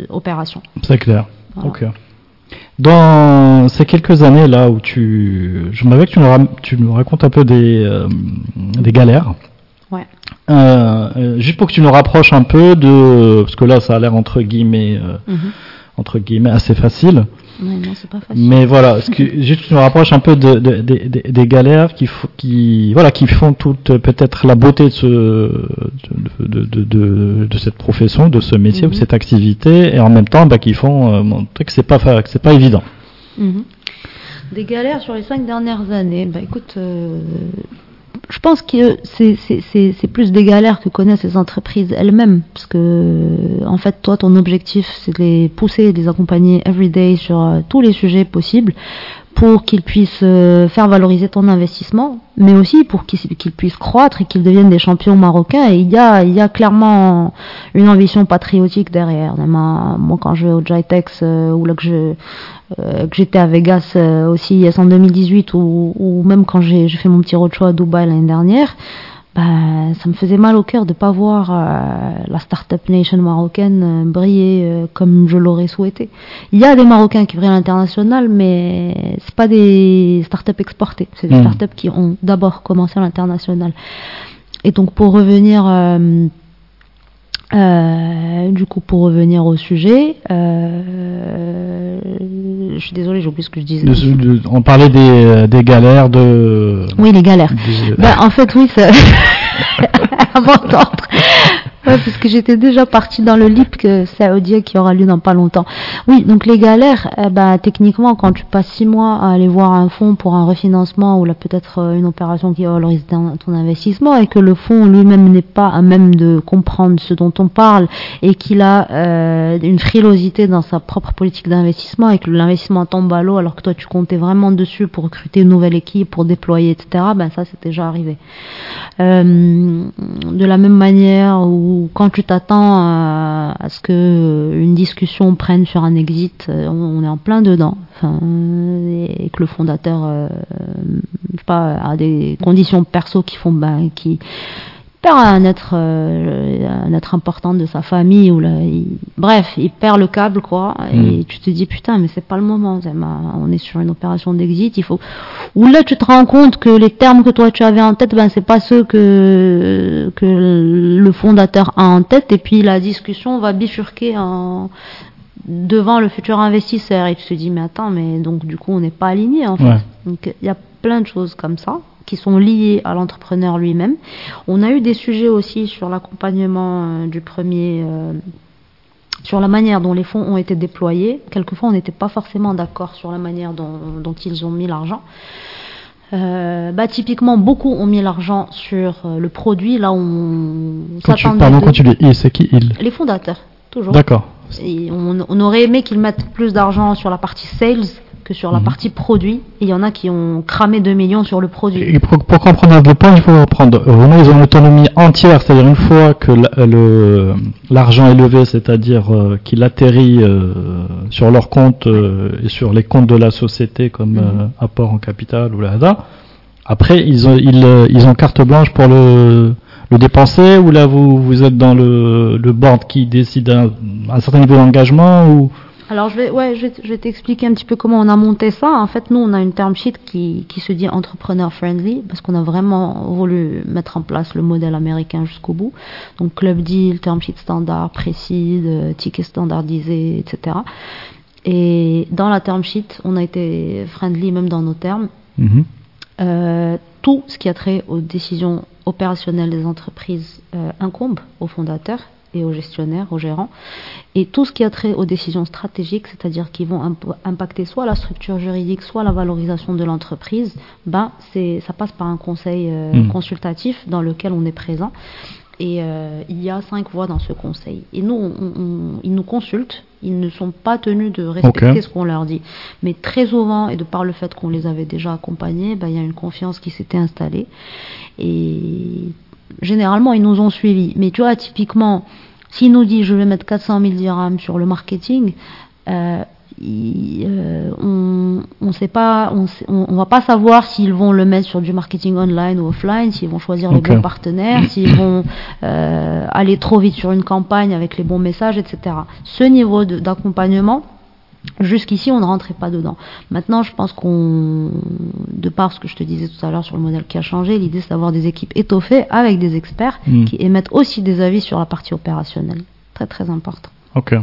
opération. C'est clair. Voilà. Ok. Dans ces quelques années là où tu, je m'avais que tu nous, ram- tu nous racontes un peu des, des galères. Ouais. Euh, euh, juste pour que tu nous rapproches un peu de, parce que là ça a l'air entre guillemets, euh, Mhm. entre guillemets assez facile. Ouais, non, c'est pas facile. Mais voilà, ce que, juste que tu nous rapproches un peu de, de- de- de- des galères qui, qui, voilà, qui font toute peut-être la beauté de, ce, de, cette profession, de ce métier, Mhm. de cette activité, et en même temps bah, qui font euh, montrer que c'est pas, que c'est pas évident. Mhm. Des galères sur les cinq dernières années. Bah écoute, euh, je pense que c'est- plus des galères que connaissent les entreprises elles-mêmes. Parce que, en fait, toi, ton objectif, c'est de les pousser, de les accompagner everyday sur euh, tous les sujets possibles pour qu'ils puissent euh, faire valoriser ton investissement, mais aussi pour qu'ils puissent croître et qu'ils deviennent des champions marocains. Et il y a, il y a clairement une ambition patriotique derrière. Euh, moi, quand je vais au Jitex euh, ou là que j'étais à Vegas aussi en 2018 ou, ou même quand j'ai fait mon petit roadshow à Dubaï l'année dernière, bah, ça me faisait mal au cœur de pas voir euh, la startup nation marocaine euh, briller euh, comme je l'aurais souhaité. Il y a des Marocains qui brillent à l'international, mais c'est pas des startups exportées, c'est des Mhm. startups qui ont d'abord commencé à l'international. Et donc pour revenir euh, euh, du coup, pour revenir au sujet, euh, je suis désolée, j'ai oublié ce que je disais. De on parlait des, euh, des galères de. Oui, les galères. des- Ben, en fait, oui, ça... à m'entendre. parce que j'étais déjà partie dans le LIP que saoudien qui aura lieu dans pas longtemps. Oui, donc les galères, eh ben, techniquement, quand tu passes six mois à aller voir un fonds pour un refinancement ou là peut-être euh, une opération qui valorise ton investissement et que le fonds lui-même n'est pas à même de comprendre ce dont on parle et qu'il a euh, une frilosité dans sa propre politique d'investissement et que l'investissement tombe à l'eau alors que toi tu comptais vraiment dessus pour recruter une nouvelle équipe, pour déployer, etc. Ben ça c'est déjà arrivé. Euh, de la même manière où quand tu t'attends à, ce que une discussion prenne sur un exit, euh, on, est en plein dedans. Enfin, et que le fondateur, euh, pas, a des conditions perso qui font, ben, qui perd un être, euh, un être important de sa famille ou bref, il perd le câble quoi. Et mm. tu te dis putain, mais c'est pas le moment. On est sur une opération d'exit. Il faut. Ou là, tu te rends compte que les termes que toi tu avais en tête, ben c'est pas ceux que que le fondateur a en tête. Et puis la discussion va bifurquer en devant le futur investisseur. Et tu te dis mais attends, mais donc du coup on n'est pas aligné en fait. Donc il y a plein de choses comme ça qui sont liés à l'entrepreneur lui-même. On a eu des sujets aussi sur l'accompagnement euh, du premier, euh, sur la manière dont les fonds ont été déployés. Quelquefois, on n'était pas forcément d'accord sur la manière dont, ils ont mis l'argent. Euh, bah, typiquement, beaucoup ont mis l'argent sur le produit. Là, on quand tu, pardon, quand tu dis c'est qui ils Les fondateurs, toujours. D'accord. On, on, aurait aimé qu'ils mettent plus d'argent sur la partie sales que sur la mhm. partie produit. Il y en a qui ont cramé 2 millions sur le produit. Et pour, comprendre un peu point, il faut reprendre. Vraiment, ils ont une autonomie entière, c'est-à-dire une fois que l'argent est levé, c'est-à-dire euh, qu'il atterrit euh, sur leur compte euh, et sur les comptes de la société comme mhm. apport en capital ou là, après ils ont, ils, ils ont carte blanche pour le le dépenser ou là vous, vous êtes dans le, le board qui décide un, un certain niveau d'engagement ou alors je vais, ouais, je vais, t'expliquer un petit peu comment on a monté ça. En fait, nous, on a une term sheet qui, qui se dit entrepreneur friendly parce qu'on a vraiment voulu mettre en place le modèle américain jusqu'au bout. Donc club deal, term sheet standard, précise, euh, ticket standardisé, etc. Et dans la term sheet, on a été friendly même dans nos termes. Mm-hmm. Euh, tout ce qui a trait aux décisions opérationnelles des entreprises euh, incombe aux fondateurs et aux gestionnaires, aux gérants. Et tout ce qui a trait aux décisions stratégiques, c'est-à-dire qui vont impacter soit la structure juridique, soit la valorisation de l'entreprise, ben, ça passe par un conseil euh, hmm. consultatif dans lequel on est présent. Et euh, il y a cinq voix dans ce conseil. Et nous, ils nous consultent. Ils ne sont pas tenus de respecter ce qu'on leur dit. Mais très souvent, et de par le fait qu'on les avait déjà accompagnés, ben, il y a une confiance qui s'était installée. Et généralement, ils nous ont suivis. Mais tu vois, typiquement, s'il nous dit je vais mettre 400 000 dirhams sur le marketing, euh, euh, on on sait pas, on, on, va pas savoir s'ils vont le mettre sur du marketing online ou offline, s'ils vont choisir les bons partenaires, s'ils vont euh, aller trop vite sur une campagne avec les bons messages, etc. Ce niveau d'accompagnement, Jusqu'ici, on ne rentrait pas dedans. Maintenant, je pense qu'on, de par ce que je te disais tout à l'heure sur le modèle qui a changé, l'idée c'est d'avoir des équipes étoffées avec des experts hmm. qui émettent aussi des avis sur la partie opérationnelle. Très très important. Ok.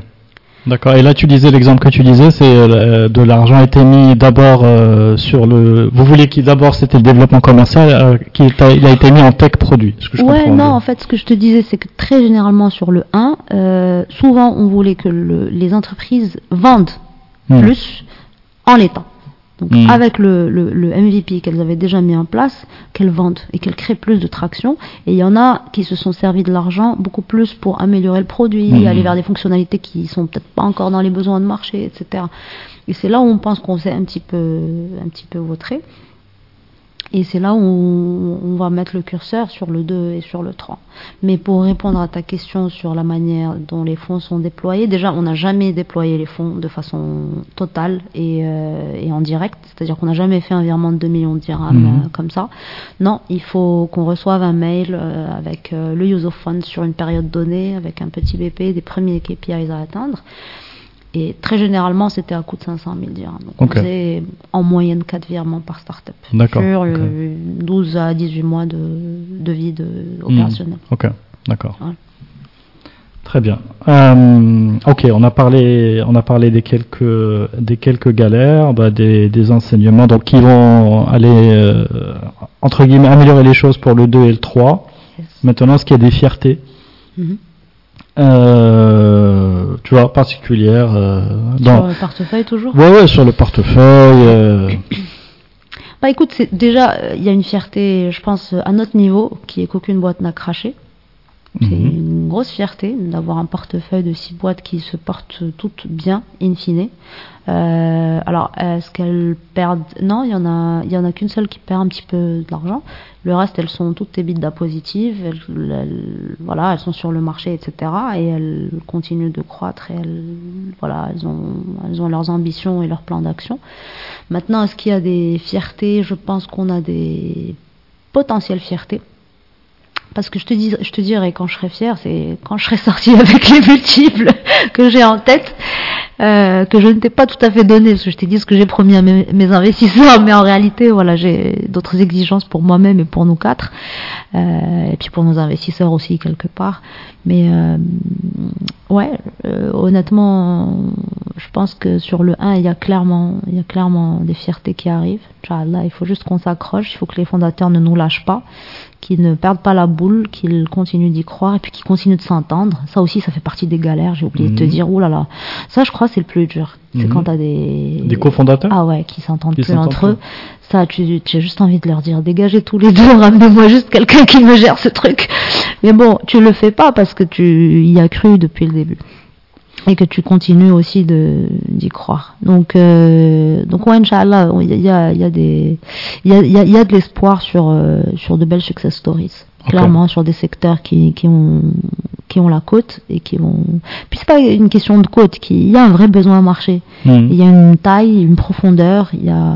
D'accord. Et là, tu disais l'exemple que tu disais, c'est euh, de l'argent a été mis d'abord euh, sur le. Vous voulez qu'il d'abord c'était le développement commercial, euh, qu'il a, il a été mis en tech produit. Ce que je ouais, non. En fait, ce que je te disais, c'est que très généralement sur le 1, souvent on voulait que le, les entreprises vendent Hmm. plus en l'état. Donc hmm. avec le, le, MVP qu'elles avaient déjà mis en place, qu'elles vendent et qu'elles créent plus de traction. Et il y en a qui se sont servis de l'argent beaucoup plus pour améliorer le produit, hmm. aller vers des fonctionnalités qui sont peut-être pas encore dans les besoins de marché, etc. Et c'est là où on pense qu'on s'est un petit peu, un petit peu vautré. Et c'est là où on, va mettre le curseur sur le 2 et sur le 3. Mais pour répondre à ta question sur la manière dont les fonds sont déployés, déjà, on n'a jamais déployé les fonds de façon totale et, euh, en direct. C'est-à-dire qu'on n'a jamais fait un virement de 2 millions de dirhams mhm. euh, comme ça. Non, il faut qu'on reçoive un mail euh, avec le use of funds sur une période donnée, avec un petit BP, des premiers KPIs à atteindre. Et très généralement, c'était à coût de 500 000 dirhams. Donc, on faisait en moyenne 4 virements par startup. D'accord. Sur 12 à 18 mois de, de vie de, hmm. opérationnelle. Ok, d'accord. Très bien. Euh, ok, on a parlé, on a parlé des quelques, des quelques galères, bah, des, des, enseignements, donc qui vont aller euh, entre guillemets améliorer les choses pour le 2 et le 3. Maintenant, ce qui est des fiertés? Mm-hmm. Euh, tu vois, particulière. Euh, dans... Sur le portefeuille toujours Ouais, ouais, sur le portefeuille. euh, Bah écoute, c'est déjà, il y a une fierté, je pense, à notre niveau, qui est qu'aucune boîte n'a craché. C'est Mhm. une grosse fierté d'avoir un portefeuille de six boîtes qui se portent toutes bien, in fine. Euh, alors, est-ce qu'elles perdent? Non, il y en a, il y en a qu'une seule qui perd un petit peu d'argent. Le reste, elles sont toutes EBITDA positives. Elles, elles- voilà, elles sont sur le marché, etc. Et elles continuent de croître. Et elles, voilà, elles ont, elles ont leurs ambitions et leurs plans d'action. Maintenant, est-ce qu'il y a des fiertés? Je pense qu'on a des potentielles fiertés. Parce que je te, dis, je te dirais, quand je serai fière, c'est quand je serai sortie avec les multiples que j'ai en tête, euh, que je ne t'ai pas tout à fait donné, parce que je t'ai dit ce que j'ai promis à mes, mes investisseurs, mais en réalité, voilà, j'ai d'autres exigences pour moi-même et pour nous quatre, euh, et puis pour nos investisseurs aussi, quelque part. Mais euh, ouais, euh, honnêtement, je pense que sur le 1, il y a clairement, il y a clairement des fiertés qui arrivent. Inch'Allah, il faut juste qu'on s'accroche, il faut que les fondateurs ne nous lâchent pas, qu'ils ne perdent pas la boule, qu'ils continuent d'y croire et puis qu'ils continuent de s'entendre. Ça aussi, ça fait partie des galères. J'ai oublié de te Mhm. dire, oulala, ça, je crois, c'est le plus dur. C'est Mhm. quand t'as des Des cofondateurs ah ouais, qui s'entendent plus entre eux. Ça, tu, tu as juste envie de leur dire, dégagez tous les deux, ramenez-moi juste quelqu'un qui me gère ce truc. Mais bon, tu le fais pas parce que tu y as cru depuis le début. Et que tu continues aussi de d'y croire. Donc, euh, donc ouais, Inch'Allah, il y a, il y a, des, il y a, il y a, de l'espoir sur, euh, sur de belles success stories. Clairement, sur des secteurs qui, qui ont, qui ont la côte et qui vont. Puis c'est pas une question de côte, qui, il y a un vrai besoin à marcher. Mhm. Il y a une taille, une profondeur, il y a,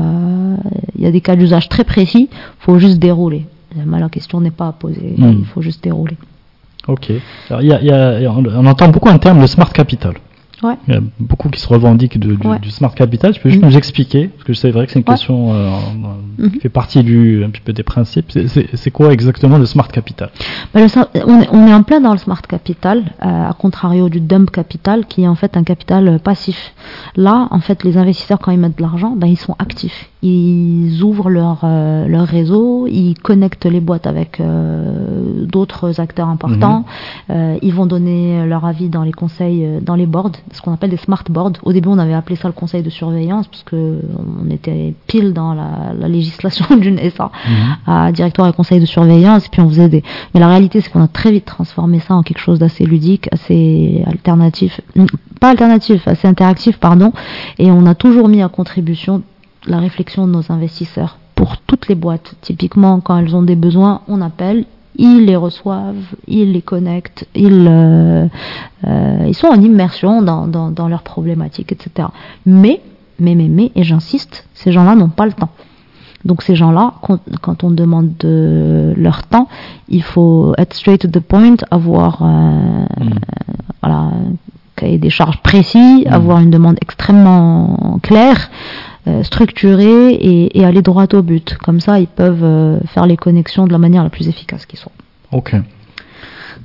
il y a des cas d'usage très précis, il faut juste dérouler. La question n'est pas à poser, Mm. il faut juste dérouler. Ok. Alors, y a- y a- on on entend beaucoup un terme, le smart capital. Ouais. Il y a beaucoup qui se revendiquent de- du, Ouais. du smart capital. Tu peux juste Mhm. nous expliquer Parce que c'est vrai que c'est une Ouais. question euh, Mhm. qui fait partie du, un petit peu des principes. C'est- quoi exactement le smart capital? Bah, le on, est, on est en plein dans le smart capital, euh, à contrario du dump capital, qui est en fait un capital euh, passif. Là, en fait, les investisseurs, quand ils mettent de l'argent, ben, ils sont actifs. Ils ouvrent leur, euh, leur réseau, ils connectent les boîtes avec euh, d'autres acteurs importants, euh, ils vont donner leur avis dans les conseils, euh, dans les boards, ce qu'on appelle des smart boards. Au début, on avait appelé ça le conseil de surveillance, parce que on était pile dans la, la législation d'une SA à directoire et conseil de surveillance, et puis on faisait des. Mais la réalité, c'est qu'on a très vite transformé ça en quelque chose d'assez ludique, assez alternatif, pas alternatif, assez interactif, pardon, et on a toujours mis à contribution la réflexion de nos investisseurs pour toutes les boîtes. Typiquement, quand elles ont des besoins, on appelle. Ils les reçoivent, ils les connectent, ils, euh, euh, ils sont en immersion dans, dans, dans leurs problématiques, etc. Mais, mais, mais, mais, et j'insiste, ces gens-là n'ont pas le temps. Donc ces gens-là, quand, on demande de leur temps, il faut être straight to the point, avoir euh, voilà, un cahier des charges précis, Mhm. avoir une demande extrêmement claire, euh, structurée et, et aller droit au but. Comme ça, ils peuvent euh, faire les connexions de la manière la plus efficace qui soit. Ok.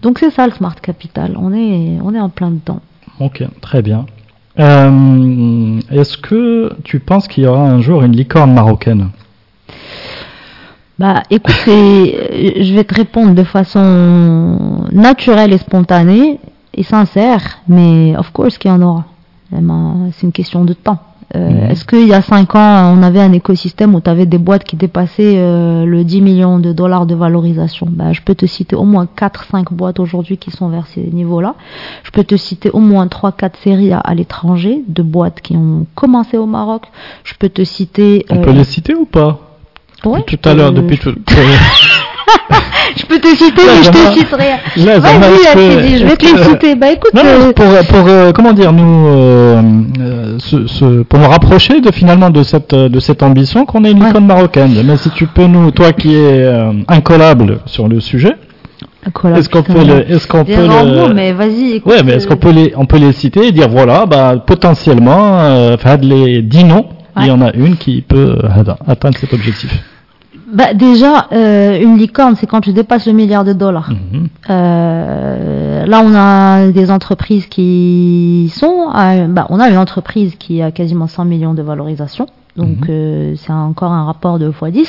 Donc c'est ça le smart capital. On est, on est en plein dedans. Ok, très bien. Euh, Est-ce que tu penses qu'il y aura un jour une licorne marocaine? Bah, écoute, euh, je vais te répondre de façon naturelle et spontanée et sincère, mais of course qu'il y en aura. C'est une question de temps. Euh, Mhm. Est-ce qu'il y a 5 ans, on avait un écosystème où tu avais des boîtes qui dépassaient euh, le 10 millions de dollars de valorisation? Bah, Je peux te citer au moins 4-5 boîtes aujourd'hui qui sont vers ces niveaux-là. Je peux te citer au moins 3-4 séries à, à l'étranger de boîtes qui ont commencé au Maroc. Je peux te citer... On euh, peut les citer ou pas? Je tout à l'heure, depuis je- tout. Je peux te citer, Là, mais je te citerai. Vas-y, je vais te les que- citer. Bah écoute, Non, euh, non, pour, pour euh, comment dire, nous, euh, euh, ce- ce- pour nous rapprocher de finalement de cette euh, de cette ambition qu'on ait une Ouais. licorne marocaine. Mais si tu peux nous, toi qui es euh, incollable sur le sujet, est-ce qu'on peut le, est-ce qu'on peut le, mais vas-y, ouais, mais est-ce qu'on peut les, on peut les citer et dire voilà, bah potentiellement, euh, les dix noms, il y en a une qui peut euh, atteindre cet objectif. Bah, déjà, euh, une licorne, c'est quand tu dépasses le milliard de dollars. Mhm. Euh, là, on a des entreprises qui sont. à- bah, on a une entreprise qui a quasiment 100 millions de valorisation. Donc Mhm. euh, c'est encore un rapport de x10,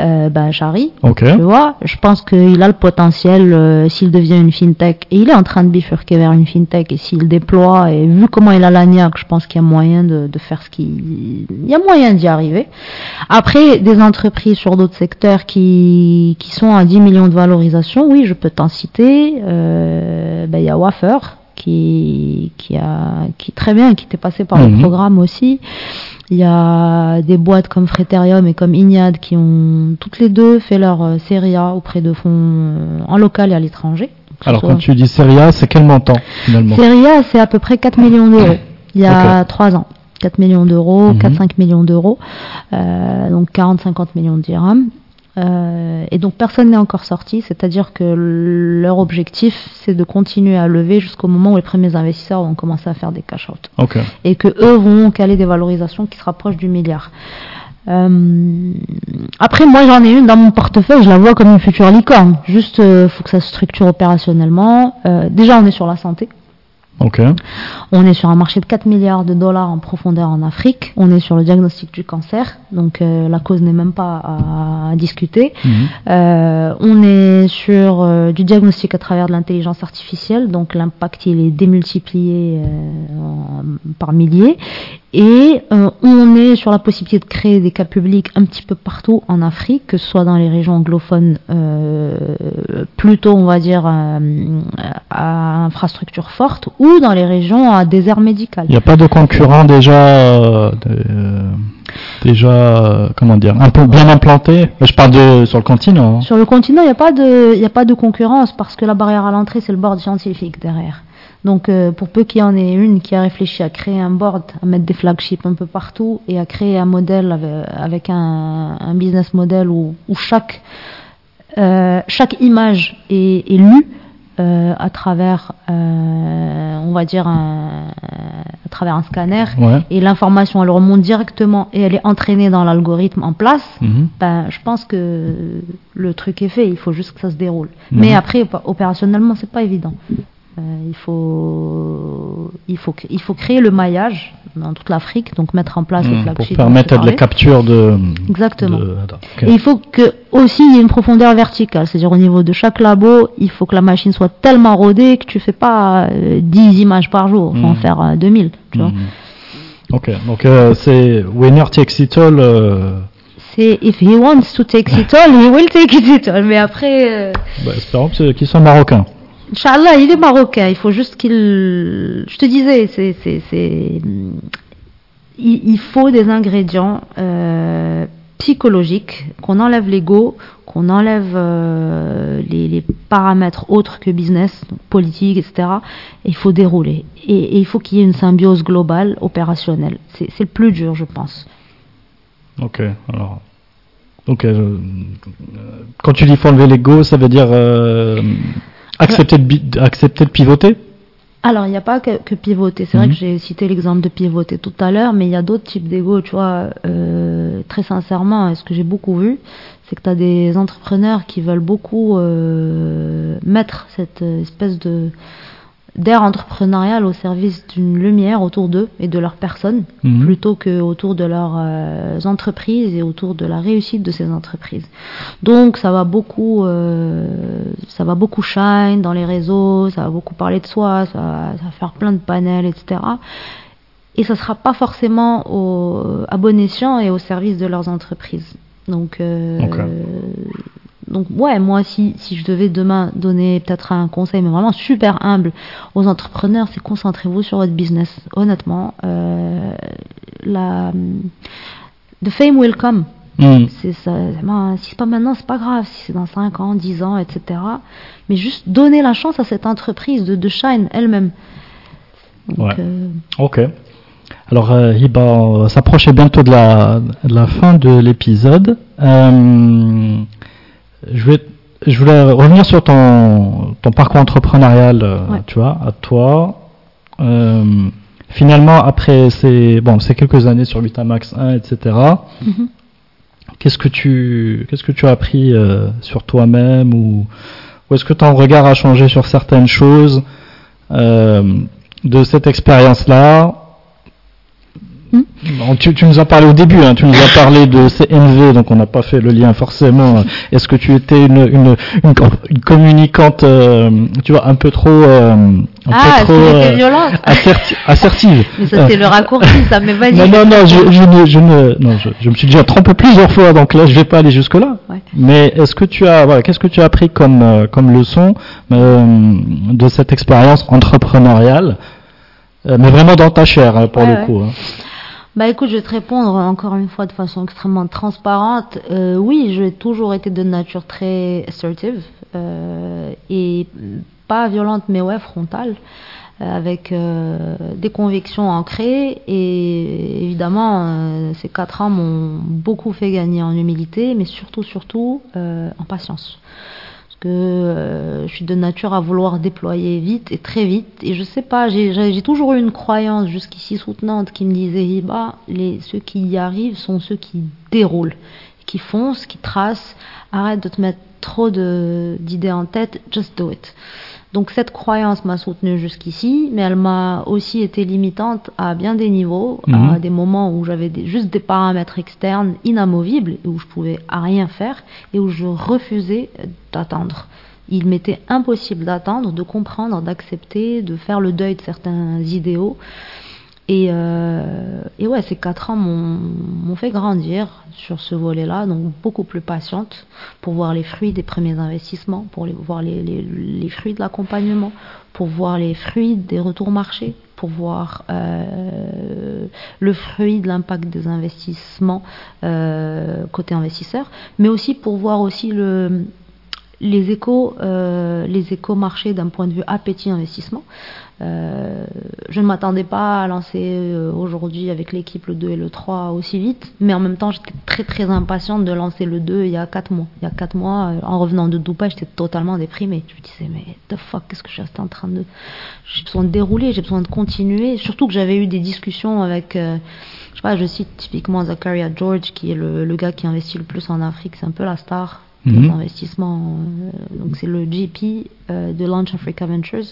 euh, ben Chari, Ok. tu vois, je pense qu'il a le potentiel euh, s'il devient une fintech, et il est en train de bifurquer vers une fintech, et s'il déploie, et vu comment il a la niaque, je pense qu'il y a moyen de, de faire ce qu'il... Il y a moyen d'y arriver. Après, des entreprises sur d'autres secteurs qui, qui sont à 10 millions de valorisation, oui, je peux t'en citer. Euh, ben, il y a Wafer, qui, qui, a, qui très bien, qui était passé par Mhm. le programme aussi. Il y a des boîtes comme Freterium et comme Ignad qui ont toutes les deux fait leur euh, série A auprès de fonds euh, en local et à l'étranger. Alors soit- quand tu dis série A, c'est quel montant finalement? Série A, c'est à peu près 4 millions d'euros. Il y a 3 ans. 4 millions d'euros, Mhm. 4-5 millions d'euros, euh, donc 40-50 millions de dirhams. Euh, et donc personne n'est encore sorti, c'est-à-dire que leur objectif, c'est de continuer à lever jusqu'au moment où les premiers investisseurs vont commencer à faire des cash-out Ok. et que eux vont caler des valorisations qui se rapprochent du milliard. Euh, après, moi, j'en ai une dans mon portefeuille, je la vois comme une future licorne. Juste, euh, faut que ça se structure opérationnellement. Euh, déjà, on est sur la santé. On est sur un marché de 4 milliards de dollars en profondeur en Afrique. On est sur le diagnostic du cancer, donc euh, la cause n'est même pas à, à discuter. Mhm. Euh, on est sur euh, du diagnostic à travers de l'intelligence artificielle, donc l'impact il est démultiplié en- par milliers. Et euh, on est sur la possibilité de créer des cas publics un petit peu partout en Afrique, que ce soit dans les régions anglophones, euh, plutôt on va dire euh, à infrastructure forte, ou dans les régions à désert médical. Il n'y a pas de concurrent déjà, de- déjà, comment dire, un peu bien implanté? Je parle de sur le continent. hein. Sur le continent, il n'y a, pas de- il y a pas de concurrence parce que la barrière à l'entrée, c'est le board scientifique derrière. Donc, euh, pour peu qu'il y en ait une qui a réfléchi à créer un board, à mettre des flagships un peu partout et à créer un modèle avec, avec un, un business model où, où chaque, euh, chaque image est, est lue euh, à travers, on va dire, un, à travers un scanner Ouais. et l'information, elle remonte directement et elle est entraînée dans l'algorithme en place Mhm. ben, je pense que le truc est fait, il faut juste que ça se déroule. Mhm. Mais après, op- opérationnellement, c'est pas évident. Euh, il, faut, il, faut, il faut créer le maillage dans toute l'Afrique, donc mettre en place les Mhm. Pour permettre de la capture de. Exactement. de- attends, ok. Et il faut que aussi il y ait une profondeur verticale, c'est-à-dire au niveau de chaque labo, il faut que la machine soit tellement rodée que tu fais pas euh, 10 images par jour, faut en Mhm. faire euh, 2000, tu vois. Mhm. Ok, donc euh, c'est winner takes it all. euh, C'est if he wants to take it all, he will take it all. Mais après, bah, espérons qu'ils soient marocains. Inch'Allah, il est marocain. Il faut juste qu'il. Je te disais, c'est, Il, faut des ingrédients euh, psychologiques, qu'on enlève l'ego, qu'on enlève euh, les, paramètres autres que business, politique, etc. Et il faut dérouler. Et, il faut qu'il y ait une symbiose globale, opérationnelle. C'est, le plus dur, je pense. Ok, alors. Donc, euh, quand tu dis faut enlever l'ego, ça veut dire accepter, de bi- accepter de pivoter? Alors, il n'y a pas que, que pivoter. C'est vrai Mhm. que j'ai cité l'exemple de pivoter tout à l'heure, mais il y a d'autres types d'ego, tu vois. euh, très sincèrement, et ce que j'ai beaucoup vu, c'est que tu as des entrepreneurs qui veulent beaucoup euh, mettre cette euh, espèce de d'air entrepreneurial au service d'une lumière autour d'eux et de leur personne, Mhm. plutôt que autour de leurs euh, entreprises et autour de la réussite de ces entreprises. Donc ça va beaucoup, euh, ça va beaucoup shine dans les réseaux, ça va beaucoup parler de soi, ça va, ça va faire plein de panels, etc. Et ça sera pas forcément au, à bon escient et au service de leurs entreprises. Donc, euh, Ok. Donc ouais, moi si, si je devais demain donner peut-être un conseil, mais vraiment super humble aux entrepreneurs, c'est concentrez-vous sur votre business. Honnêtement, euh, la, the fame will come. Mhm. C'est ça, ben, si c'est pas maintenant, c'est pas grave, si c'est dans 5 ans, 10 ans, etc. Mais juste donner la chance à cette entreprise de, de shine elle-même. Ouais. euh, Ok. Alors, euh, Hiba, on va s'approcher bientôt de la, de la fin de l'épisode. Euh, je, vais, je voulais revenir sur ton, ton parcours entrepreneurial, euh, Ouais. tu vois, à toi. Euh, finalement, après ces, bon, ces quelques années sur Vitamax 1, etc., mhm. qu'est-ce que tu, qu'est-ce que tu as appris euh, sur toi-même ou, ou est-ce que ton regard a changé sur certaines choses euh, de cette expérience-là Hmm? Tu, tu, nous as parlé au début, hein, tu nous as parlé de CMV, donc on n'a pas fait le lien forcément. Est-ce que tu étais une, une, une, communicante, euh, tu vois, un peu trop, euh, un ah, peu trop euh, violente. assertive Mais ça c'est le raccourci, ça. Mais vas-y. Non, non, non, je, je, ne, je, ne, non je, je, me suis déjà trompé plusieurs fois, donc là je vais pas aller jusque là. Ouais. Mais est-ce que tu as, voilà, qu'est-ce que tu as appris comme, euh, comme leçon de cette expérience entrepreneuriale? Euh, mais vraiment dans ta chair, hein, pour le coup. Hein? Bah écoute, je vais te répondre encore une fois de façon extrêmement transparente. Euh, oui, j'ai toujours été de nature très assertive euh, et pas violente, mais ouais, frontale, euh, avec euh, des convictions ancrées. Et évidemment, ces quatre ans m'ont beaucoup fait gagner en humilité, mais surtout, surtout en patience que euh, je suis de nature à vouloir déployer vite et très vite. Et je sais pas, j'ai toujours eu une croyance jusqu'ici soutenante qui me disait bah, les, ceux qui y arrivent sont ceux qui déroulent, qui foncent, qui tracent. Arrête de te mettre trop d'idées en tête, just do it. Donc cette croyance m'a soutenue jusqu'ici, mais elle m'a aussi été limitante à bien des niveaux, à mhm. des moments où j'avais juste des paramètres externes inamovibles, et où je pouvais rien faire, et où je refusais d'attendre. Il m'était impossible d'attendre, de comprendre, d'accepter, de faire le deuil de certains idéaux. Et, euh, et ouais, ces quatre ans m'ont fait grandir sur ce volet-là, donc beaucoup plus patiente pour voir les fruits des premiers investissements, pour les, voir les, les, fruits de l'accompagnement, pour voir les fruits des retours marchés, pour voir euh, le fruit de l'impact des investissements euh, côté investisseur, mais aussi pour voir aussi le, les échos, les échos marchés d'un point de vue appétit investissement. Euh, je ne m'attendais pas à lancer euh, aujourd'hui avec l'équipe le 2 et le 3 aussi vite, mais en même temps j'étais très très impatiente de lancer le 2 il y a 4 mois. Il y a 4 mois, euh, en revenant de Dubaï, j'étais totalement déprimée. Je me disais mais the fuck, qu'est-ce que je suis en train de... J'ai besoin de dérouler, j'ai besoin de continuer, surtout que j'avais eu des discussions avec... je sais pas, je cite typiquement Zakaria George, qui est le, le gars qui investit le plus en Afrique, c'est un peu la star Mhm. investissements. Euh, donc c'est le GP euh, de Launch Africa Ventures.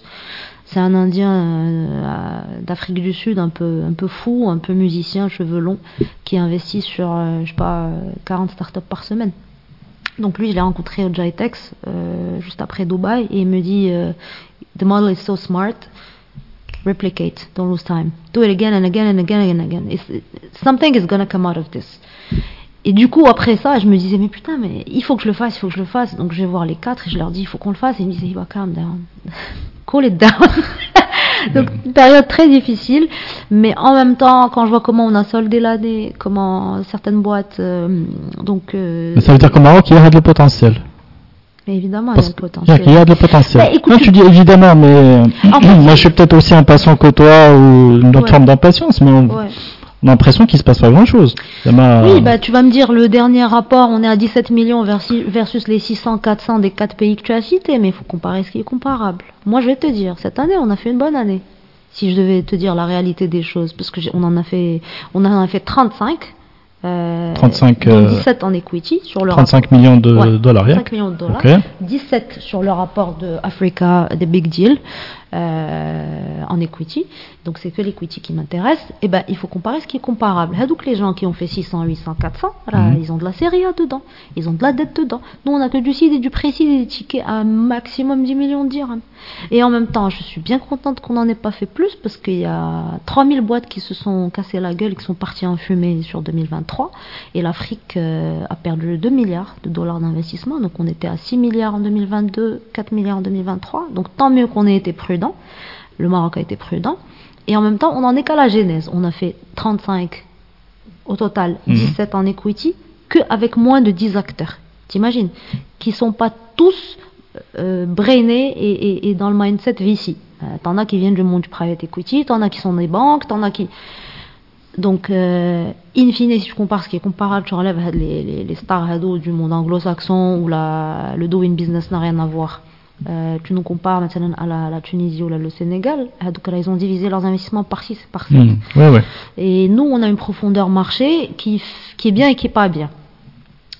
C'est un Indien euh, d'Afrique du Sud, un peu, un peu fou, un peu musicien, cheveux longs, qui investit sur, je sais pas, 40 startups par semaine. Donc lui, je l'ai rencontré au Jitex juste après Dubaï et il me dit The model is so smart, replicate, don't lose time, do it again and again and again and again. something is gonna come out of this. Et du coup, après ça, je me disais, mais putain, mais il faut que je le fasse, il faut que je le fasse. Donc je vais voir les quatre et je leur dis, il faut qu'on le fasse. Et ils me disaient, va calm down. Cool it down. Donc, une période très difficile. Mais en même temps, quand je vois comment on a soldé l'année, comment certaines boîtes. Euh, donc, euh, ça veut dire qu'au Maroc, il y a de potentiel. Mais évidemment, il y a de potentiel. Il y a de potentiel. Bah, écoute, tu dis évidemment, mais moi je suis peut-être aussi impatient que toi ou une autre forme d'impatience, mais ouais on a l'impression qu'il se passe pas grand chose. Oui, bah, tu vas me dire, le dernier rapport, on est à 17 millions versus les 600, 400 des 4 pays que tu as cités, mais il faut comparer ce qui est comparable. Moi, je vais te dire, cette année, on a fait une bonne année. Si je devais te dire la réalité des choses, parce que on en a fait, on en a fait 35. Euh, 35, 17 en equity sur le 35 millions de dollars. 35 millions de dollars. 17 sur le rapport de Africa des Big Deal euh, en equity donc c'est que l'equity qui m'intéresse, et eh ben il faut comparer ce qui est comparable. Donc les gens qui ont fait 600, 800, 400, ils ont de la série A dedans, ils ont de la dette dedans. Nous on a que du CID et du précis des tickets à maximum 10 millions de dirhams. Et en même temps, je suis bien contente qu'on n'en ait pas fait plus parce qu'il y a 3000 boîtes qui se sont cassées la gueule, qui sont parties en fumée sur 2023, et l'Afrique euh, a perdu 2 milliards de dollars d'investissement. Donc on était à 6 milliards en 2022, 4 milliards en 2023. Donc tant mieux qu'on ait été prudent. Le Maroc a été prudent. Et en même temps, on n'en est qu'à la genèse. On a fait 35 au total, 17 mhm. en equity, qu'avec moins de 10 acteurs. T'imagines? Qui sont pas tous euh, brainés et, dans le mindset VC. Euh, t'en as qui viennent du monde du private equity, t'en as qui sont des banques, t'en as qui... Donc, euh, in fine, si je compare ce qui est comparable, je relève les, les, stars du monde anglo-saxon où la, le doing business n'a rien à voir tu nous compares maintenant à la, Tunisie ou le Sénégal, euh, donc là, ils ont divisé leurs investissements par 6, par 7. Hmm. Et nous, on a une profondeur marché qui, qui est bien et qui n'est pas bien.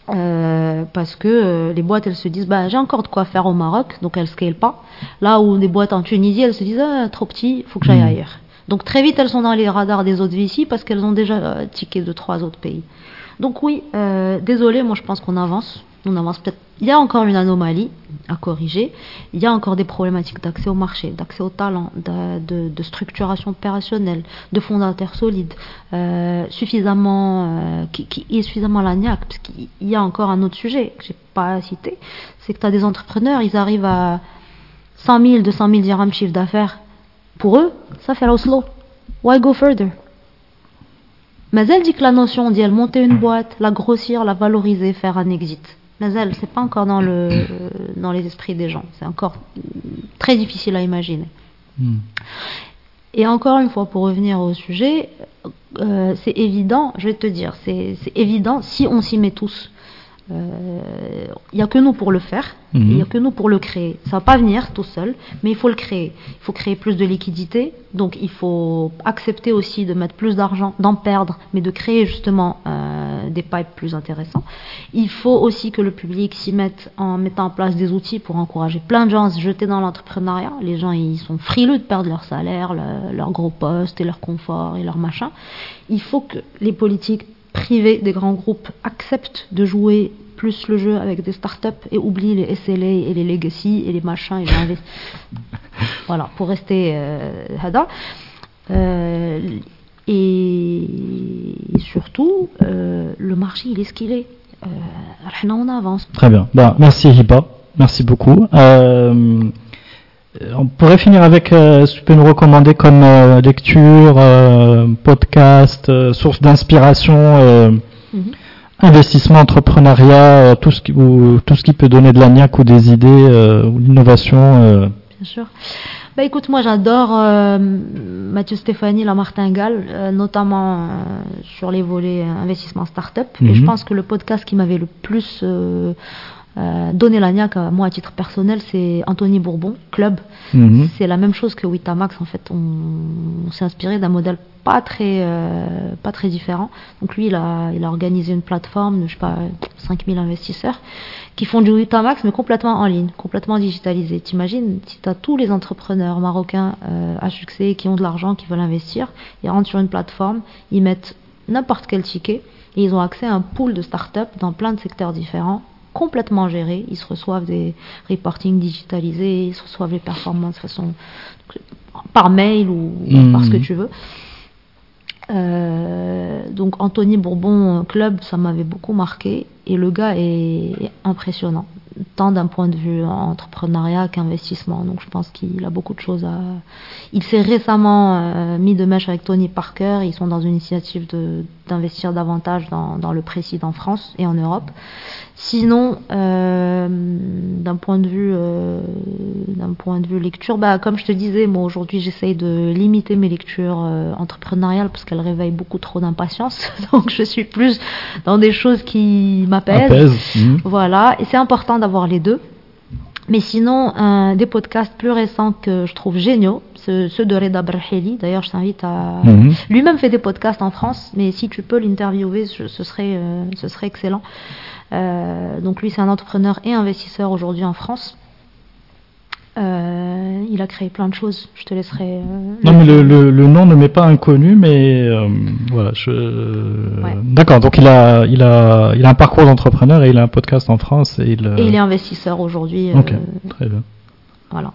Euh, parce que les boîtes, elles se disent, bah, j'ai encore de quoi faire au Maroc, donc elles ne scalent pas. Là où des boîtes en Tunisie, elles se disent, ah, trop petit, il faut que j'aille hmm. ailleurs. Donc très vite, elles sont dans les radars des autres VC parce qu'elles ont déjà euh, tické de trois autres pays. Donc oui, euh, désolé, moi je pense qu'on avance. On avance peut-être. Il y a encore une anomalie à corriger. Il y a encore des problématiques d'accès au marché, d'accès au talent, de, structuration opérationnelle, de fondateurs solides, euh, suffisamment, qui, qui, est suffisamment lagnac. Parce qu'il y a encore un autre sujet que j'ai pas cité, c'est que tu as des entrepreneurs, ils arrivent à 100 000, 200 000 dirhams chiffre d'affaires pour eux, ça fait slow. Why go further? Mais elle dit que la notion elle monter une boîte, la grossir, la valoriser, faire un exit. Elle, c'est pas encore dans, le, dans les esprits des gens. C'est encore très difficile à imaginer. Hmm. Et encore une fois, pour revenir au sujet, euh, c'est évident, je vais te dire, c'est évident si on s'y met tous. Il euh, n'y a que nous pour le faire, il n'y a que nous pour le créer. Ça va pas venir tout seul, mais il faut le créer. Il faut créer plus de liquidité, donc il faut accepter aussi de mettre plus d'argent, d'en perdre, mais de créer justement euh, des pipes plus intéressants. Il faut aussi que le public s'y mette en mettant en place des outils pour encourager plein de gens à se jeter dans l'entrepreneuriat. Les gens, ils sont frileux de perdre leur salaire, leur gros poste et leur confort et leur machin. Il faut que les politiques privés des grands groupes acceptent de jouer plus le jeu avec des startups et oublient les SLA et les legacy et les machins et les voilà, pour rester euh, euh, et surtout, euh, le marché, il est ce qu'il est. On avance. Très bien. Bah, merci Hiba. Merci beaucoup. Euh, on pourrait finir avec, euh, si tu peux nous recommander comme euh, lecture, euh, podcast, source d'inspiration, mhm. investissement, entrepreneuriat, tout ce qui tout ce qui peut donner de la niaque ou des idées ou l'innovation. Bien sûr. Bah écoute, moi j'adore Mathieu Stéphanie, la martingale, notamment sur les volets investissement start-up. Et je mhm. pense que le podcast qui m'avait le plus euh, donner la niaque, moi à titre personnel, c'est Anthony Bourbon, Club. Mhm. C'est la même chose que Witamax en fait. On, s'est inspiré d'un modèle pas très, euh, pas très différent. Donc lui, il a, il a organisé une plateforme de, je sais pas, 5000 investisseurs qui font du Witamax mais complètement en ligne, complètement digitalisé. T'imagines, si tu as tous les entrepreneurs marocains euh, à succès qui ont de l'argent, qui veulent investir, ils rentrent sur une plateforme, ils mettent n'importe quel ticket et ils ont accès à un pool de startups dans plein de secteurs différents complètement gérés. Ils se reçoivent des reporting digitalisés, ils se reçoivent les performances de façon par mail ou mmh. par ce que tu veux. Euh, donc Anthony Bourbon Club, ça m'avait beaucoup marqué et le gars est impressionnant tant d'un point de vue entrepreneuriat qu'investissement. Donc je pense qu'il a beaucoup de choses à. Il s'est récemment euh, mis de mèche avec Tony Parker. Ils sont dans une initiative d'investir davantage dans, dans, le précis en France et en Europe. Sinon, euh, d'un point de vue euh, d'un point de vue lecture, bah comme je te disais, moi aujourd'hui j'essaye de limiter mes lectures entrepreneuriales parce qu'elles réveillent beaucoup trop d'impatience. Donc je suis plus dans des choses qui m'apaisent. Mmh. Voilà, et c'est important d'avoir les deux. Mais sinon, des podcasts plus récents que je trouve géniaux, ceux, de Reda Braheli. D'ailleurs, je t'invite à. Mhm. Lui-même fait des podcasts en France, mais si tu peux l'interviewer, ce serait, euh, ce serait excellent. Euh, donc lui, c'est un entrepreneur et investisseur aujourd'hui en France. Euh, il a créé plein de choses. Je te laisserai. Euh, non, mais le, le, nom ne m'est pas inconnu, mais euh, voilà. Je... D'accord. Donc il a, il a, il a un parcours d'entrepreneur et il a un podcast en France et il. Et il est investisseur aujourd'hui. ok, très bien. Voilà.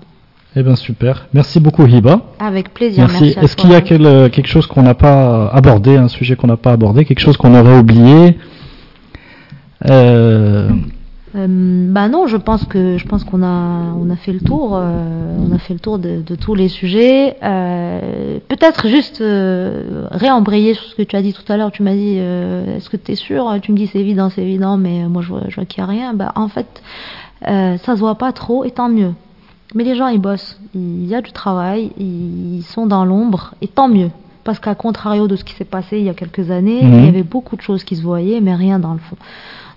Eh bien super. Merci beaucoup Hiba. Avec plaisir. Merci. Est-ce qu'il y a quelque chose qu'on n'a pas abordé, un sujet qu'on n'a pas abordé, quelque chose qu'on aurait oublié? Euh, euh, bah non, je pense que je pense qu'on a on a fait le tour, euh, on a fait le tour de, de tous les sujets. Euh, Peut-être juste euh, réembrayer sur ce que tu as dit tout à l'heure. Tu m'as dit, euh, est-ce que tu es sûr? Tu me dis c'est évident, c'est évident, mais moi je vois, je vois qu'il n'y a rien. Bah en fait, ça se voit pas trop, et tant mieux. Mais les gens ils bossent, il y a du travail, ils sont dans l'ombre, et tant mieux. Parce qu'à contrario de ce qui s'est passé il y a quelques années, il y mhm. avait beaucoup de choses qui se voyaient, mais rien dans le fond.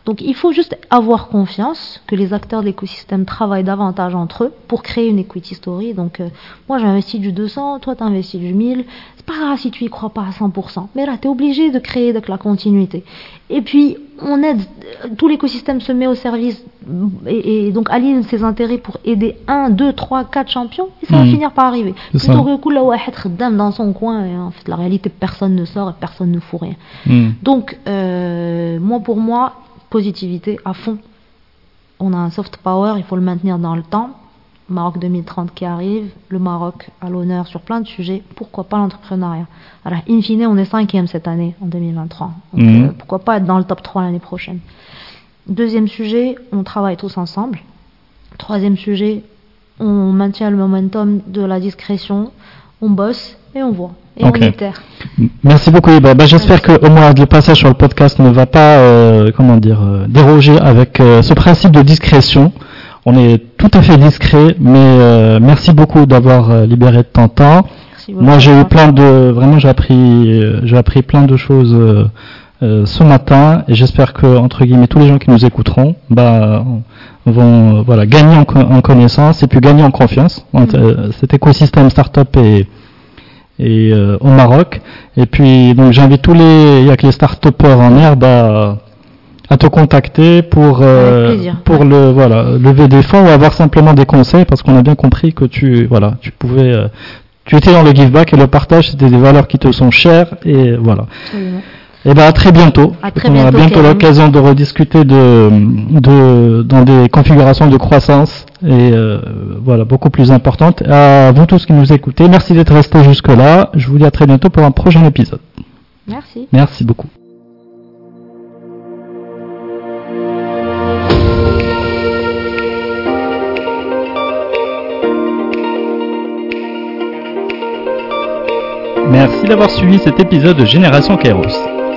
Donc il faut juste avoir confiance que les acteurs d'écosystème travaillent davantage entre eux pour créer une equity story. Donc euh, moi j'investis du 200, toi tu t'investis du 1000. C'est pas grave si tu y crois pas à 100%, mais là t'es obligé de créer de la continuité. Et puis on aide, euh, tout l'écosystème se met au service mm, et, donc aligne ses intérêts pour aider 1, 2, 3, 4 champions et ça va mm. finir par arriver. Plutôt que cool là où être dame dans son coin et en fait la réalité personne ne sort et personne ne fout rien. Mm. Donc euh, moi pour moi positivité à fond. On a un soft power, il faut le maintenir dans le temps. Maroc 2030 qui arrive, le Maroc à l'honneur sur plein de sujets, pourquoi pas l'entrepreneuriat? Alors, in fine, on est cinquième cette année, en 2023. Donc, Mhm. euh, pourquoi pas être dans le top 3 l'année prochaine? Deuxième sujet, on travaille tous ensemble. Troisième sujet, on maintient le momentum de la discrétion, on bosse et on voit. Et Ok. on itère. Merci beaucoup Iba. Bah, J'espère que au moins le passage sur le podcast ne va pas, euh, comment dire, euh, déroger avec euh, ce principe de discrétion. On est tout à fait discret, mais euh, merci beaucoup d'avoir euh, libéré de ton temps. Moi, j'ai eu plein de, vraiment, j'ai appris, euh, j'ai appris plein de choses euh, ce matin, et j'espère que entre guillemets tous les gens qui nous écouteront, bah, vont, euh, voilà, gagner en, co- en connaissance et puis gagner en confiance. entre, euh, cet écosystème startup et et euh, au Maroc. Et puis donc j'invite tous les, il y a que les start-upers en herbe à, à te contacter pour euh, pour le voilà lever des fonds ou avoir simplement des conseils parce qu'on a bien compris que tu voilà tu pouvais euh, tu étais dans le give back et le partage c'était des valeurs qui te sont chères et voilà. Absolument. Et ben à très bientôt. À très on aura bientôt, l'occasion de rediscuter de, de dans des configurations de croissance et euh, voilà beaucoup plus importantes. À vous tous qui nous écoutez, merci d'être restés jusque là. Je vous dis à très bientôt pour un prochain épisode. Merci. Merci beaucoup. Merci d'avoir suivi cet épisode de Génération Kairos.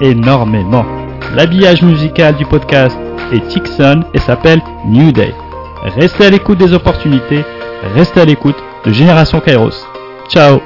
énormément. L'habillage musical du podcast est Tixon et s'appelle New Day. Restez à l'écoute des opportunités, restez à l'écoute de Génération Kairos. Ciao